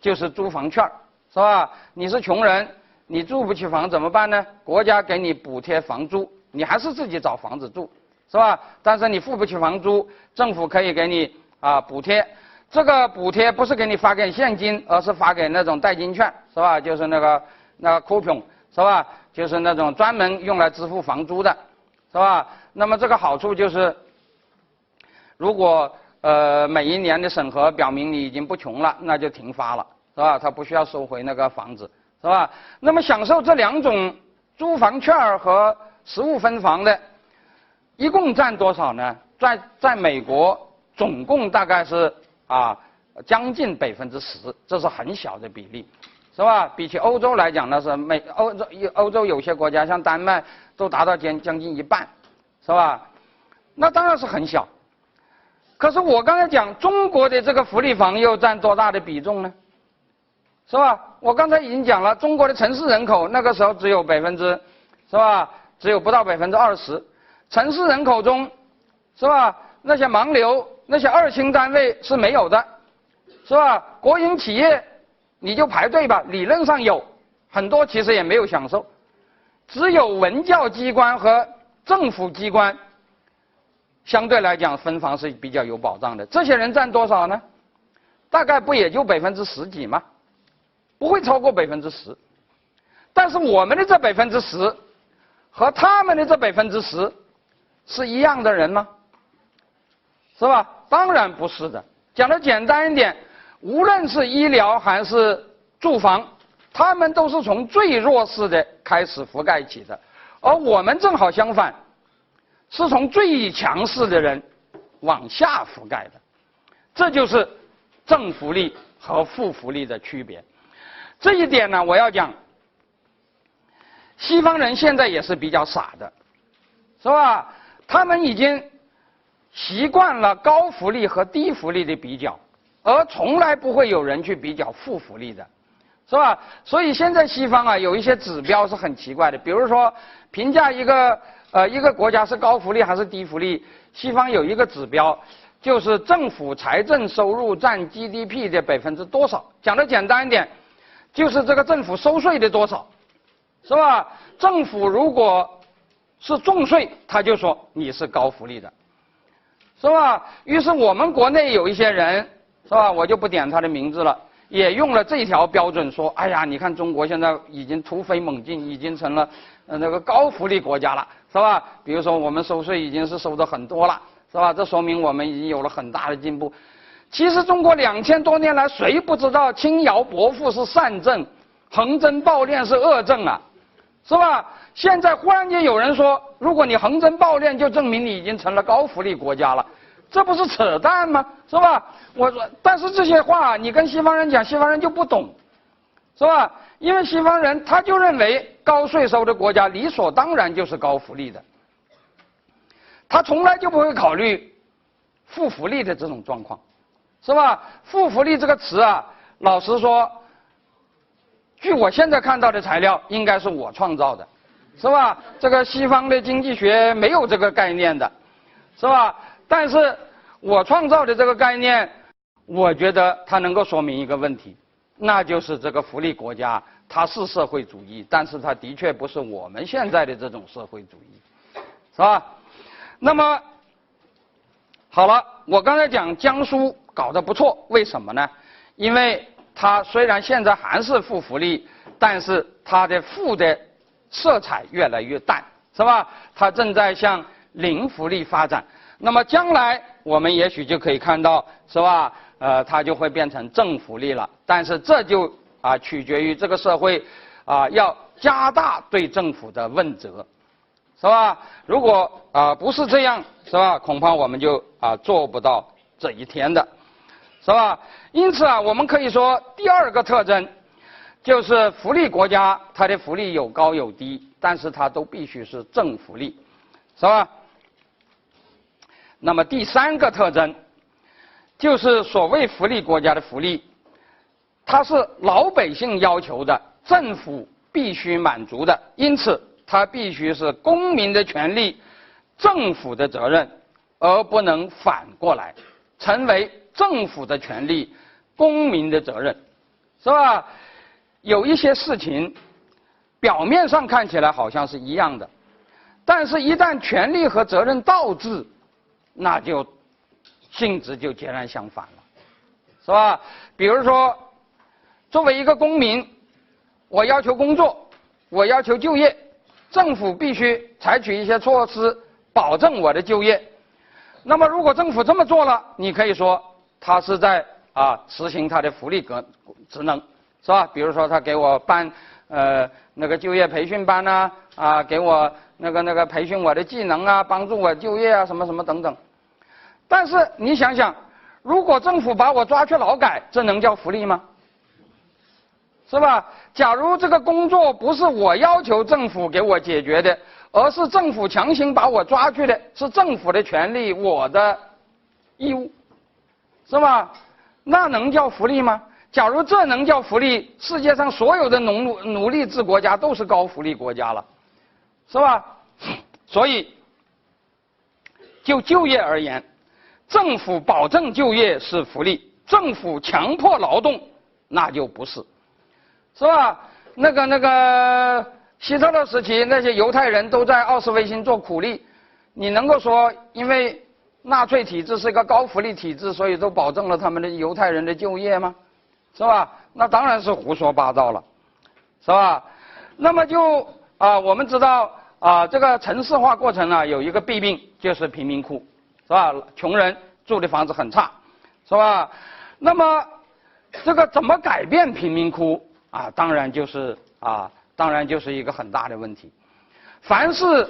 Speaker 2: 就是租房券，是吧？你是穷人，你住不起房怎么办呢？国家给你补贴房租，你还是自己找房子住，是吧？但是你付不起房租，政府可以给你啊补贴。这个补贴不是给你发给现金，而是发给那种代金券，是吧？就是那个那个 coupon，是吧？就是那种专门用来支付房租的，是吧？那么这个好处就是，如果呃每一年的审核表明你已经不穷了，那就停发了，是吧？他不需要收回那个房子，是吧？那么享受这两种租房券和实物分房的，一共占多少呢？在在美国总共大概是啊将近百分之十，这是很小的比例。是吧？比起欧洲来讲，那是美欧洲欧洲有些国家，像丹麦都达到将将近一半，是吧？那当然是很小。可是我刚才讲中国的这个福利房又占多大的比重呢？是吧？我刚才已经讲了，中国的城市人口那个时候只有百分之，是吧？只有不到百分之二十。城市人口中，是吧？那些盲流、那些二星单位是没有的，是吧？国营企业。你就排队吧，理论上有很多，其实也没有享受，只有文教机关和政府机关相对来讲分房是比较有保障的。这些人占多少呢？大概不也就百分之十几吗？不会超过百分之十。但是我们的这百分之十和他们的这百分之十是一样的人吗？是吧？当然不是的。讲的简单一点。无论是医疗还是住房，他们都是从最弱势的开始覆盖起的，而我们正好相反，是从最强势的人往下覆盖的，这就是正福利和负福利的区别。这一点呢，我要讲，西方人现在也是比较傻的，是吧？他们已经习惯了高福利和低福利的比较。而从来不会有人去比较负福利的，是吧？所以现在西方啊有一些指标是很奇怪的，比如说评价一个呃一个国家是高福利还是低福利，西方有一个指标，就是政府财政收入占 GDP 的百分之多少。讲的简单一点，就是这个政府收税的多少，是吧？政府如果是重税，他就说你是高福利的，是吧？于是我们国内有一些人。是吧？我就不点他的名字了，也用了这条标准说：哎呀，你看中国现在已经突飞猛进，已经成了呃那个高福利国家了，是吧？比如说我们收税已经是收的很多了，是吧？这说明我们已经有了很大的进步。其实中国两千多年来，谁不知道轻徭薄赋是善政，横征暴敛是恶政啊？是吧？现在忽然间有人说，如果你横征暴敛，就证明你已经成了高福利国家了。这不是扯淡吗？是吧？我说，但是这些话你跟西方人讲，西方人就不懂。是吧？因为西方人他就认为高税收的国家理所当然就是高福利的，他从来就不会考虑负福利的这种状况，是吧？负福利这个词啊，老实说，据我现在看到的材料，应该是我创造的，是吧？这个西方的经济学没有这个概念的，是吧？但是我创造的这个概念，我觉得它能够说明一个问题，那就是这个福利国家它是社会主义，但是它的确不是我们现在的这种社会主义，是吧？那么好了，我刚才讲江苏搞得不错，为什么呢？因为它虽然现在还是负福利，但是它的负的色彩越来越淡，是吧？它正在向零福利发展。那么将来我们也许就可以看到，是吧？呃，它就会变成正福利了。但是这就啊取决于这个社会啊要加大对政府的问责，是吧？如果啊不是这样，是吧？恐怕我们就啊做不到这一天的，是吧？因此啊，我们可以说第二个特征就是福利国家它的福利有高有低，但是它都必须是正福利，是吧？那么第三个特征，就是所谓福利国家的福利，它是老百姓要求的，政府必须满足的，因此它必须是公民的权利，政府的责任，而不能反过来，成为政府的权利，公民的责任，是吧？有一些事情，表面上看起来好像是一样的，但是一旦权利和责任倒置。那就性质就截然相反了，是吧？比如说，作为一个公民，我要求工作，我要求就业，政府必须采取一些措施保证我的就业。那么，如果政府这么做了，你可以说他是在啊实行他的福利格职能，是吧？比如说，他给我办呃那个就业培训班呐，啊，给我那个那个培训我的技能啊，帮助我就业啊，什么什么等等。但是你想想，如果政府把我抓去劳改，这能叫福利吗？是吧？假如这个工作不是我要求政府给我解决的，而是政府强行把我抓去的，是政府的权利，我的义务，是吧？那能叫福利吗？假如这能叫福利，世界上所有的农奴奴隶制国家都是高福利国家了，是吧？所以，就就业而言。政府保证就业是福利，政府强迫劳动那就不是，是吧？那个那个希特勒时期那些犹太人都在奥斯维辛做苦力，你能够说因为纳粹体制是一个高福利体制，所以都保证了他们的犹太人的就业吗？是吧？那当然是胡说八道了，是吧？那么就啊，我们知道啊，这个城市化过程呢有一个弊病就是贫民窟。是吧？穷人住的房子很差，是吧？那么这个怎么改变贫民窟啊？当然就是啊，当然就是一个很大的问题。凡是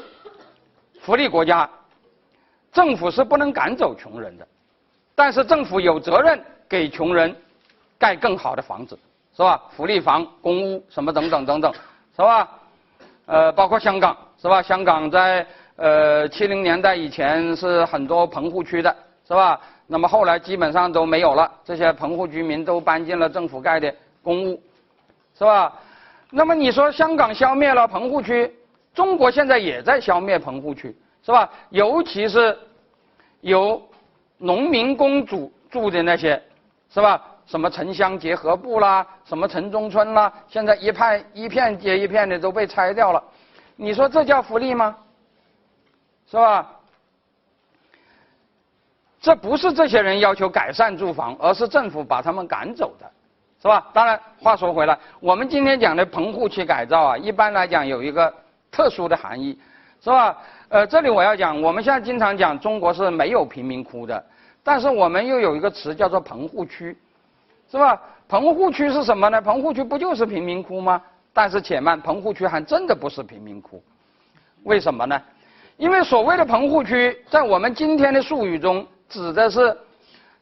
Speaker 2: 福利国家，政府是不能赶走穷人的，但是政府有责任给穷人盖更好的房子，是吧？福利房、公屋什么等等等等，是吧？呃，包括香港，是吧？香港在。呃，七零年代以前是很多棚户区的，是吧？那么后来基本上都没有了，这些棚户居民都搬进了政府盖的公屋，是吧？那么你说香港消灭了棚户区，中国现在也在消灭棚户区，是吧？尤其是有农民工主住的那些，是吧？什么城乡结合部啦，什么城中村啦，现在一派一片接一片的都被拆掉了，你说这叫福利吗？是吧？这不是这些人要求改善住房，而是政府把他们赶走的，是吧？当然，话说回来，我们今天讲的棚户区改造啊，一般来讲有一个特殊的含义，是吧？呃，这里我要讲，我们现在经常讲中国是没有贫民窟的，但是我们又有一个词叫做棚户区，是吧？棚户区是什么呢？棚户区不就是贫民窟吗？但是且慢，棚户区还真的不是贫民窟，为什么呢？因为所谓的棚户区，在我们今天的术语中，指的是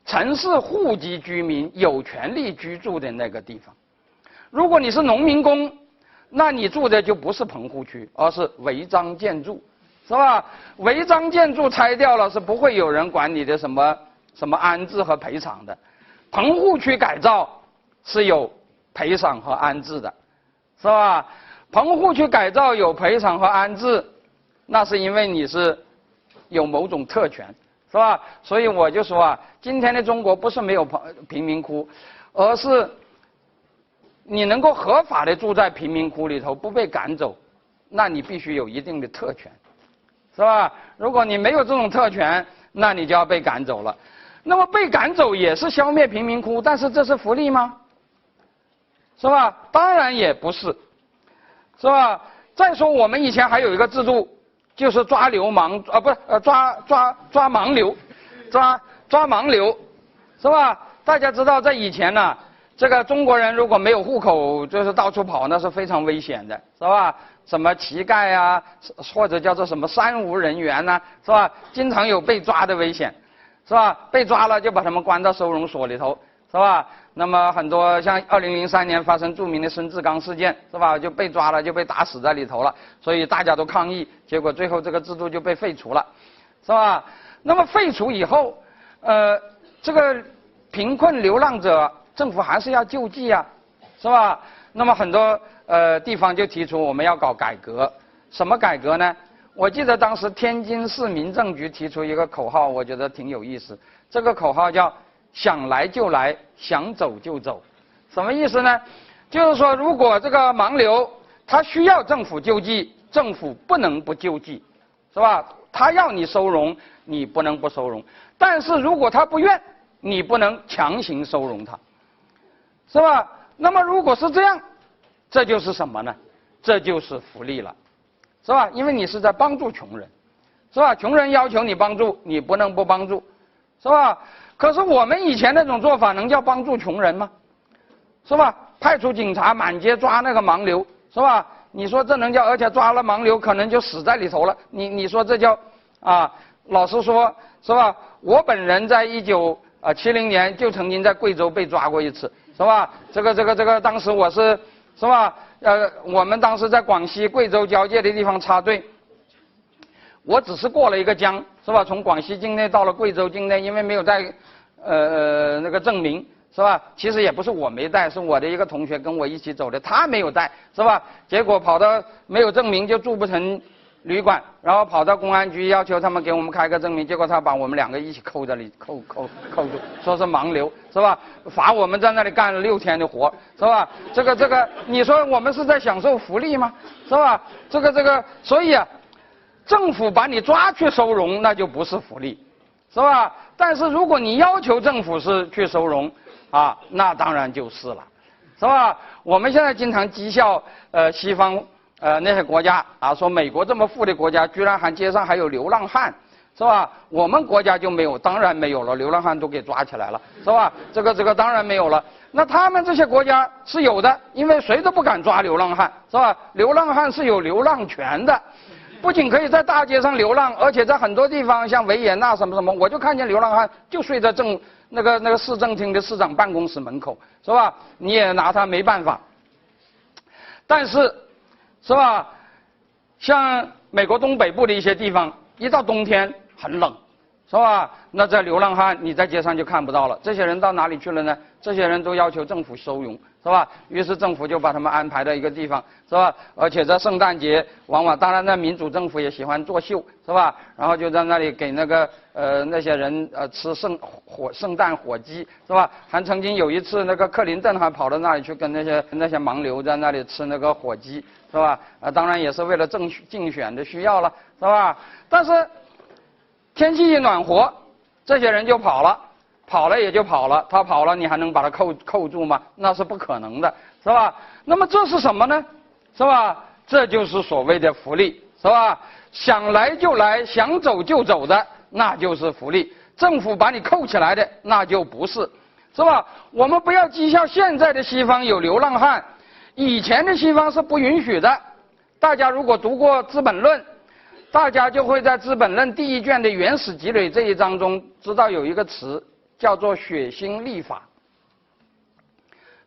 Speaker 2: 城市户籍居民有权利居住的那个地方。如果你是农民工，那你住的就不是棚户区，而是违章建筑，是吧？违章建筑拆掉了是不会有人管你的什么什么安置和赔偿的，棚户区改造是有赔偿和安置的，是吧？棚户区改造有赔偿和安置，那是因为你是有某种特权，是吧？所以我就说啊，今天的中国不是没有贫贫民窟，而是你能够合法的住在贫民窟里头不被赶走，那你必须有一定的特权，是吧？如果你没有这种特权，那你就要被赶走了。那么被赶走也是消灭贫民窟，但是这是福利吗？是吧？当然也不是。是吧？再说我们以前还有一个制度，就是抓流氓啊，不是呃抓抓抓盲流，抓抓盲流，是吧？大家知道在以前呢，这个中国人如果没有户口，就是到处跑，那是非常危险的，是吧？什么乞丐啊，或者叫做什么三无人员呐，是吧？经常有被抓的危险，是吧？被抓了就把他们关到收容所里头，是吧？那么很多像二零零三年发生著名的孙志刚事件，是吧？就被抓了，就被打死在里头了。所以大家都抗议，结果最后这个制度就被废除了，是吧？那么废除以后，呃，这个贫困流浪者政府还是要救济啊，是吧？那么很多呃地方就提出我们要搞改革，什么改革呢？我记得当时天津市民政局提出一个口号，我觉得挺有意思。这个口号叫。想来就来，想走就走，什么意思呢？就是说，如果这个盲流他需要政府救济，政府不能不救济，是吧？他要你收容，你不能不收容。但是如果他不愿，你不能强行收容他，是吧？那么如果是这样，这就是什么呢？这就是福利了，是吧？因为你是在帮助穷人，是吧？穷人要求你帮助，你不能不帮助，是吧？可是我们以前那种做法能叫帮助穷人吗？是吧？派出警察满街抓那个盲流，是吧？你说这能叫？而且抓了盲流，可能就死在里头了。你你说这叫啊？老实说，是吧？我本人在一九啊七零年就曾经在贵州被抓过一次，是吧？这个这个这个，当时我是是吧？呃，我们当时在广西贵州交界的地方插队。我只是过了一个江，是吧？从广西境内到了贵州境内，因为没有带，呃那个证明，是吧？其实也不是我没带，是我的一个同学跟我一起走的，他没有带，是吧？结果跑到没有证明就住不成旅馆，然后跑到公安局要求他们给我们开个证明，结果他把我们两个一起扣在里扣扣扣住，说是盲流，是吧？罚我们在那里干了六天的活，是吧？这个这个，你说我们是在享受福利吗？是吧？这个这个，所以啊。政府把你抓去收容，那就不是福利，是吧？但是如果你要求政府是去收容，啊，那当然就是了，是吧？我们现在经常讥笑呃西方呃那些国家啊，说美国这么富的国家，居然还街上还有流浪汉，是吧？我们国家就没有，当然没有了，流浪汉都给抓起来了，是吧？这个这个当然没有了。那他们这些国家是有的，因为谁都不敢抓流浪汉，是吧？流浪汉是有流浪权的。不仅可以在大街上流浪，而且在很多地方，像维也纳什么什么，我就看见流浪汉就睡在政那个那个市政厅的市长办公室门口，是吧？你也拿他没办法。但是，是吧？像美国东北部的一些地方，一到冬天很冷，是吧？那这流浪汉你在街上就看不到了。这些人到哪里去了呢？这些人都要求政府收容。是吧？于是政府就把他们安排到一个地方，是吧？而且在圣诞节，往往当然那民主政府也喜欢作秀，是吧？然后就在那里给那个呃那些人呃吃圣火圣诞火鸡，是吧？还曾经有一次，那个克林顿还跑到那里去跟那些那些盲流在那里吃那个火鸡，是吧？啊，当然也是为了政竞选的需要了，是吧？但是天气一暖和，这些人就跑了。跑了也就跑了，他跑了，你还能把他扣扣住吗？那是不可能的，是吧？那么这是什么呢？是吧？这就是所谓的福利，是吧？想来就来，想走就走的，那就是福利。政府把你扣起来的，那就不是，是吧？我们不要讥笑现在的西方有流浪汉，以前的西方是不允许的。大家如果读过《资本论》，大家就会在《资本论》第一卷的原始积累这一章中知道有一个词。叫做血腥立法。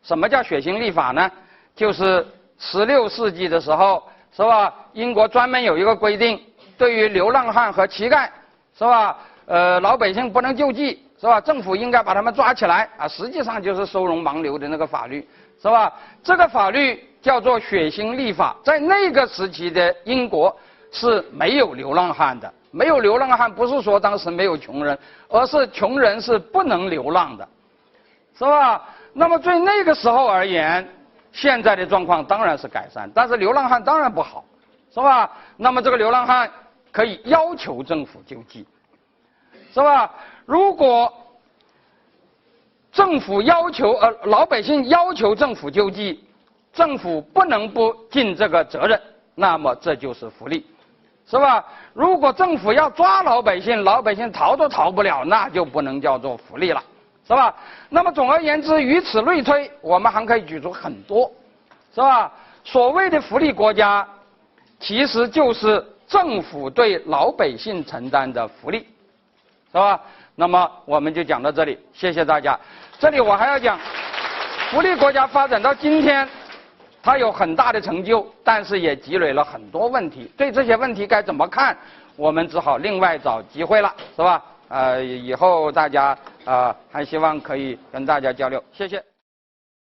Speaker 2: 什么叫血腥立法呢？就是十六世纪的时候，是吧？英国专门有一个规定，对于流浪汉和乞丐，是吧？呃，老百姓不能救济，是吧？政府应该把他们抓起来啊！实际上就是收容盲流的那个法律，是吧？这个法律叫做血腥立法，在那个时期的英国是没有流浪汉的，没有流浪汉不是说当时没有穷人，而是穷人是不能流浪的，是吧？那么对那个时候而言，现在的状况当然是改善，但是流浪汉当然不好，是吧？那么这个流浪汉可以要求政府救济。是吧？如果政府要求呃老百姓要求政府救济，政府不能不尽这个责任，那么这就是福利，是吧？如果政府要抓老百姓，老百姓逃都逃不了，那就不能叫做福利了，是吧？那么总而言之，于此类推，我们还可以举出很多，是吧？所谓的福利国家，其实就是政府对老百姓承担的福利。是吧？那么我们就讲到这里，谢谢大家。这里我还要讲，福利国家发展到今天，他有很大的成就，但是也积累了很多问题。对这些问题该怎么看，我们只好另外找机会了，是吧？呃，以后大家啊，还希望可以跟大家交流，谢谢。